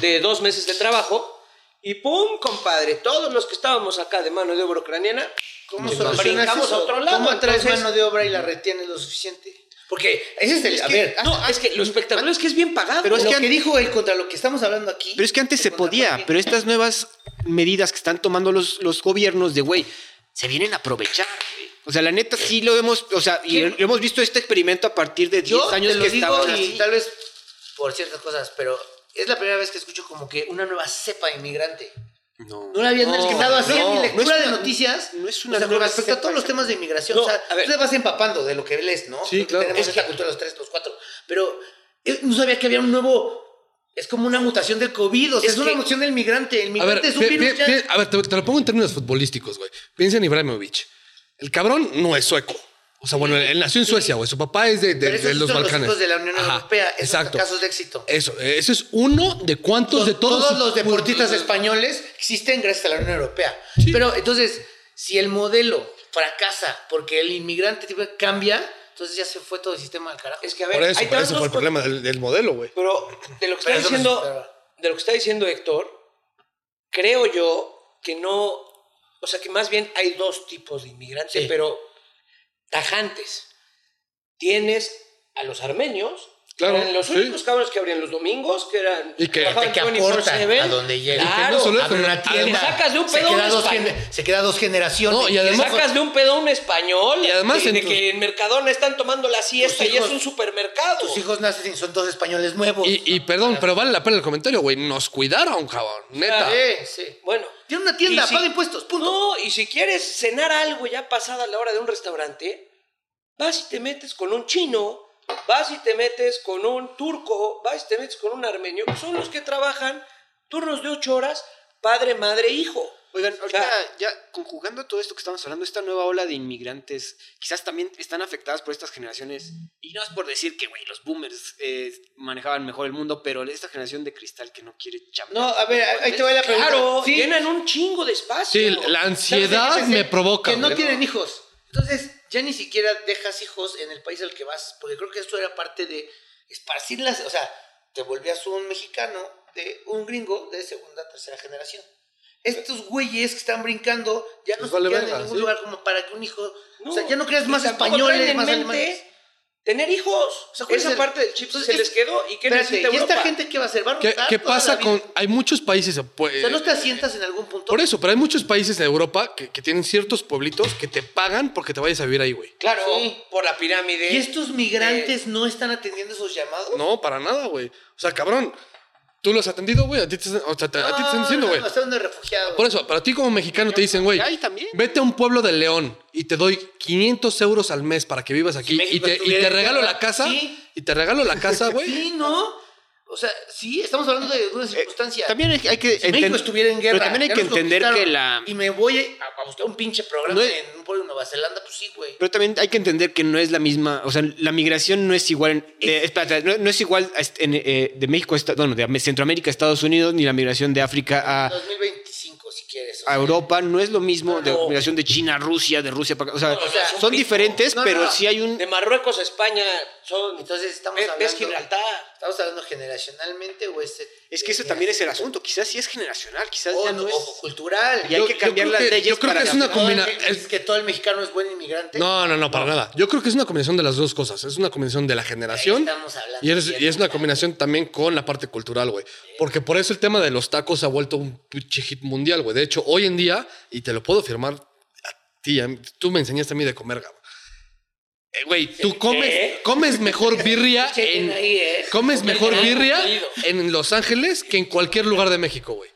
de dos meses de trabajo y ¡pum! compadre, todos los que estábamos acá de mano de obra ucraniana, ¿Cómo solucionas eso? a otro lado. ¿Cómo atraes Entonces- mano de obra y la retienes lo suficiente? Porque ese es el... Es a que- ver, No, es que lo espectacular es que es bien pagado. Pero es lo que que, dijo él contra lo que estamos hablando aquí... Pero es que antes se podía, pero estas nuevas medidas que están tomando los, los gobiernos de, güey, se vienen a aprovechar, güey. O sea, la neta sí lo hemos, o sea, y hemos visto este experimento a partir de 10 Yo años te lo que digo estaban y así. tal vez por ciertas cosas, pero es la primera vez que escucho como que una nueva cepa inmigrante. No. No la habían estado así en mi lectura de una- noticias. no es una o sea, con nueva respecto a todos los temas de inmigración. No, o sea, a ver. tú te vas empapando de lo que lees, ¿no? Sí, claro. Tenemos Es esta cultura los tres, los cuatro. Pero eh, no sabía que había un nuevo. Es como una mutación del COVID, o sea, Es es, una que- mutación del migrante. El A migrante ver, es un pi- virus pi- ya. pi- a ver, te, te lo pongo en términos futbolísticos, güey. Piensa en Ibrahimovic. El cabrón no es sueco. O sea, bueno, él nació en Suecia, güey. Su papá es de, de- Pero de los son Balcanes. los hijos de la Unión Ajá, Europea. Esos Exacto. casos de éxito. Eso, ese es uno de cuántos de todos. los deportistas españoles existen gracias a la Unión Europea. Pero entonces, si el modelo fracasa porque el inmigrante tipo, cambia, entonces ya se fue todo el sistema al carajo. Es que a ver, Por eso, por eso fue el problema del, del modelo, güey. Pero de lo que está eso diciendo, de lo que está diciendo Héctor, creo yo que no, o sea que más bien hay dos tipos de inmigrantes, Sí. pero tajantes. Tienes a los armenios, Claro, que eran los sí. únicos cabros que abrían los domingos, que eran Y que- que 24/7. aportan a donde llega. Claro, no solo eso, Abre una tienda. te sacas de un se, pedo queda un dos se queda dos generaciones. No, y además- sacas de un pedo a un español Y además de, en de tus- que en Mercadona están tomando la siesta y es un supermercado. Tus hijos nacen y son dos españoles nuevos. Y, y perdón, pero vale la pena el comentario, güey. Nos cuidaron, cabrón. Neta. Sí, sí. Bueno. Tiene una tienda, y si- paga impuestos, punto. No, y si quieres cenar algo ya pasada la hora de un restaurante, vas y te metes con un chino, vas y te metes con un turco, vas y te metes con un armenio, que son los que trabajan turnos de ocho horas, padre, madre, hijo. Oigan, ahorita ya conjugando todo esto que estamos hablando, esta nueva ola de inmigrantes, quizás también están afectadas por estas generaciones. Y no es por decir que, güey, los boomers eh, manejaban mejor el mundo, pero esta generación de cristal que no quiere chambear. No, a ver, ahí te va la pregunta. Claro, Sí, llenan un chingo de espacio. Sí, la ansiedad ¿Sabes qué me provoca. Que no tienen hijos. Entonces, ya ni siquiera dejas hijos en el país al que vas, porque creo que esto era parte de esparcirlas, o sea, te volvías un mexicano de un gringo de segunda, tercera generación. Estos güeyes que están brincando ya no Pues se vale quedan verga, en ningún sí. lugar como para que un hijo, No, o sea, ya no creas más españoles, más mente alemanes. Tener hijos. O sea, ¿cuál es Esa el- parte del chip Entonces, se es- les quedó. ¿Y qué Espérate, necesita ¿y esta Europa? gente qué va a hacer? ¿Va a ¿Qué, pasa con.? Hay muchos países. pues, O sea, no te asientas en algún punto. Por eso, pero hay muchos países en Europa que, que tienen ciertos pueblitos que te pagan porque te vayas a vivir ahí, güey. Claro, Sí. por la pirámide. ¿Y estos migrantes no están atendiendo esos llamados? No, para nada, güey. O sea, cabrón, tú los has atendido, güey. A ti te, o sea, te- a ti te están diciendo, güey. no, están de refugiados. Por eso, para ti como mexicano te dicen, güey, Ahí también. vete a un pueblo de León y te doy 500 euros al mes para que vivas aquí y México te, y te regalo la casa. sí. Y te regalo la casa, güey. Sí, ¿no? O sea, sí, estamos hablando de una circunstancia. También hay, que si México estuviera en guerra. Pero también hay que entender que la. Y me voy a, a buscar un pinche programa No es- en un pueblo de Nueva Zelanda, pues sí, güey. Pero también hay que entender que no es la misma, o sea, la migración no es igual, en- de, espérate, no, no es igual en, eh, de México, a bueno, de Centroamérica a Estados Unidos, ni la migración de África a, 2025, si quieres. o a sea. Europa, no es lo mismo de No. migración de China a Rusia, de Rusia para o sea, o sea, es son pico. diferentes, pero sí hay un... De Marruecos a España son. Entonces estamos ¿Ves, ves hablando... Gibraltar? ¿Estamos hablando generacionalmente o es... Es que eso también es el asunto, quizás sí es generacional, quizás O, ya no es... o cultural. Y hay que cambiar las que- leyes yo creo para que es una Todo el- combina- es que todo el mexicano es buen inmigrante. No, no, no, para nada. Yo creo que es una combinación de las dos cosas. Es una combinación de la generación estamos hablando y es, bien, y es una combinación también con la parte cultural, güey. Porque por eso el tema de los tacos se ha vuelto un pinche hit mundial, güey. De hecho, hoy en día, y te lo puedo firmar a ti, a mí- tú me enseñaste a mí de comer, cabrón. Eh, Güey, tú comes, ¿Qué? comes mejor birria en, ¿eh? comes mejor birria en Los Ángeles que en cualquier lugar de México, güey.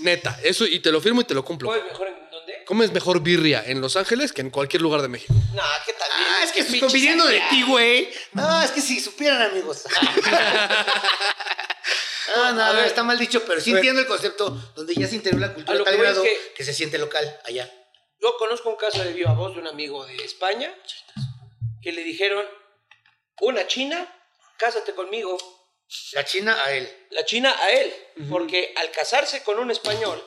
Neta, eso y te lo firmo y te lo cumplo. ¿Puedes mejor en dónde? Comes mejor birria en Los Ángeles que en cualquier lugar de México. No, ¿qué tal? Ah, es que estoy pidiendo de ti, güey. No, es que si supieran, amigos. No, no, A ver. está mal dicho, pero sí entiendo el concepto donde ya se integró la A cultura lo tal grado que- que se siente local allá. Yo conozco un caso de viva voz de un amigo de España que le dijeron: Una china, cásate conmigo. La China a él. La china a él, porque al casarse con un español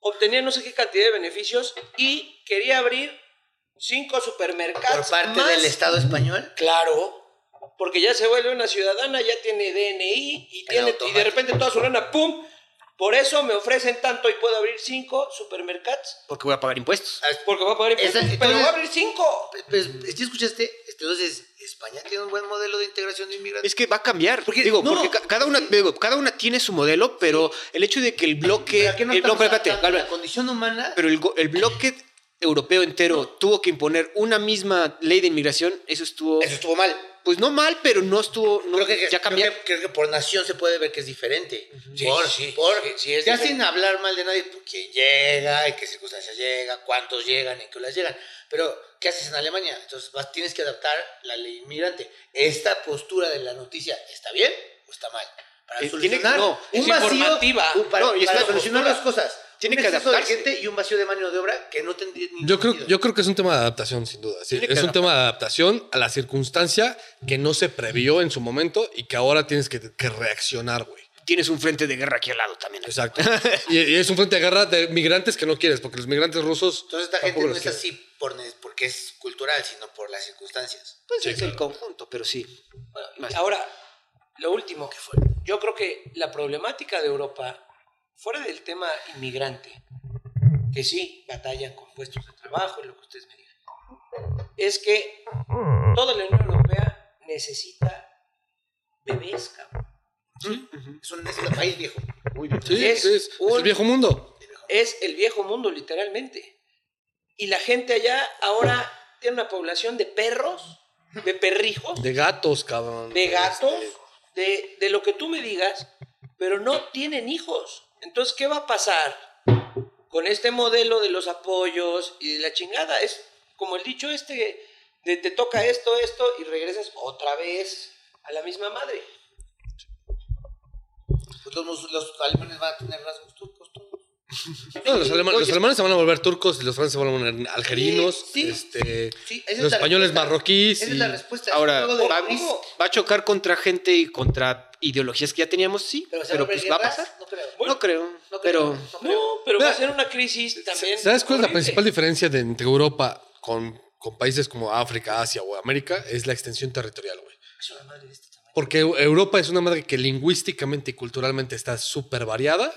obtenía no sé qué cantidad de beneficios y quería abrir cinco supermercados. Por parte más. del Estado español. Claro, porque ya se vuelve una ciudadana, ya tiene DNI y, tiene, y de repente toda su lana, ¡pum! Por eso me ofrecen tanto y puedo abrir cinco supermercados. Porque voy a pagar impuestos. Porque va a pagar impuestos, Esa- pero entonces- va a abrir cinco. Pues, ¿sí escuchaste? Entonces, España tiene un buen modelo de integración de inmigrantes. Es que va a cambiar. Porque- digo, no, porque ca- cada una, digo, cada una tiene su modelo, pero el hecho de que el bloque. No el- espérate, de Álvaro, la condición humana. pero el, go- el bloque europeo entero tuvo que imponer una misma ley de inmigración, eso estuvo. Eso estuvo mal. Pues no mal, pero no estuvo. no- creo que, ya cambió. Creo que, creo que por nación se puede ver que es diferente. Sí, por, sí, por- sí, sí, es ya diferente. sin hablar mal de nadie, pues, quién llega, en qué circunstancias llega, cuántos llegan, en qué horas llegan. Pero, ¿qué haces en Alemania? Entonces vas, tienes que adaptar la ley inmigrante. ¿Esta postura de la noticia está bien o está mal? Para Eh, solucionar no, es un vacío, un- para, No, y para solucionar las cosas. Tiene un que de adaptarse. gente y un vacío de mano de obra que no tendría ningún Yo creo, sentido. yo creo que es un tema de adaptación, sin duda. Sí, es un tema de adaptación a la circunstancia que no se previó en su momento y que ahora tienes que, que reaccionar, güey. tienes un frente de guerra aquí al lado también. Exacto. y, y es un frente de guerra de migrantes que no quieres, porque los migrantes rusos. Entonces esta gente no es así por, porque es cultural, sino por las circunstancias. Pues Sí, es claro. el conjunto, pero sí. Bueno, ahora, lo último que fue. Yo creo que la problemática de Europa, fuera del tema inmigrante, que sí batallan con puestos de trabajo y lo que ustedes me digan, es que toda la Unión Europea necesita bebés, cabrón. Es un, es un país viejo. Muy bien. Sí, Es sí, el viejo mundo. Es el viejo mundo, literalmente. Y la gente allá ahora tiene una población de perros, de perrijos, De gatos, cabrón. de gatos, de, de lo que tú me digas, pero no tienen hijos. Entonces, ¿qué va a pasar con este modelo de los apoyos y de la chingada? Es como el dicho este de te toca esto, esto y regresas otra vez a la misma madre. Los, los alemanes van a tener rasgos turcos. No, los, alema- los alemanes se van a volver turcos y los franceses se van a volver algerinos. Sí, sí. este, Sí, esa es los la españoles marroquíes. Esa y- es la respuesta. Ahora, va, a chocar contra gente y contra ideologías que ya teníamos, sí, Pero, pero, ¿se va a haber pues va a pasar. No creo. no creo, No creo. pero No creo. No, pero va a ser una crisis también. ¿Sabes cuál es la principal diferencia de, entre Europa con, con países como África, Asia o América? Es la extensión territorial, güey. Es una madre de este tamaño. Porque Eu- Europa es una madre que lingüísticamente y culturalmente está súper variada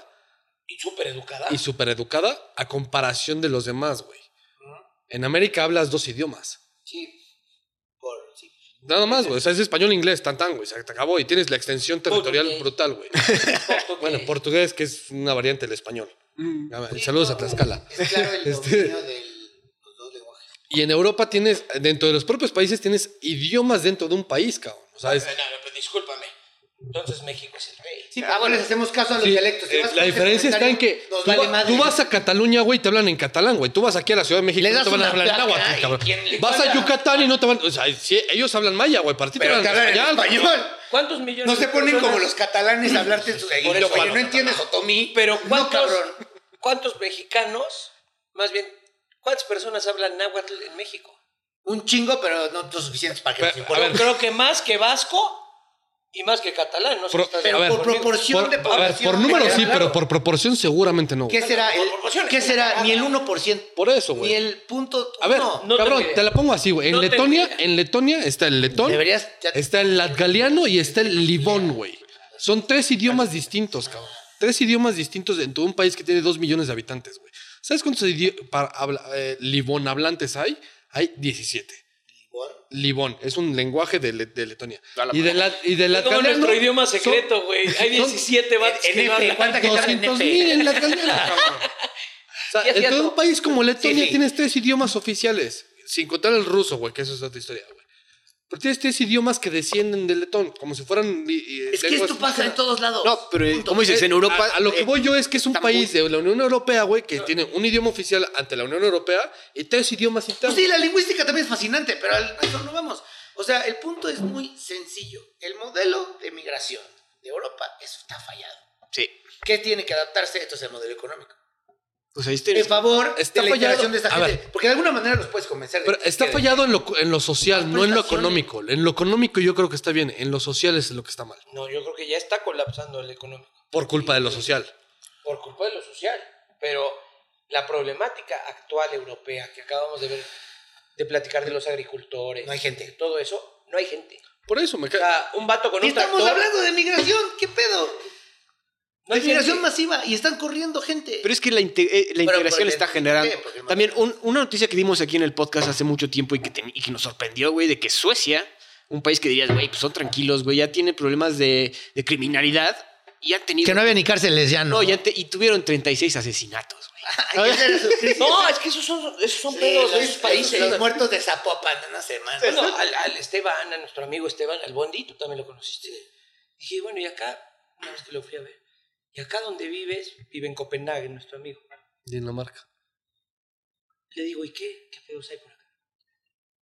Y súper educada. y súper educada a comparación de los demás, güey. En América hablas dos idiomas. Sí. Por, sí. Nada más, güey. O sea, es español, inglés, tan tan, güey. Se te acabó. Y tienes la extensión territorial Portugués. brutal, güey. Bueno, portugués, que es una variante del español. mm, Saludos a Tlaxcala. Es claro el Este- dominio de los dos lenguajes. Y en Europa tienes, dentro de los propios países, tienes idiomas dentro de un país, cabrón. O sea, es- No, no, pero discúlpame. Entonces México es el rey. Sí, ah, bueno, les hacemos caso a los Sí, dialectos. Si eh, la diferencia está en que tú, vale va- madre. tú vas a Cataluña, güey, y te hablan en catalán, güey. Tú vas aquí a la Ciudad de México no te van a hablar en náhuatl, cabrón. ¿quién le Vas a? Yucatán y no te van... O sea, si ellos hablan maya, güey. Para ti te hablan en español. español. ¿Cuántos millones No se ponen como los catalanes a hablarte en su que bueno, no entiendes otomí. Pero no, ¿cuántos, cabrón. ¿cuántos mexicanos, más bien, cuántas personas hablan náhuatl en México? Un chingo, pero no lo suficientes para que Pero, nos a importe. ver, Creo que más que vasco y más que catalán, ¿no? sé Pro- si acuerdo por conmigo. proporción Por, de a ver, población. por número sí, claro. pero por proporción seguramente no. ¿Qué será? El, ¿Qué será? Ni el cagada. 1%. Por eso, Ni güey. el punto A ver, no cabrón, te la pongo así, güey. En No Letonia, en Letonia está el letón, Deberías... está el latgaliano y está el livón, güey. Son tres idiomas distintos, cabrón. Tres idiomas distintos en todo un país que tiene dos millones de habitantes, güey. ¿Sabes cuántos idi- para habla- eh, livón hablantes hay? Hay 17. Livón es un lenguaje de, Le- de Letonia. La Y de, la, y de como nuestro idioma secreto, güey. Hay son 17 vatos en que no F, hablan. ¿cuánta gente habla en 200 F? mil en latgaliano, cabrón. O sea, Y es en todo un país como Letonia Sí, sí. tienes tres idiomas oficiales, sin contar el ruso, güey, que eso es otra historia, güey. Pero tienes tres idiomas que descienden del letón, como si fueran... y Es que esto pasa en todos lados. No, pero eh, Punto. como dices, en Eh, Europa... A, a lo que eh, voy yo es que es un país muy- de la Unión Europea, güey, que tiene un idioma oficial ante la Unión Europea y tres idiomas Pues internos. sí, la lingüística también es fascinante, pero al eso no vamos. O sea, el punto es muy sencillo. El modelo de migración de Europa, eso está fallado. Sí, ¿Qué tiene que adaptarse? Esto es el modelo económico. Pues ahí En tienes... favor Está de la fallado. de esta gente. Porque de alguna manera los puedes convencer. Pero que está queden. fallado en lo, en lo social, no en lo económico. En lo económico yo creo que está bien, en lo social es lo que está mal. No, yo creo que ya está colapsando el económico. Por culpa de lo social. por culpa de lo social. Pero la problemática actual europea que acabamos de ver, de platicar de los agricultores, No hay gente. todo eso, no hay gente. Por eso me O cae. sea, un vato con Y un estamos tractor, hablando de migración. ¿Qué pedo? No migración gente. masiva y están corriendo gente. Pero es que la, inte- eh, la integración porque- está ¿por generando. Porque no- También un- una noticia que dimos aquí en el podcast hace mucho tiempo y que, y que nos sorprendió, güey, de que Suecia, un país que dirías, güey, pues son tranquilos, güey, ya tiene problemas de, de criminalidad y han tenido. había ni cárceles ya, No, ya te- y tuvieron 36 asesinatos, güey. No, es que esos son, esos son pedos de esos países. Los muertos de Zapopan, no sé. Bueno, al, al Esteban, a nuestro amigo Esteban, al Bondi, tú también lo conociste. Dije, bueno, y acá, una vez que lo fui a ver, y acá donde vives, vive en Copenhague, nuestro amigo. Dinamarca. Le digo, ¿y qué? ¿Qué pedos hay por acá?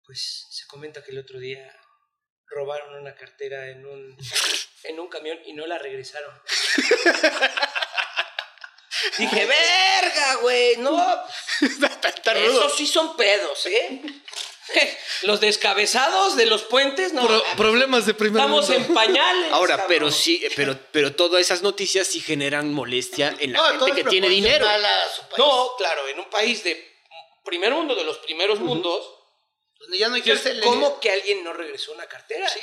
Pues se comenta que el otro día robaron una cartera en un, en un camión y no la regresaron. Dije, verga, güey, no. Esos sí son pedos, ¿eh? Los descabezados de los puentes, no. Pro- problemas de primer Estamos mundo. en pañales. Ahora, cabrón. pero sí, pero, pero todas esas noticias sí generan molestia en la No, gente que tiene dinero. No, claro, en un país de primer mundo, de los primeros mundos, Donde ya no hay dices, cárcel. ¿cómo que alguien no regresó una cartera?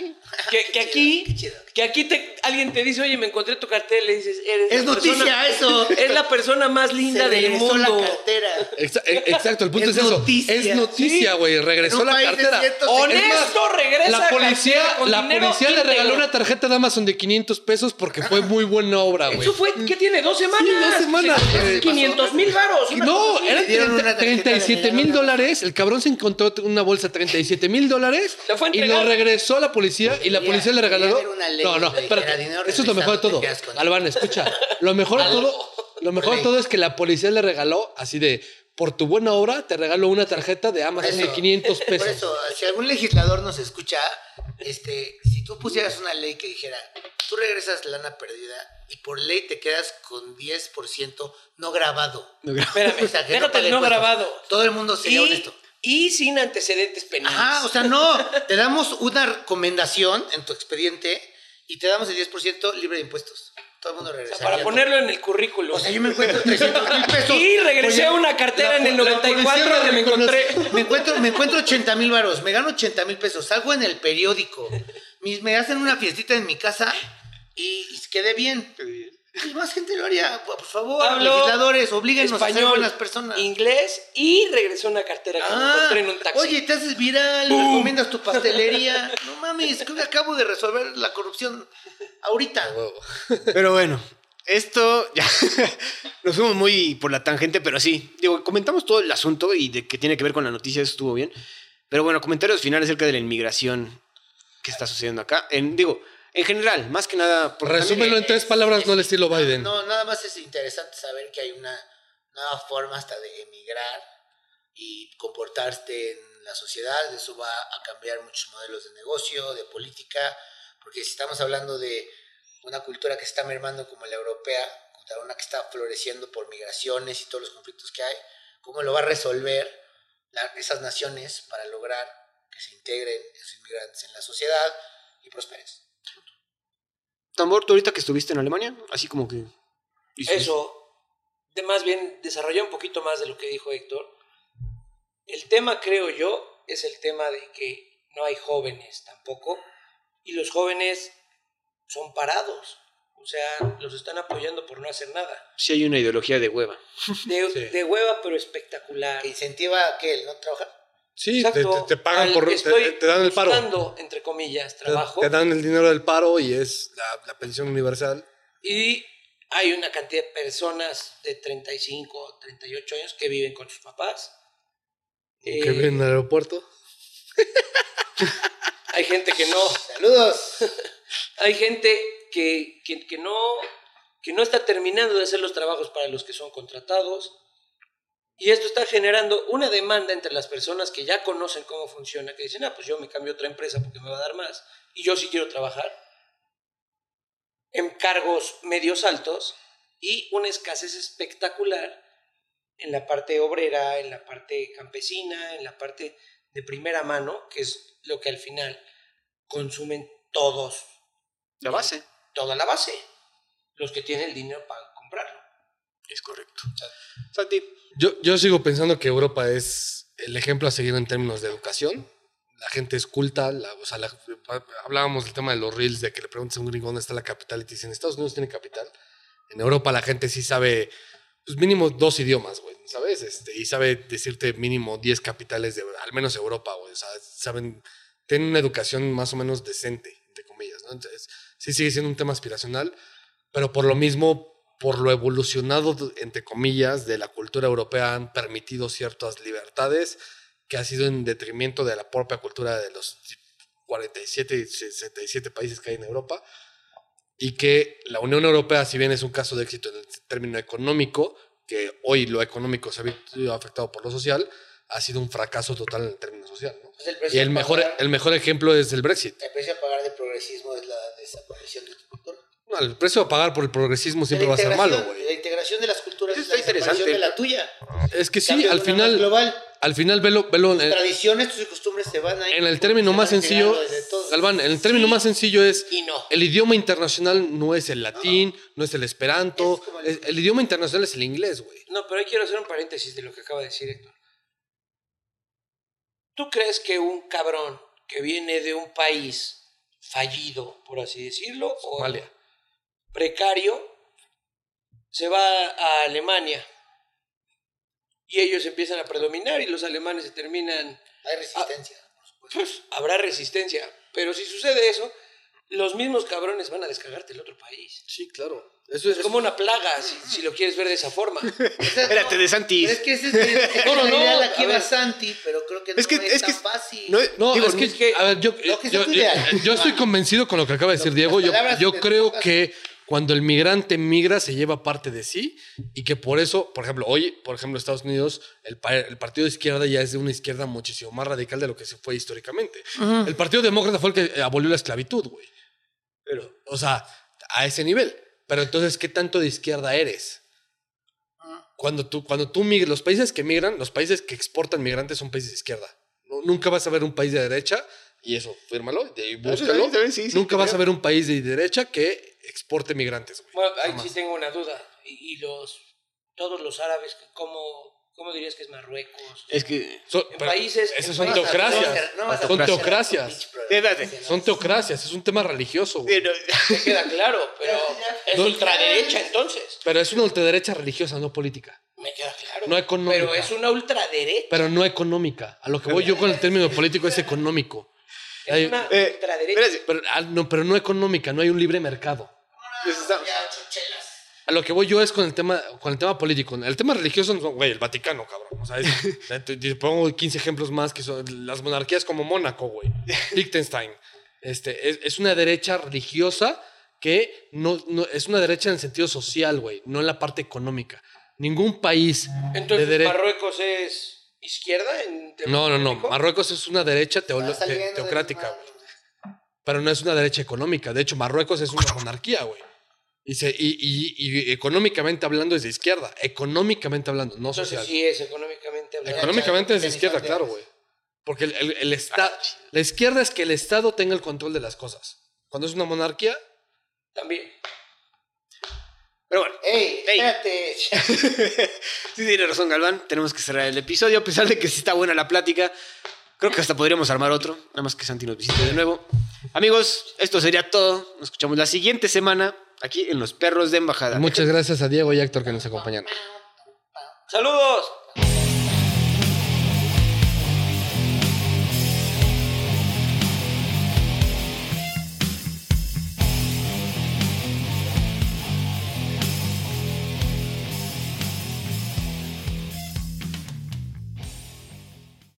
Que, que Qué aquí, chido, qué chido. que aquí te, alguien te dice, oye, me encontré tu cartera, y le dices, eres Es la noticia persona- eso. Es la persona más linda Se del regresó mundo. la cartera. E- Exacto, el punto es, Es eso. noticia. Es noticia, güey. Regresó la cartera. 150 Es más, Honesto, regresa La policía, con la policía le regaló una tarjeta de Amazon de 500 pesos porque fue muy buena obra, güey. Eso fue, ¿qué tiene? ¿Dos semanas? Sí, dos semanas, Sí, güey. 500 mil varos. No, eran dieron una 30 tarjeta de 37 mil dólares. El cabrón se encontró una bolsa de 37 mil dólares y lo regresó a la policía y la policía le regaló. No, no, espérate. dinero Eso es lo mejor de todo. Alban, escucha. Lo mejor de todo, lo mejor de todo es que la policía le regaló así de por tu buena obra te regalo una tarjeta de Por Amazon de eso, 500 Por pesos. eso, si algún legislador nos escucha, este, si tú pusieras una ley que dijera, tú regresas lana perdida y por ley te quedas con 10% no grabado. Espérame, O sea, que déjate pague el no grabado. Todo el mundo sería Y, honesto. Y sin antecedentes penales. Ajá, o sea, no, te damos una recomendación en tu expediente y te damos el 10% libre de impuestos. Todo el mundo O sea, para ponerlo en el currículum. O sea, yo me encuentro 300 mil pesos. y regresé Oye, a una cartera la en el po- la policía 94 que me encontré. Me encuentro, me encuentro 80 mil varos, me gano 80 mil pesos, salgo en el periódico, me hacen una fiestita en mi casa y, y quedé bien. Y más gente lo haría, por favor, Hablo legisladores, oblíguenos a ser Español, buenas personas. inglés y regresé a una cartera que Ah, encontré en un taxi. oye, te haces viral, recomiendas tu pastelería. No mames, creo que acabo de resolver la corrupción ahorita. Pero bueno, esto ya nos fuimos muy por la tangente, pero sí. Digo, comentamos todo el asunto y de que tiene que ver con la noticia, eso estuvo bien. Pero bueno, comentarios finales acerca de la inmigración que está sucediendo acá. En, digo, en general, más que nada. Resúmelo en tres palabras, no al estilo Biden. No, nada más es interesante saber que hay una nueva forma hasta de emigrar y comportarte en la sociedad. Eso va a cambiar muchos modelos de negocio, de política, porque si estamos hablando de una cultura que está mermando como la europea, contra una que está floreciendo por migraciones y todos los conflictos que hay, ¿cómo lo va a resolver la- esas naciones para lograr que se integren esos inmigrantes en la sociedad y prosperen? Tambor, tú ahorita que estuviste en Alemania, así como que. Eso, de más bien desarrollar un poquito más de lo que dijo Héctor. El tema, creo yo, es el tema de que no hay jóvenes tampoco. Y los jóvenes son parados. O sea, los están apoyando por no hacer nada. Sí hay una ideología de hueva. De, Sí. de hueva, pero espectacular. Que incentiva que el no trabajar. Sí, te, te- pagan Al- por. Te, te dan el paro. buscando, entre comillas, trabajo. te dan el dinero del paro y es la, la pensión universal. Y hay una cantidad de personas de 35, 38 años que viven con sus papás. que Eh, viven en el aeropuerto. Hay gente que no, Saludos. hay gente que, que, que no, que no está terminando de hacer los trabajos para los que son contratados. Y esto está generando una demanda entre las personas que ya conocen cómo funciona, que dicen, ah, pues yo me cambio a otra empresa porque me va a dar más, y yo sí quiero trabajar, en cargos medios altos, y una escasez espectacular en la parte obrera, en la parte campesina, en la parte de primera mano, que es lo que al final consumen todos, La base. toda la base, los que tienen el dinero para comprarlo. Es correcto. Santi. Yo, yo sigo pensando que Europa es el ejemplo a seguir en términos de educación. La gente es culta. hablábamos del tema de los reels, de que le preguntas a un gringo dónde está la capital y te dicen, Estados Unidos tiene capital. En Europa la gente sí sabe, pues mínimo dos idiomas, güey, ¿sabes? Este, y sabe decirte mínimo 10 capitales de, al menos Europa, güey. O sea, saben, tienen una educación más o menos decente, entre comillas, ¿no? Entonces, sí sigue siendo un tema aspiracional, pero por lo mismo, por lo evolucionado, entre comillas, de la cultura europea han permitido ciertas libertades que ha sido en detrimento de la propia cultura de los 47 y 67 países que hay en Europa y que la Unión Europea, si bien es un caso de éxito en el término económico, que hoy lo económico se ha visto afectado por lo social, ha sido un fracaso total en el término social. ¿no? Es el Y el a mejor, pagar- el mejor ejemplo es el Brexit. El precio a pagar de progresismo es la desaparición de. No, el precio a pagar por el progresismo siempre va a ser malo, güey. La integración de las culturas Eso es la está desaparición interesante. de la tuya. Es que sí, Cambio al final, global. al final velo, velo en, Tradiciones, tus costumbres se van a ir. en el término más sencillo. Galván, en el término más sencillo es Y no. el idioma internacional no es el latín, no es el esperanto, Es el- es- el idioma internacional es el inglés, güey. No, pero ahí quiero hacer un paréntesis de lo que acaba de decir Héctor. ¿Tú crees que un cabrón que viene de un país fallido, por así decirlo, o Somalia. Precario, se va a Alemania y ellos empiezan a predominar y los alemanes se terminan Hay resistencia. pues habrá resistencia. Pero si sucede eso, los mismos cabrones van a descargarte el otro país. Sí, claro. Eso es Es como una plaga, si, si lo quieres ver de esa forma. Espérate, de Santi. Es que ese es el, No, no, la no, idea a aquí va. Santi, pero creo que no Es que- es, es que- tan fácil. No, No, digo, es, que, es que- a ver, yo, yo, yo- estoy convencido con lo que acaba de decir Diego. Yo, yo creo que cuando el migrante migra se lleva parte de sí y que por eso, por ejemplo, hoy, por ejemplo, Estados Unidos, el, el partido de izquierda ya es de una izquierda muchísimo más radical de lo que se fue históricamente. El partido demócrata fue el que abolió la esclavitud, güey. Pero, o sea, a ese nivel. Pero entonces, ¿qué tanto de izquierda eres? Cuando tú, cuando tú migras, los países que migran, los países que exportan migrantes son países de izquierda. No- nunca vas a ver un país de derecha, y eso, fírmalo, de, búscalo. sí, sí, nunca vas a ver un país de derecha que exporte migrantes, güey. Bueno, ahí Jamás. sí tengo una duda. Y, y los todos los árabes, ¿cómo, ¿cómo dirías que es Marruecos? Es que. So- En pero países- Esas son países- teocracias. No son teocracias. Son teocracias. Es un tema religioso, güey. Pero- queda claro, pero es No- ultraderecha entonces. Pero es una ultraderecha religiosa, no política. Me queda claro. No económica. Pero es una ultraderecha. Pero no económica. A lo que voy yo con el término político es económico. Hay- Es una Eh, ultraderecha. pero, ah, no, pero no económica, no hay un libre mercado. Está- Ya, chuchelas. A lo que voy yo es con el tema, con el tema político. El tema religioso, no, güey, el Vaticano, cabrón. O sea, es- te, te pongo 15 ejemplos más que son las monarquías como Mónaco, güey. Liechtenstein. Este, es, es una derecha religiosa que no, no- es una derecha en el sentido social, güey, no en la parte económica. Ningún país Entonces, de derecha. Marruecos es izquierda en No, no, no. Marruecos es una derecha te- teocrática, güey. Pero no es una derecha económica. De hecho, Marruecos es una monarquía, güey. Y, se- y, y- y económicamente hablando es de izquierda. Económicamente hablando, no Entonces social. sí es económicamente hablando. Económicamente es de izquierda, claro, güey. Porque el, el- el esta- la izquierda es que el Estado tenga el control de las cosas. Cuando es una monarquía, También. Pero bueno. Ey, Ey. espérate. Sí, tiene razón, Galván. Tenemos que cerrar el episodio, a pesar de que sí está buena la plática. Creo que hasta podríamos armar otro, nada más que Santi nos visite de nuevo. Amigos, esto sería todo. Nos escuchamos la siguiente semana aquí en Los Perros de Embajada. muchas gracias a Diego y a Héctor que nos acompañaron. ¡Saludos!